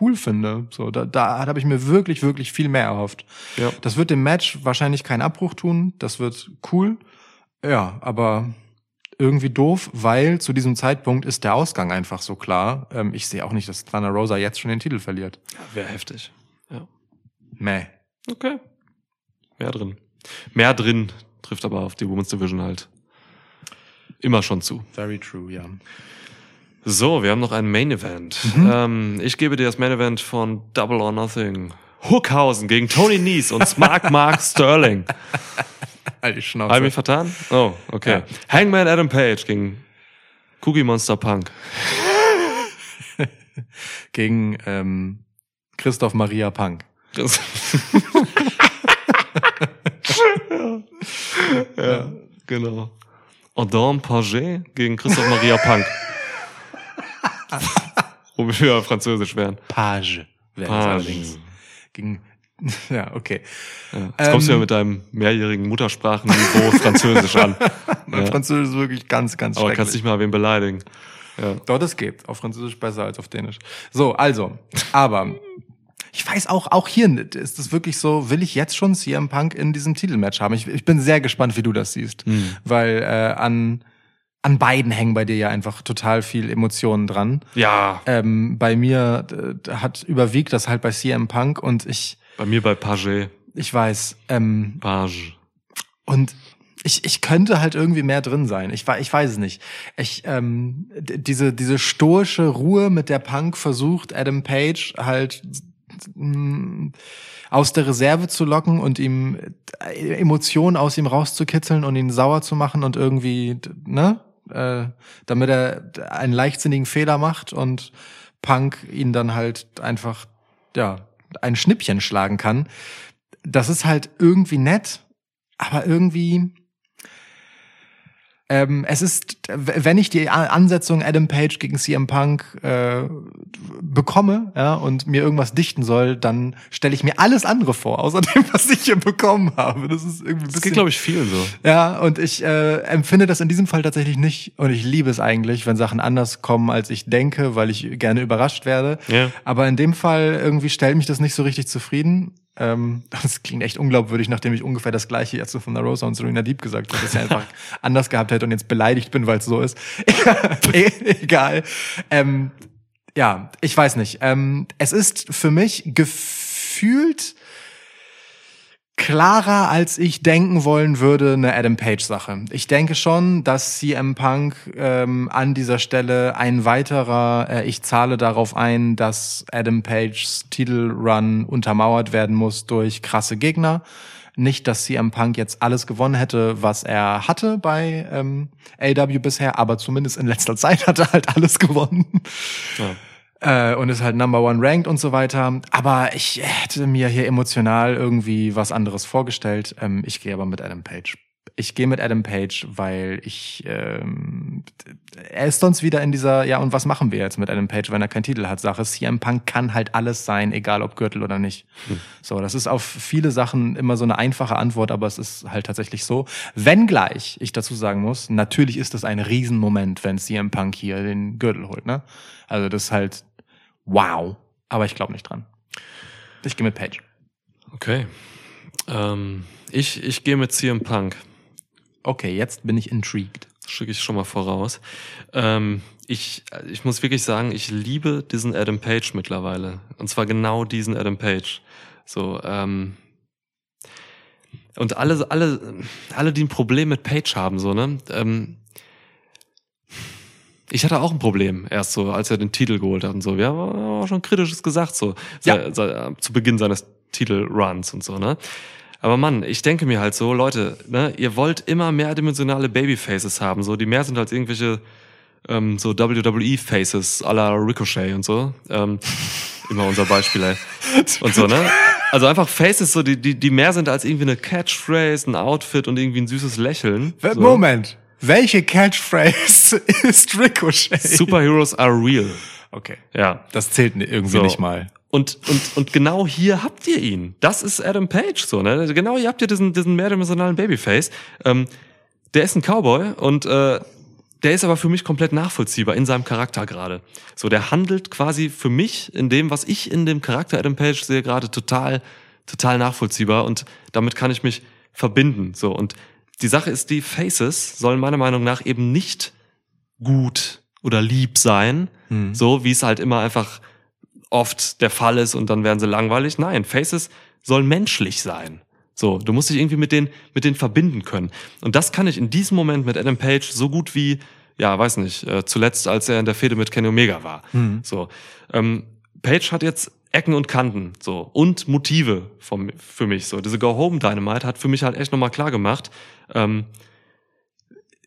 cool finde. So, da, da habe ich mir wirklich, wirklich viel mehr erhofft. Ja. Das wird dem Match wahrscheinlich keinen Abbruch tun, das wird cool, ja, aber irgendwie doof, weil zu diesem Zeitpunkt ist der Ausgang einfach so klar. Ähm, ich sehe auch nicht, dass Thunder Rosa jetzt schon den Titel verliert. Wäre heftig. Ja. Meh. Okay. Mehr drin. Mehr drin trifft aber auf die Women's Division halt immer schon zu. Very true, ja. So, wir haben noch ein Main Event. Mhm. Ähm, ich gebe dir das Main Event von Double or Nothing. Hookhausen gegen Tony Nies und Mark Mark Sterling. Die Schnauze. Habe ich mich vertan? Oh, okay. Ja. Hangman Adam Page gegen Cookie Monster Punk. gegen ähm, Christoph Maria Punk. Ja. ja, genau. Adam Paget gegen Christoph Maria Punk. Wo wir französisch wären. Page. wäre es Page. allerdings. Gegen, ja, okay. Ja. Jetzt kommst du ja Ähm. mit deinem mehrjährigen Muttersprachenniveau Französisch an. Mein Ja. Französisch ist wirklich ganz, ganz Aber kannst nicht mal wen beleidigen. Ja. Doch, das geht. Auf Französisch besser als auf Dänisch. So, also, aber ich weiß auch, auch hier ist es wirklich so, will ich jetzt schon CM Punk in diesem Titelmatch haben? Ich, ich bin sehr gespannt, wie du das siehst. Hm. Weil äh, an, an beiden hängen bei dir ja einfach total viel Emotionen dran. ja, Ähm, bei mir äh, hat überwiegt das halt bei CM Punk und ich, bei mir bei Paget. ich weiß, ähm, Page. Und ich, ich könnte halt irgendwie mehr drin sein. Ich, ich weiß es nicht. Ich, ähm, diese, diese stoische Ruhe, mit der Punk versucht, Adam Page halt aus der Reserve zu locken und ihm äh, Emotionen aus ihm rauszukitzeln und ihn sauer zu machen und irgendwie, ne? Äh, damit er einen leichtsinnigen Fehler macht und Punk ihn dann halt einfach, ja, ein Schnippchen schlagen kann. Das ist halt irgendwie nett, aber irgendwie ähm, es ist, wenn ich die Ansetzung Adam Page gegen CM Punk äh, bekomme ja, und mir irgendwas dichten soll, dann stelle ich mir alles andere vor, außer dem, was ich hier bekommen habe. Das ist irgendwie ein Das bisschen, geht, glaube ich, vielen so. ja, und ich äh, empfinde das in diesem Fall tatsächlich nicht. Und ich liebe es eigentlich, wenn Sachen anders kommen, als ich denke, weil ich gerne überrascht werde. Ja. Aber in dem Fall irgendwie stellt mich das nicht so richtig zufrieden. Ähm, das klingt echt unglaubwürdig, nachdem ich ungefähr das gleiche jetzt so von der Rosa und Serena Deep gesagt habe, dass ich einfach anders gehabt hätte und jetzt beleidigt bin, weil es so ist. E- Egal. Ähm, ja, ich weiß nicht. Ähm, es ist für mich gefühlt klarer, als ich denken wollen würde, eine Adam Page-Sache. Ich denke schon, dass CM Punk ähm, an dieser Stelle ein weiterer, äh, ich zahle darauf ein, dass Adam Pages Titelrun untermauert werden muss durch krasse Gegner. Nicht, dass CM Punk jetzt alles gewonnen hätte, was er hatte bei ähm, AW bisher, aber zumindest in letzter Zeit hat er halt alles gewonnen. Ja. Äh, und ist halt Number One ranked und so weiter. Aber ich hätte mir hier emotional irgendwie was anderes vorgestellt. Ähm, ich gehe aber mit Adam Page. Ich gehe mit Adam Page, weil ich ähm, er ist sonst wieder in dieser, ja, und was machen wir jetzt mit Adam Page, wenn er keinen Titel hat? Sache, CM Punk kann halt alles sein, egal ob Gürtel oder nicht. So, das ist auf viele Sachen immer so eine einfache Antwort, aber es ist halt tatsächlich so. Wenngleich, ich dazu sagen muss, natürlich ist das ein Riesenmoment, wenn CM Punk hier den Gürtel holt, ne? Also das ist halt wow. Aber ich glaube nicht dran. Ich gehe mit Page. Okay. Ähm, ich ich gehe mit CM Punk. Okay, jetzt bin ich intrigued. schicke ich schon mal voraus. Ähm, ich, ich muss wirklich sagen, ich liebe diesen Adam Page mittlerweile. Und zwar genau diesen Adam Page. So, ähm, und alle, alle, alle, die ein Problem mit Page haben, so, ne? Ähm, ich hatte auch ein Problem erst so, als er den Titel geholt hat und so. Wir haben auch schon kritisches gesagt, so, Ja. se- se- zu Beginn seines Titelruns und so, ne? Aber Mann, ich denke mir halt so, Leute, ne, ihr wollt immer mehrdimensionale Babyfaces haben, so, die mehr sind als irgendwelche ähm, so WWE-Faces à la Ricochet und so. Ähm, immer unser Beispiel, ey. Und so, ne? Also einfach Faces, so, die, die, die mehr sind als irgendwie eine Catchphrase, ein Outfit und irgendwie ein süßes Lächeln. So. Moment. Welche Catchphrase ist Ricochet? Superheroes are real. Okay. Ja. Das zählt irgendwie So. nicht mal. Und, und, und genau hier habt ihr ihn. Das ist Adam Page, so, ne? Genau hier habt ihr diesen, diesen mehrdimensionalen Babyface. Ähm, der ist ein Cowboy und äh, der ist aber für mich komplett nachvollziehbar in seinem Charakter gerade. So, der handelt quasi für mich in dem, was ich in dem Charakter Adam Page sehe, gerade total, total nachvollziehbar und damit kann ich mich verbinden. So, und die Sache ist, die Faces sollen meiner Meinung nach eben nicht gut oder lieb sein, so wie es halt immer einfach oft der Fall ist und dann werden sie langweilig. Nein, Faces sollen menschlich sein. So, du musst dich irgendwie mit denen, mit denen verbinden können. Und das kann ich in diesem Moment mit Adam Page so gut wie, ja, weiß nicht, äh, zuletzt, als er in der Fehde mit Kenny Omega war. So, ähm, Page hat jetzt Ecken und Kanten, so, und Motive vom, für mich, so. Diese Go Home Dynamite hat für mich halt echt nochmal klar gemacht, ähm,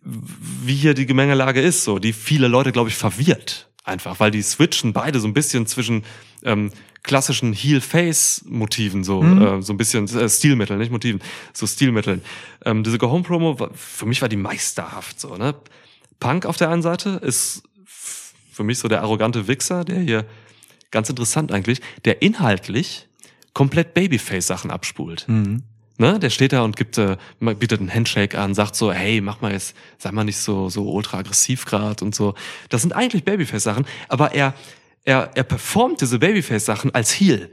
wie hier die Gemengelage ist, so, die viele Leute, glaube ich, verwirrt. Einfach, weil die switchen beide so ein bisschen zwischen ähm, klassischen Heel-Face-Motiven, so, äh, so ein bisschen äh, Stilmitteln, nicht Motiven, so Stilmitteln. Ähm, diese Go-Home-Promo, war- für mich war die meisterhaft, so, ne? Punk auf der einen Seite ist für mich so der arrogante Wichser, der hier, ganz interessant eigentlich, der inhaltlich komplett Babyface-Sachen abspult. Ne, der steht da und gibt, äh, bietet einen Handshake an, sagt so, hey, mach mal jetzt, sei mal nicht so, so ultra aggressiv grad und so. Das sind eigentlich Babyface-Sachen, aber er, er, er performt diese Babyface-Sachen als Heel.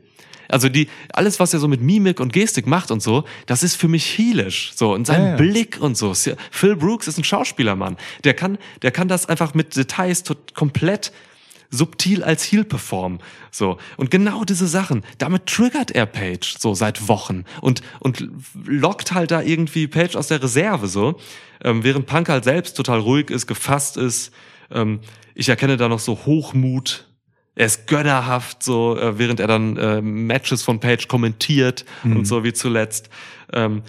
Also die, alles, was er so mit Mimik und Gestik macht und so, das ist für mich heelisch. So, und sein Ja, ja. Blick und so. Phil Brooks ist ein Schauspielermann. Der kann, der kann das einfach mit Details tot, komplett subtil als Heel performen. So. Und genau diese Sachen, damit triggert er Page so seit Wochen und, und lockt halt da irgendwie Page aus der Reserve so. Ähm, während Punk halt selbst total ruhig ist, gefasst ist. Ähm, ich erkenne da noch so Hochmut. Er ist gönnerhaft, so, äh, während er dann äh, Matches von Page kommentiert und so wie zuletzt. Ähm,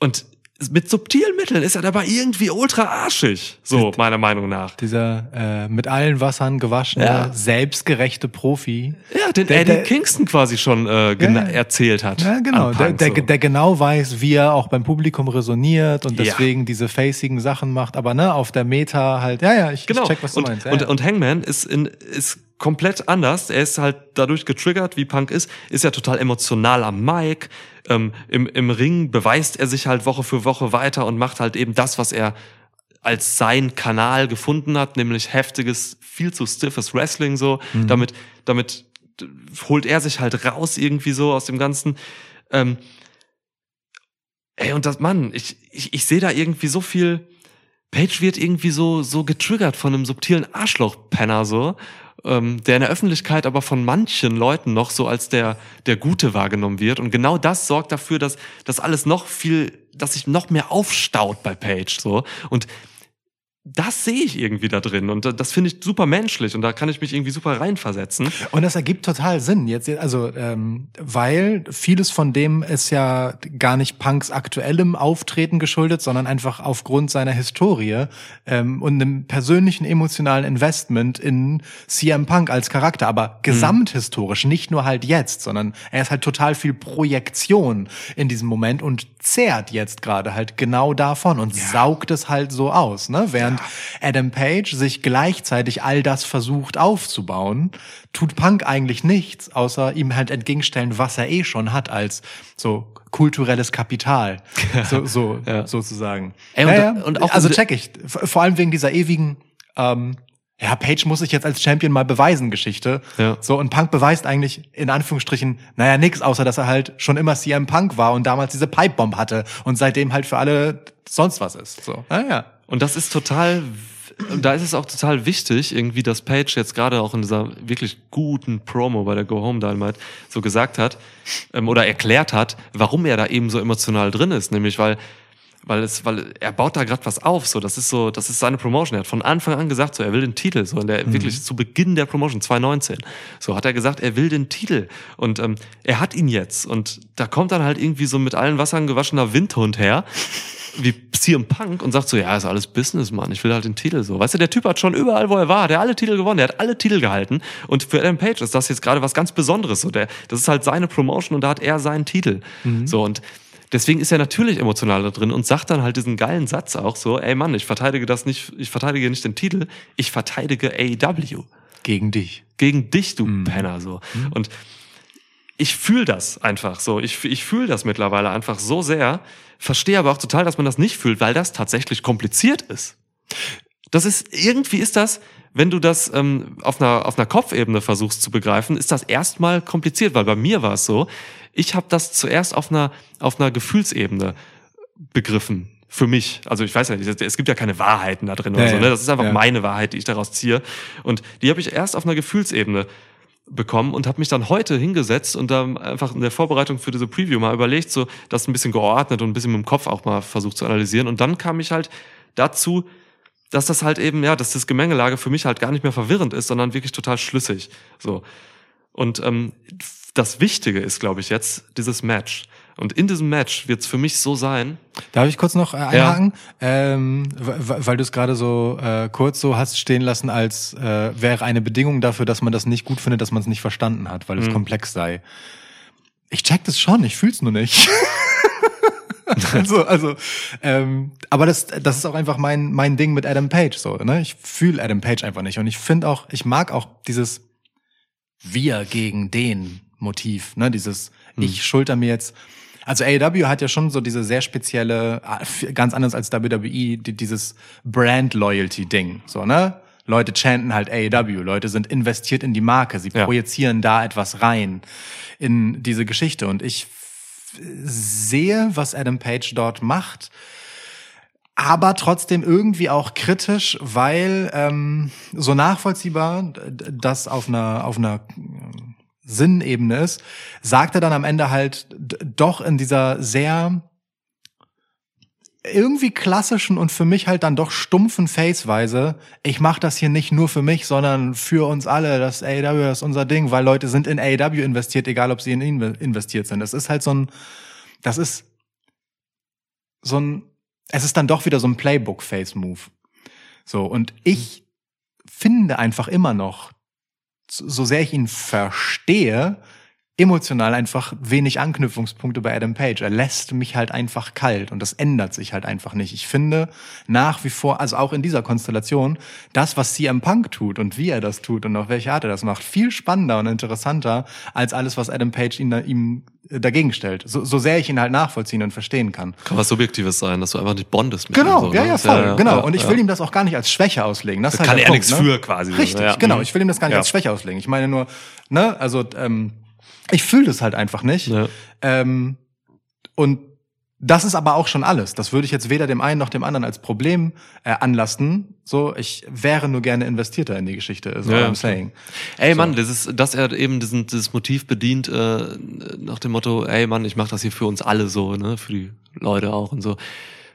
und mit subtilen Mitteln ist er dabei irgendwie ultra arschig, so meiner Meinung nach. Dieser äh, mit allen Wassern gewaschene, Ja. selbstgerechte Profi. Ja, den Der- Eddie der- Kingston quasi schon äh, Ja. erzählt hat. Ja, genau. An Der, Punk, der, so. der genau weiß, wie er auch beim Publikum resoniert und Ja. deswegen diese facigen Sachen macht. Aber ne, auf der Meta halt, ja, ja, ich, genau. ich check, was du und, meinst. Ja, und, ja. und Hangman ist, in, ist komplett anders. Er ist halt dadurch getriggert, wie Punk ist, ist ja total emotional am Mic. Ähm, im, Im Ring beweist er sich halt Woche für Woche weiter und macht halt eben das, was er als sein Kanal gefunden hat, nämlich heftiges, viel zu stiffes Wrestling so. Mhm. Damit, damit holt er sich halt raus irgendwie so aus dem Ganzen. Ähm, ey, und das, Mann, ich, ich, ich sehe da irgendwie so viel, Page wird irgendwie so, so getriggert von einem subtilen Arschloch-Penner so, ähm, der in der Öffentlichkeit aber von manchen Leuten noch so als der, der Gute wahrgenommen wird. Und genau das sorgt dafür, dass das alles noch viel, dass sich noch mehr aufstaut bei Page so. Und das sehe ich irgendwie da drin und das finde ich super menschlich und da kann ich mich irgendwie super reinversetzen. Und das ergibt total Sinn. Jetzt, also, ähm, weil vieles von dem ist ja gar nicht Punks aktuellem Auftreten geschuldet, sondern einfach aufgrund seiner Historie ähm, und einem persönlichen emotionalen Investment in CM Punk als Charakter, aber gesamthistorisch, nicht nur halt jetzt, sondern er ist halt total viel Projektion in diesem Moment und zehrt jetzt gerade halt genau davon und saugt es halt so aus, ne? Während Adam Page sich gleichzeitig all das versucht aufzubauen, tut Punk eigentlich nichts, außer ihm halt entgegenstellen, was er eh schon hat als so kulturelles Kapital, so, so Ja. sozusagen. Ey, und Ja, da- ja. und auch also check ich. Vor allem wegen dieser ewigen ähm, ja, Page muss sich jetzt als Champion mal beweisen, Geschichte. Ja. So, und Punk beweist eigentlich in Anführungsstrichen, naja, nix, außer dass er halt schon immer CM Punk war und damals diese Pipebomb hatte und seitdem halt für alle sonst was ist. So, ja, ja. Und das ist total, da ist es auch total wichtig, irgendwie, dass Page jetzt gerade auch in dieser wirklich guten Promo bei der Go Home Dynamite so gesagt hat, ähm, oder erklärt hat, warum er da eben so emotional drin ist. Nämlich, weil, weil es, weil er baut da gerade was auf, so, das ist so, das ist seine Promotion. Er hat von Anfang an gesagt, so, er will den Titel, so, in der, wirklich zu Beginn der Promotion, 2019. So hat er gesagt, er will den Titel. Und, ähm, er hat ihn jetzt. Und da kommt dann halt irgendwie so mit allen Wassern gewaschener Windhund her wie CM Punk und sagt so, ja, ist alles Business, Mann, ich will halt den Titel so. Weißt du, der Typ hat schon überall, wo er war, der hat alle Titel gewonnen, der hat alle Titel gehalten und für Adam Page ist das jetzt gerade was ganz Besonderes so. Der, das ist halt seine Promotion und da hat er seinen Titel. So und deswegen ist er natürlich emotional da drin und sagt dann halt diesen geilen Satz auch so, ey Mann, ich verteidige das nicht, ich verteidige nicht den Titel, ich verteidige AEW Gegen dich. gegen dich, du Penner, so. Und ich fühle das einfach so. Ich, ich fühle das mittlerweile einfach so sehr, verstehe aber auch total, dass man das nicht fühlt, weil das tatsächlich kompliziert ist. Das ist, irgendwie ist das, wenn du das ähm, auf, einer, auf einer Kopfebene versuchst zu begreifen, ist das erstmal kompliziert, weil bei mir war es so, ich habe das zuerst auf einer, auf einer Gefühlsebene begriffen. Für mich. Also ich weiß ja nicht, es gibt ja keine Wahrheiten da drin oder Ja, so. ja. Ne? Das ist einfach Ja. meine Wahrheit, die ich daraus ziehe. Und die habe ich erst auf einer Gefühlsebene bekommen und habe mich dann heute hingesetzt und dann einfach in der Vorbereitung für diese Preview mal überlegt, so das ein bisschen geordnet und ein bisschen mit dem Kopf auch mal versucht zu analysieren. Und dann kam ich halt dazu, dass das halt eben, ja, dass das Gemengelage für mich halt gar nicht mehr verwirrend ist, sondern wirklich total schlüssig. So. Und ähm, das Wichtige ist, glaube ich, jetzt dieses Match. Und in diesem Match wird es für mich so sein, Darf ich kurz noch äh, einhaken? Ähm, w- w- weil du es gerade so äh, kurz so hast stehen lassen, als äh, wäre eine Bedingung dafür, dass man das nicht gut findet, dass man es nicht verstanden hat, weil es komplex sei. Ich check das schon, ich fühl's nur nicht. also, also, ähm, aber das, das ist auch einfach mein mein Ding mit Adam Page so. Ne? Ich fühle Adam Page einfach nicht und ich finde auch, ich mag auch dieses wir gegen den Motiv, ne? Dieses ich schulter mir jetzt. Also AEW hat ja schon so diese sehr spezielle, ah, ganz anders als WWE, die, dieses Brand Loyalty Ding, so ne? Leute chanten halt AEW, Leute sind investiert in die Marke, sie Ja. projizieren da etwas rein in diese Geschichte und ich sehe, was Adam Page dort macht, aber trotzdem irgendwie auch kritisch, weil ähm, so nachvollziehbar das auf einer auf einer ähm, Sinnebene ist, sagt er dann am Ende halt doch in dieser sehr irgendwie klassischen und für mich halt dann doch stumpfen Faceweise, ich mache das hier nicht nur für mich, sondern für uns alle. Das AEW ist unser Ding, weil Leute sind in AEW investiert, egal ob sie in ihn investiert sind. Das ist halt so ein, das ist so ein, es ist dann doch wieder so ein Playbook-Face-Move. So, und ich finde einfach immer noch, so so sehr ich ihn verstehe, emotional einfach wenig Anknüpfungspunkte bei Adam Page. Er lässt mich halt einfach kalt und das ändert sich halt einfach nicht. Ich finde nach wie vor, also auch in dieser Konstellation, das, was CM Punk tut und wie er das tut und auf welche Art er das macht, viel spannender und interessanter als alles, was Adam Page ihn, ihm dagegen stellt. So, so sehr ich ihn halt nachvollziehen und verstehen kann. kann was Subjektives sein, dass du einfach nicht bondest mit Genau, ihm. so, ja, ne? ja, Das ist voll, genau. ja, und ich ja. will ihm das auch gar nicht als Schwäche auslegen. Das ist halt kann er Punkt, nichts ne? für quasi. Richtig, Ja. genau. Ich will ihm das gar nicht Ja. als Schwäche auslegen. Ich meine nur, ne, also ähm, ich fühle das halt einfach nicht. Ja. Ähm, und das ist aber auch schon alles. Das würde ich jetzt weder dem einen noch dem anderen als Problem äh, anlasten. So, ich wäre nur gerne investierter in die Geschichte, ist Ja, ja, I'm saying. Ey Mann, das ist, dass er eben diesen, dieses Motiv bedient, äh, nach dem Motto, ey Mann, ich mache das hier für uns alle so, ne, für die Leute auch und so.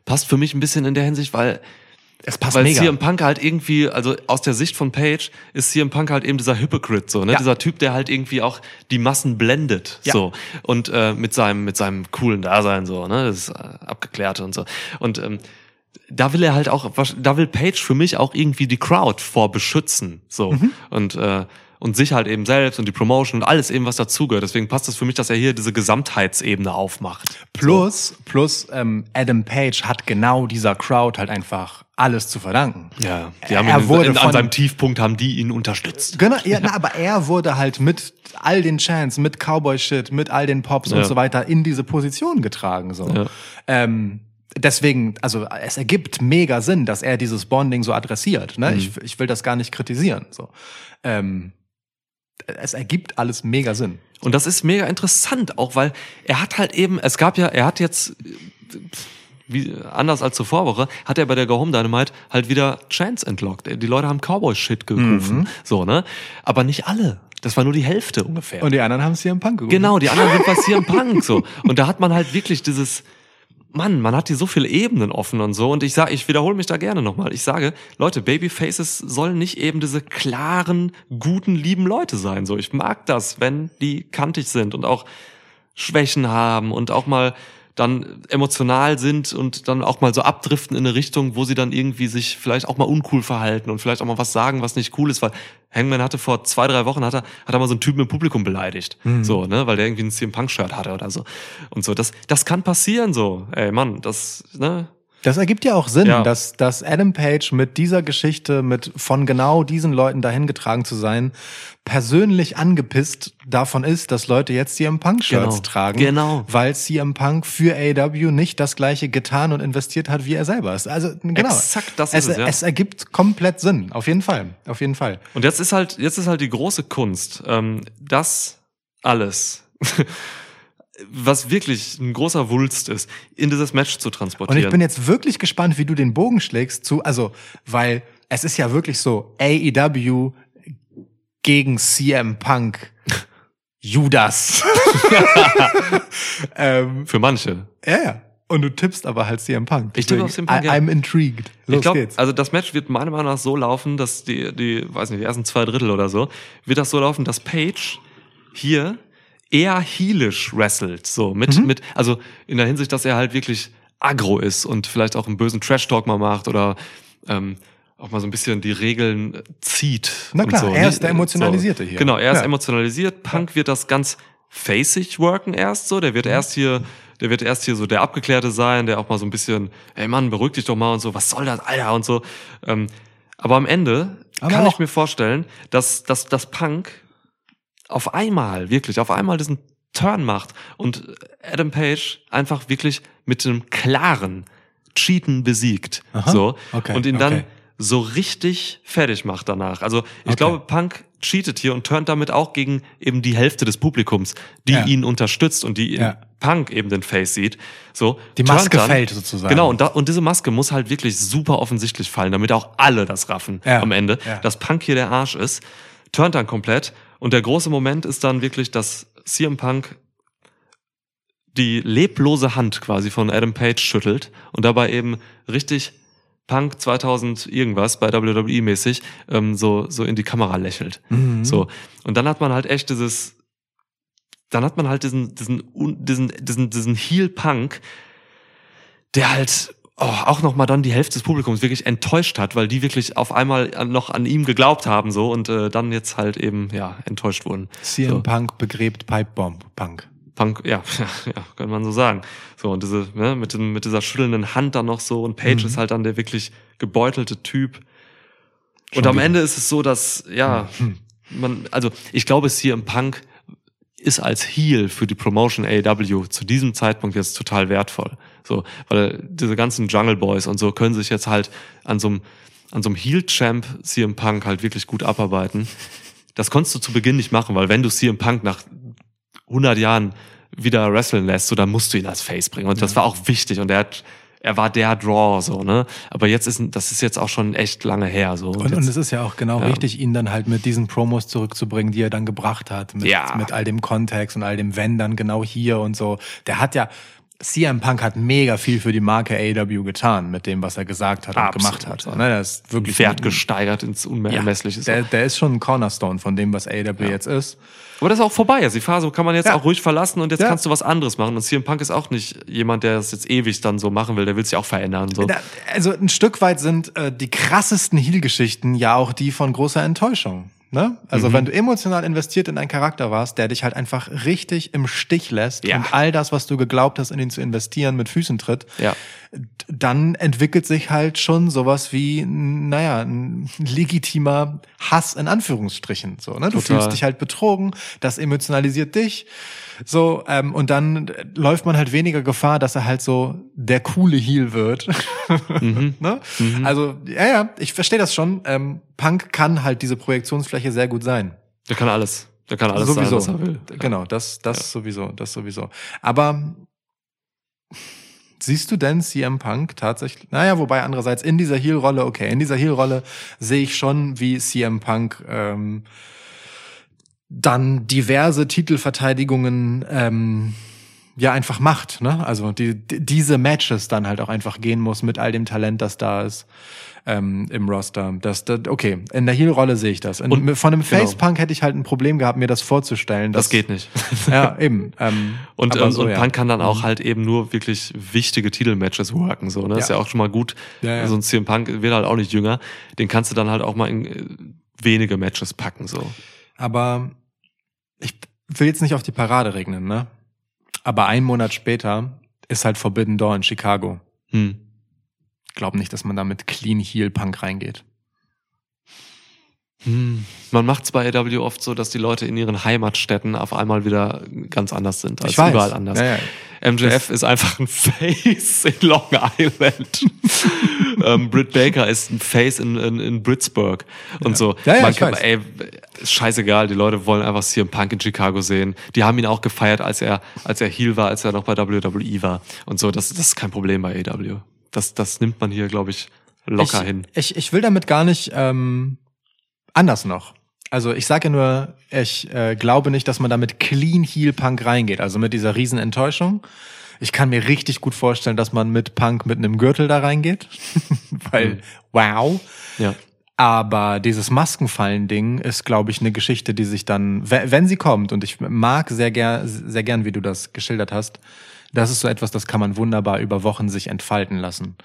Passt für mich ein bisschen in der Hinsicht, weil Es passt weil mega. CM Punk halt irgendwie, also aus der Sicht von Page, ist CM Punk halt eben dieser Hypocrite, so, ne? Ja. Dieser Typ, der halt irgendwie auch die Massen blendet, Ja. so. Und äh, mit seinem, mit seinem coolen Dasein, so, ne? Das ist äh, abgeklärte und so. Und ähm, da will er halt auch, da will Page für mich auch irgendwie die Crowd vor beschützen, so. Mhm. Und äh, und sich halt eben selbst und die Promotion und alles eben, was dazugehört. Deswegen passt es für mich, dass er hier diese Gesamtheitsebene aufmacht. Plus, plus ähm, Adam Page hat genau dieser Crowd halt einfach alles zu verdanken. Ja, die haben Er ihn, wurde in, an von- seinem Tiefpunkt haben die ihn unterstützt. Genau, ja, na, aber er wurde halt mit all den Chants, mit Cowboy-Shit, mit all den Pops Ja. und so weiter in diese Position getragen. So. Ja. Ähm, deswegen, also es ergibt mega Sinn, dass er dieses Bonding so adressiert. Ne? Ich, ich will das gar nicht kritisieren. So. Ähm, es ergibt alles mega Sinn. Und das ist mega interessant, auch weil er hat halt eben, es gab ja, er hat jetzt, wie, anders als zur Vorwoche, hat er bei der Go Home Dynamite halt wieder Chance entlockt. Die Leute haben Cowboy-Shit gerufen. Mhm. So, ne? Aber nicht alle. Das war nur die Hälfte ungefähr. Und die anderen haben CM Punk gerufen. Genau, die anderen sind was hier im Punk so. Und da hat man halt wirklich dieses, Mann, man hat hier so viele Ebenen offen und so. Und ich sage, ich wiederhole mich da gerne nochmal. Ich sage, Leute, Babyfaces sollen nicht eben diese klaren, guten, lieben Leute sein. So, ich mag das, wenn die kantig sind und auch Schwächen haben und auch mal dann emotional sind und dann auch mal so abdriften in eine Richtung, wo sie dann irgendwie sich vielleicht auch mal uncool verhalten und vielleicht auch mal was sagen, was nicht cool ist, weil Hangman hatte vor zwei, drei Wochen hat er, hat er mal so einen Typen im Publikum beleidigt. So, ne, weil der irgendwie ein CM Punk Shirt hatte oder so. Und so, das, das kann passieren so. Ey, Mann, das, ne, Das ergibt ja auch Sinn, Ja. dass, dass Adam Page mit dieser Geschichte, mit von genau diesen Leuten dahin getragen zu sein, persönlich angepisst davon ist, dass Leute jetzt CM Punk Shirts Genau. tragen, Genau. weil CM Punk für AEW nicht das gleiche getan und investiert hat, wie er selber ist. Also genau. Exakt das es, ist es, ja. es ergibt komplett Sinn, auf jeden Fall, auf jeden Fall. Und jetzt ist halt, jetzt ist halt die große Kunst, ähm, das alles, was wirklich ein großer Wulst ist, in dieses Match zu Und transportieren. ich bin jetzt wirklich gespannt, wie du den Bogen schlägst zu, also, weil es ist ja wirklich so, AEW gegen CM Punk. Judas. ähm, Für manche. ja, ja. Und du tippst aber halt CM Punk. Ich tippe auf CM Punk, I, ja. I'm intrigued. Los ich glaube, geht's. also das Match wird meiner Meinung nach so laufen, dass die, die, weiß nicht, die ersten zwei Drittel oder so, wird das so laufen, dass Page hier eher heelish wrestelt, so mit, Mhm. mit, also in der Hinsicht, dass er halt wirklich aggro ist und vielleicht auch einen bösen Trash-Talk mal macht oder ähm, auch mal so ein bisschen die Regeln zieht. Na klar, so. er ist der So. Emotionalisierte hier. Genau, er ist Ja. emotionalisiert. Punk wird das ganz facig worken erst so. Der wird Mhm. erst hier, der wird erst hier so der Abgeklärte sein, der auch mal so ein bisschen, ey Mann, beruhig dich doch mal und so, was soll das, Alter und so. Ähm, aber am Ende Aber kann ich mir vorstellen, dass, dass, dass Punk auf einmal, wirklich, auf einmal diesen Turn macht und Adam Page einfach wirklich mit einem klaren Cheaten besiegt. Aha, so. okay, und ihn dann okay. so richtig fertig macht danach. Also ich Okay. glaube, Punk cheatet hier und turnt damit auch gegen eben die Hälfte des Publikums, die Ja. ihn unterstützt und die in Ja. Punk eben den Face sieht. So, Die Maske dann- fällt sozusagen. Genau, und, da, und diese Maske muss halt wirklich super offensichtlich fallen, damit auch alle das raffen Ja. am Ende, dass Punk hier der Arsch ist, turnt dann komplett und der große Moment ist dann wirklich, dass CM Punk die leblose Hand quasi von Adam Page schüttelt und dabei eben richtig Punk 2000 irgendwas bei WWE mäßig ähm, so so in die Kamera lächelt. Mhm. So und dann hat man halt echt dieses dann hat man halt diesen diesen diesen diesen diesen Heel Punk der halt oh, auch noch mal dann die Hälfte des Publikums wirklich enttäuscht hat, weil die wirklich auf einmal noch an ihm geglaubt haben so und äh, dann jetzt halt eben ja enttäuscht wurden. CM so. Punk begräbt Pipebomb Punk. Punk, ja, ja, ja, kann man so sagen. So, und diese, ne, mit, dem, mit dieser schüttelnden Hand dann noch so und Page Mhm. ist halt dann der wirklich gebeutelte Typ. Schon und am wieder. Ende ist es so, dass, ja, Mhm. man, also ich glaube, es hier im Punk ist als Heel für die Promotion AEW zu diesem Zeitpunkt jetzt total wertvoll. So, weil diese ganzen Jungle Boys und so können sich jetzt halt an so einem, an so einem Heel-Champ CM Punk halt wirklich gut abarbeiten. Das konntest du zu Beginn nicht machen, weil wenn du CM Punk nach 100 Jahren wieder wrestlen lässt, so dann musst du ihn als Face bringen. Und das war auch wichtig. Und er hat, er war der Draw, so, ne? Aber jetzt ist, das ist jetzt auch schon echt lange her, so. Und, und es ist ja auch genau Ja. richtig, ihn dann halt mit diesen Promos zurückzubringen, die er dann gebracht hat, mit, Ja. mit all dem Kontext und all dem Wenn dann genau hier und so. Der hat ja, CM Punk hat mega viel für die Marke AEW getan, mit dem, was er gesagt hat und Absolut, gemacht hat. ja. Ne, das ist wirklich Wert gesteigert ins ja, Unermessliche. so. der, der ist schon ein Cornerstone von dem, was AEW jetzt ist. Aber das ist auch vorbei. Also die Phase kann man jetzt Ja. auch ruhig verlassen und jetzt Ja. kannst du was anderes machen. Und CM Punk ist auch nicht jemand, der es jetzt ewig dann so machen will. Der will sich auch verändern. So. Da, also ein Stück weit sind äh, die krassesten Heel-Geschichten ja auch die von großer Enttäuschung. Ne? Also Mhm. wenn du emotional investiert in einen Charakter warst, der dich halt einfach richtig im Stich lässt Ja. und all das, was du geglaubt hast, in ihn zu investieren, mit Füßen tritt, Ja. dann entwickelt sich halt schon sowas wie, naja, ein legitimer Hass in Anführungsstrichen. So, ne? Du Total. fühlst dich halt betrogen, das emotionalisiert dich. So, ähm, und dann äh, läuft man halt weniger Gefahr, dass er halt so der coole Heel wird. Mhm. ne? Also, ja, ja, ich verstehe das schon. Ähm, Punk kann halt diese Projektionsfläche sehr gut sein. Der kann alles. Der kann alles sowieso. sein, was er will. Genau, das, das sowieso, das sowieso. Aber Siehst du denn CM Punk tatsächlich? Naja, wobei andererseits in dieser Heel-Rolle, okay, in dieser Heel-Rolle sehe ich schon, wie CM Punk ähm, dann diverse Titelverteidigungen ähm, ja einfach macht, ne? Also die, die, diese Matches dann halt auch einfach gehen muss mit all dem Talent, das da ist ähm, im Roster. Das, das, okay, in der Heel-Rolle sehe ich das. In, Und- von einem genau. Face-Punk hätte ich halt ein Problem gehabt, mir das vorzustellen. Das dass- geht nicht. Ja, eben. Ähm, Und, ähm, so, und ja. Mhm. Punk kann dann auch halt eben nur wirklich wichtige Titelmatches worken. So, ne? Ist Ja. ja auch schon mal gut. Ja, ja. So ein CM Punk wird halt auch nicht jünger. Den kannst du dann halt auch mal in äh, wenige Matches packen. So. Aber ich will jetzt nicht auf die Parade regnen, ne? Aber ein Monat später ist halt Forbidden Door in Chicago. Hm. Glaub nicht, dass man da mit Clean Heel Punk reingeht. Hm. Man macht es bei AW oft so, dass die Leute in ihren Heimatstädten auf einmal wieder ganz anders sind als Ich weiß. überall anders. Ja, ja. MJF ist einfach ein Face in Long Island. Ähm, Britt Baker ist ein Face in, in, in Britsburg und so. Ja, ja, Man kann, ey, scheißegal, die Leute wollen einfach CM Punk in Chicago sehen. Die haben ihn auch gefeiert, als er, als er Heel war, als er noch bei WWE war und so. Das, das ist kein Problem bei AW. Das, das nimmt man hier, glaube ich, locker ich, hin. Ich, ich will damit gar nicht ähm, anders noch. Also ich sage nur, ich äh, glaube nicht, dass man damit Clean Heel Punk reingeht. Also mit dieser riesen Enttäuschung. Ich kann mir richtig gut vorstellen, dass man mit Punk mit einem Gürtel da reingeht. Weil, Mhm. wow. Ja. Aber dieses Maskenfallen-Ding ist, glaube ich, eine Geschichte, die sich dann, we- wenn sie kommt, und ich mag sehr gern, sehr gern, wie du das geschildert hast, das ist so etwas, das kann man wunderbar über Wochen sich entfalten lassen.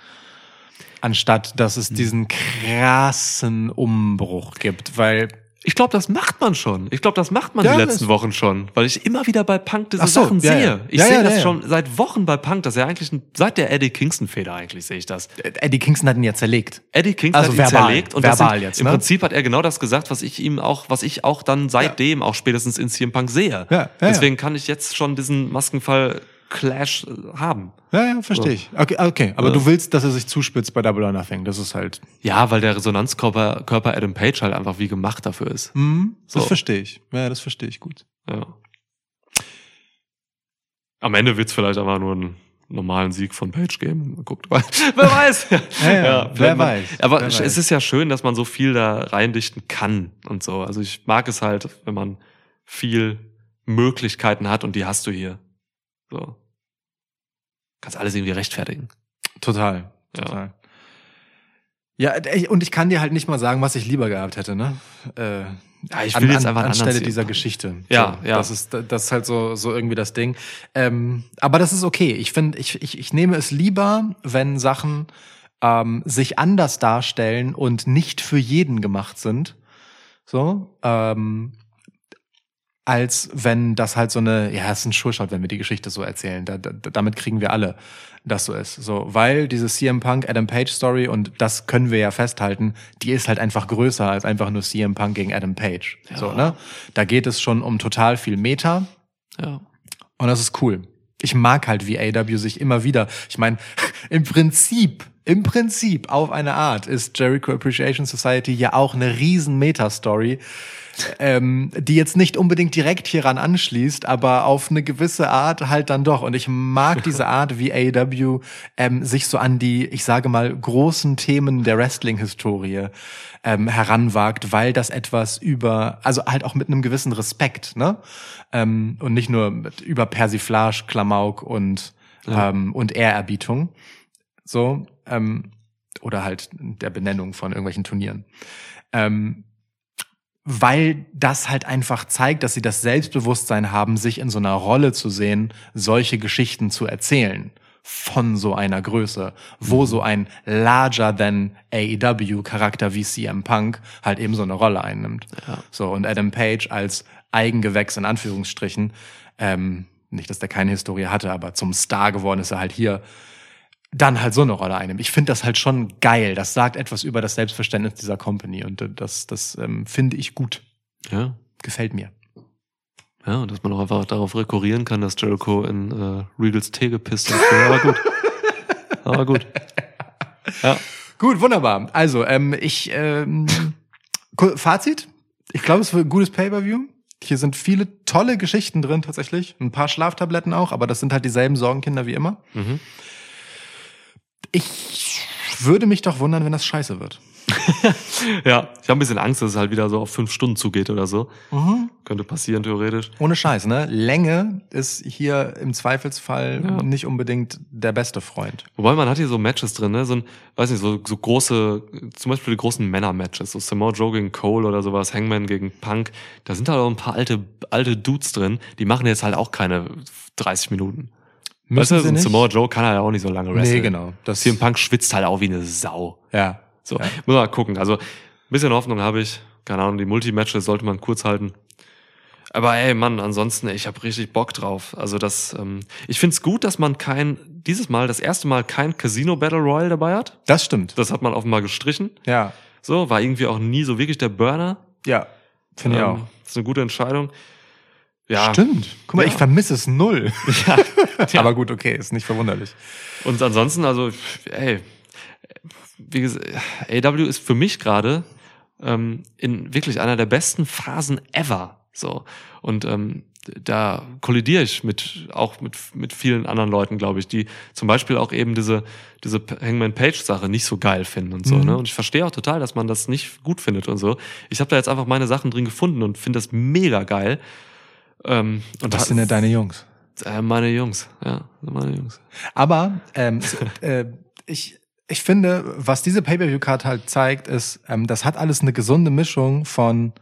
Anstatt, dass es diesen krassen Umbruch gibt, weil, Ich glaube, das macht man schon. Ich glaube, das macht man Ja, die letzten Wochen schon, weil ich immer wieder bei Punk diese so, Sachen ja, sehe. ja. Ich sehe das schon seit Wochen bei Punk, dass er eigentlich ein, seit der Eddie Kingston Feder eigentlich sehe ich das. Eddie Kingston hat ihn ja zerlegt. Eddie Kingston Also hat ihn verbal, zerlegt und verbal sind, jetzt, im ne? Prinzip hat er genau das gesagt, was ich ihm auch, was ich auch dann seitdem auch spätestens in CM Punk sehe. Deswegen kann ich jetzt schon diesen Maskenfall Clash haben. Ja, ja, verstehe ich. Okay, okay. aber Ja. du willst, dass er sich zuspitzt bei Double or Nothing. Das ist halt, Ja, weil der Resonanzkörper Körper Adam Page halt einfach wie gemacht dafür ist. hm, das So. verstehe ich. Ja, das verstehe ich gut. Ja. Am Ende wird's vielleicht einfach nur einen normalen Sieg von Page geben. Guckt mal. Wer weiß. Ja, ja, vielleicht wer man, weiß, Aber wer es weiß. ist ja schön, dass man so viel da reindichten kann und so. Also ich mag es halt, wenn man viel Möglichkeiten hat und die hast du hier. So. Kannst alles irgendwie rechtfertigen. Total, Ja. total. Ja, ey, und ich kann dir halt nicht mal sagen, was ich lieber gehabt hätte, ne? Äh, Ja, ich will jetzt einfach einen anstelle dieser. Geschichte. Ja, so, ja. Das ist, das ist halt so, so irgendwie das Ding. Ähm, aber das ist okay. Ich finde, ich, ich, ich nehme es lieber, wenn Sachen ähm, sich anders darstellen und nicht für jeden gemacht sind. So, ähm, als wenn das halt so eine, ja, es ist ein Sure-Shot, wenn wir die Geschichte so erzählen. Da, da, damit kriegen wir alle, dass so ist. So, weil diese CM Punk Adam Page Story und das können wir ja festhalten, die ist halt einfach größer als einfach nur CM Punk gegen Adam Page. So, ne? Da geht es schon um total viel Meta Ja. und das ist cool. Ich mag halt, wie AW sich immer wieder, ich meine, im Prinzip, im Prinzip auf eine Art ist Jericho Appreciation Society ja auch eine riesen Meta-Story, ähm, die jetzt nicht unbedingt direkt hieran anschließt, aber auf eine gewisse Art halt dann doch. Und ich mag diese Art, wie AEW ähm, sich so an die, ich sage mal, großen Themen der Wrestling-Historie ähm, heranwagt, weil das etwas über, also halt auch mit einem gewissen Respekt, ne? Ähm, und nicht nur mit, über Persiflage, Klamauk und, ähm, und Ehrerbietung. So, ähm, oder halt der Benennung von irgendwelchen Turnieren. Ähm, weil das halt einfach zeigt, dass sie das Selbstbewusstsein haben, sich in so einer Rolle zu sehen, solche Geschichten zu erzählen von so einer Größe, wo so ein larger than AEW Charakter wie CM Punk halt eben so eine Rolle einnimmt. So und Adam Page als Eigengewächs in Anführungsstrichen, ähm, nicht, dass der keine Historie hatte, aber zum Star geworden ist er halt hier, dann halt so eine Rolle einnimmt. Ich finde das halt schon geil. Das sagt etwas über das Selbstverständnis dieser Company und äh, das, das ähm, finde ich gut. Ja. Gefällt mir. Ja, und dass man auch einfach darauf rekurrieren kann, dass Jericho in äh, Regals Tee gepisst hat. Aber gut. Aber gut. Ja. Gut, wunderbar. Also, ähm, ich, ähm, Fazit. Ich glaube, es wird ein gutes Pay-Per-View. Hier sind viele tolle Geschichten drin tatsächlich. Ein paar Schlaftabletten auch, aber das sind halt dieselben Sorgenkinder wie immer. Mhm. Ich würde mich doch wundern, wenn das scheiße wird. Ja, ich habe ein bisschen Angst, dass es halt wieder so auf fünf Stunden zugeht oder so. Könnte passieren, theoretisch. Ohne Scheiß, ne? Länge ist hier im Zweifelsfall Ja. nicht unbedingt der beste Freund. Wobei man hat hier so Matches drin, ne? So ein, weiß nicht, so, so große, zum Beispiel die großen Männer-Matches, so Samoa Joe gegen Cole oder sowas, Hangman gegen Punk. Da sind halt auch ein paar alte, alte Dudes drin, die machen jetzt halt auch keine 30 Minuten. Müssen weißt du, ein? Samoa Joe kann halt auch nicht so lange wresteln. Nee, genau. Das, CM Punk schwitzt halt auch wie eine Sau. ja. So, Ja. muss man mal gucken. Also, ein bisschen Hoffnung habe ich. Keine Ahnung, die Multi-Matches sollte man kurz halten. Aber ey, Mann, ansonsten, ich habe richtig Bock drauf. Also das, ähm, ich find's gut, dass man kein, dieses Mal, das erste Mal kein Casino Battle Royale dabei hat. Das stimmt. Das hat man offenbar gestrichen. Ja. So, war irgendwie auch nie so wirklich der Burner. Ja. Finde ich Ähm, auch. Das ist eine gute Entscheidung. Ja. Stimmt. Guck mal, Ja. ich vermisse es null. Ja. Aber gut, okay, ist nicht verwunderlich. Und ansonsten, also, ey, wie gesagt, AW ist für mich gerade ähm, in wirklich einer der besten Phasen ever. So. Und ähm, da kollidiere ich mit auch mit, mit vielen anderen Leuten, glaube ich, die zum Beispiel auch eben diese, diese Hangman Page-Sache nicht so geil finden und so. Mhm. Ne? Und ich verstehe auch total, dass man das nicht gut findet und so. Ich habe da jetzt einfach meine Sachen drin gefunden und finde das mega geil. Ähm, und Was sind denn deine Jungs? äh, meine Jungs, ja, meine Jungs. Aber ähm, äh, ich, ich finde, was diese Pay-Per-View-Card halt zeigt, ist, ähm, das hat alles eine gesunde Mischung von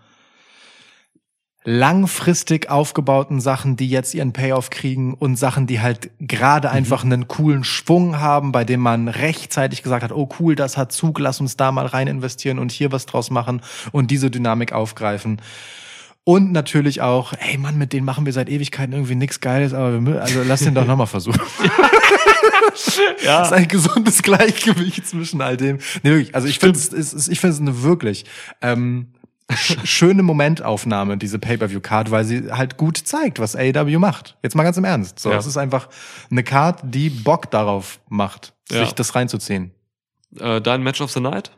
langfristig aufgebauten Sachen, die jetzt ihren Payoff kriegen und Sachen, die halt gerade einfach einen coolen Schwung haben, bei dem man rechtzeitig gesagt hat, oh cool, das hat Zug, lass uns da mal rein investieren und hier was draus machen und diese Dynamik aufgreifen. Und natürlich auch, ey Mann, mit denen machen wir seit Ewigkeiten irgendwie nichts Geiles, aber wir, also lass den doch nochmal versuchen. Ja. Das ist ein gesundes Gleichgewicht zwischen all dem. Nee, wirklich. Also ich finde es, ich finde es eine wirklich ähm, sch schöne Momentaufnahme, diese Pay-Per-View-Card, weil sie halt gut zeigt, was AEW macht. Jetzt mal ganz im Ernst. So, Ja. es ist einfach eine Card, die Bock darauf macht, Ja. sich das reinzuziehen. Äh, dein Match of the Night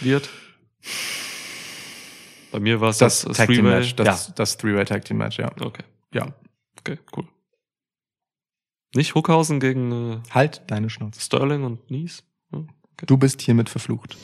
wird? Bei mir war es das, Das, Tag Team Three-Way. Match, das, das Three-Way Tag Team Match, ja. Ja, okay, Ja. okay, cool. Nicht Huckhausen gegen äh, Halt deine Schnauze. Sterling und Nies? Ja. Du bist hiermit verflucht.